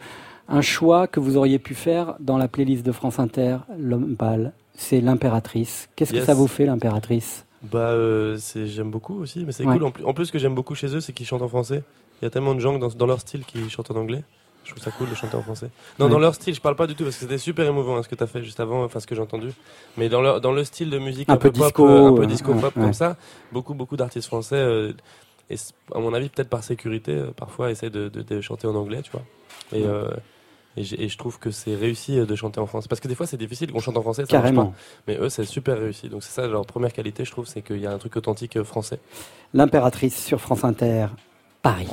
un choix que vous auriez pu faire dans la playlist de France Inter, L'homme pâle. C'est l'impératrice. Qu'est-ce que ça vous fait, l'impératrice? Bah, euh, c'est- j'aime beaucoup aussi, mais c'est Ouais. cool. En plus, en plus, ce que j'aime beaucoup chez eux, c'est qu'ils chantent en français. Il y a tellement de gens dans, dans leur style qui chantent en anglais. Je trouve ça cool de chanter en français. Non, Ouais. dans leur style, je parle pas du tout parce que c'était super émouvant hein, ce que tu as fait juste avant, enfin ce que j'ai entendu. Mais dans, leur, dans le style de musique Un un, peu peu, pop, disco, euh, un peu euh, disco ouais, pop ouais. comme ça, beaucoup beaucoup d'artistes français, euh, et à mon avis peut-être par sécurité, euh, parfois essaient de, de- de chanter en anglais, tu vois. Et, euh, et, j'ai- et je trouve que c'est réussi euh, de chanter en français. Parce que des fois c'est difficile qu'on chante en français, ça Carrément. pas. Mais eux c'est super réussi. Donc c'est ça leur première qualité, je trouve, c'est qu'il y a un truc authentique français. L'impératrice sur France Inter, Paris.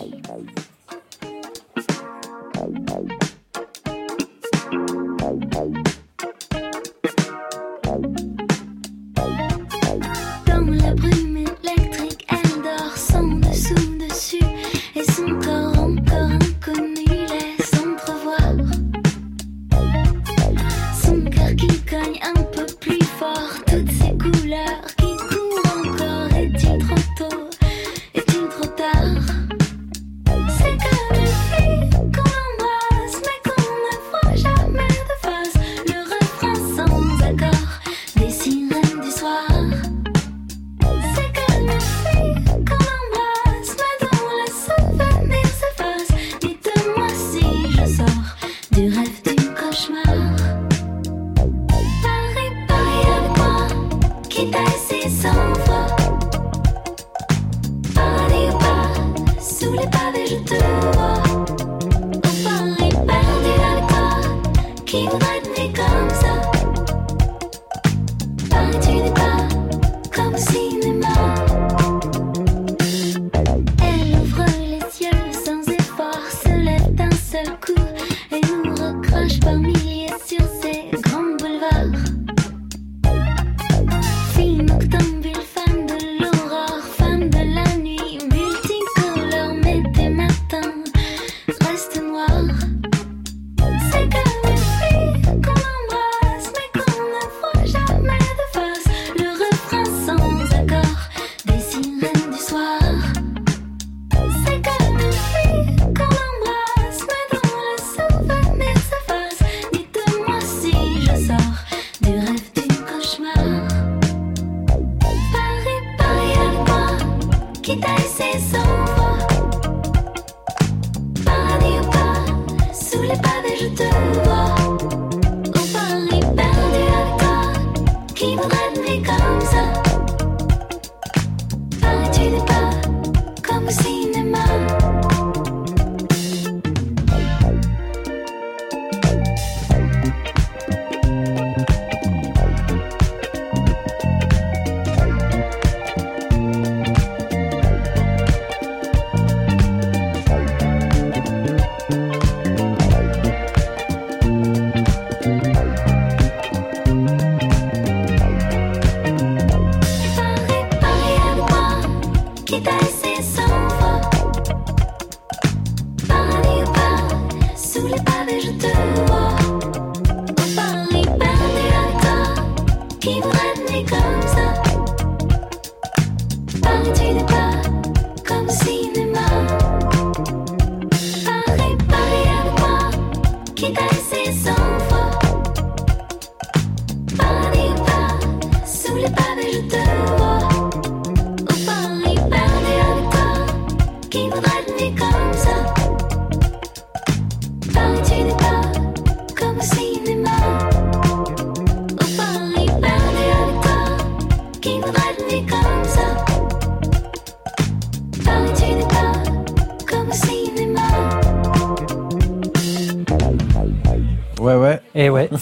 Dans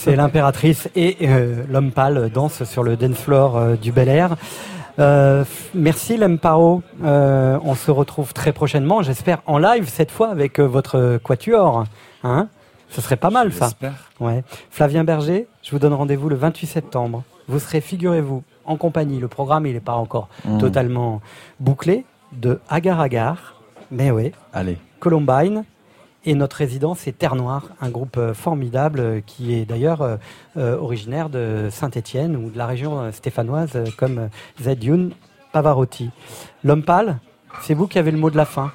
c'est l'impératrice et euh, l'homme pâle dansent sur le dance floor euh, du Bel Air. Euh, merci Lemparo. Euh, on se retrouve très prochainement, j'espère en live cette fois avec euh, votre quatuor. Hein Ce serait pas mal ça. J'espère. Ouais. Flavien Berger, je vous donne rendez-vous le 28 septembre. Vous serez, figurez-vous, en compagnie. Le programme, il n'est pas encore Mhm. totalement bouclé de Agar Agar. Mais oui. Allez. Columbine. Et notre résidence, c'est Terre Noire, un groupe euh, formidable euh, qui est d'ailleurs euh, originaire de Saint-Étienne ou de la région stéphanoise, comme Zedioun Pavarotti. L'homme pâle, c'est vous qui avez le mot de la fin.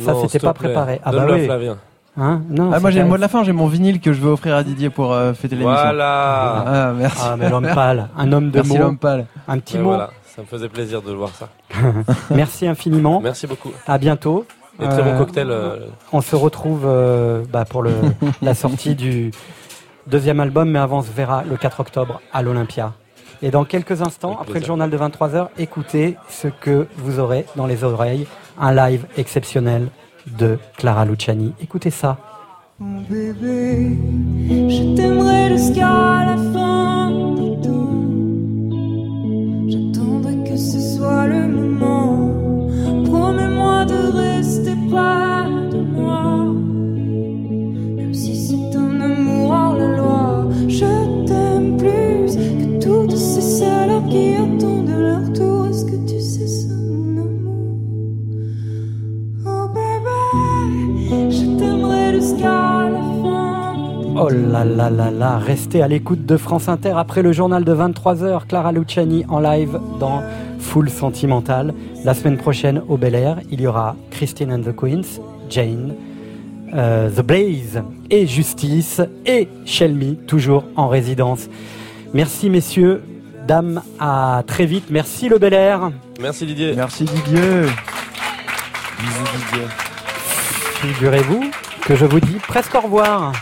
Ça, c'était pas préparé. Ah bah oui. Flavien. Hein non, Ah, moi j'ai le mot de la fin, j'ai mon vinyle que je veux offrir à Didier pour euh, fêter l'émission. Voilà. Ah, merci. Ah, mais l'homme *laughs* pâle, un homme de Merci mots. l'homme pâle. Un petit mot. voilà, ça me faisait plaisir de voir ça. *laughs* Merci infiniment. Merci beaucoup. À bientôt. Et très bon Euh, cocktail. euh, On se retrouve euh, bah, pour le, *laughs* la sortie du deuxième album, mais avant on se verra le 4 octobre à l'Olympia. Et dans quelques instants, Avec après le journal de 23h, écoutez ce que vous aurez dans les oreilles, un live exceptionnel de Clara Luciani. Écoutez ça. Mon bébé, je t'aimerai jusqu'à la fin des temps. J'attendrai que ce soit le moment. Rester Oh là là là là, restez à l'écoute de France Inter après le journal de 23h, Clara Luciani en live dans Full Sentimental. La semaine prochaine au Bel Air, il y aura Christine and the Queens, Jane, euh, The Blaze et Justice et Shelmy, toujours en résidence. Merci messieurs, dames, à très vite. Merci le Bel Air. Merci Didier. Merci Didier. Bisous Didier. Figurez-vous que je vous dis presque au revoir.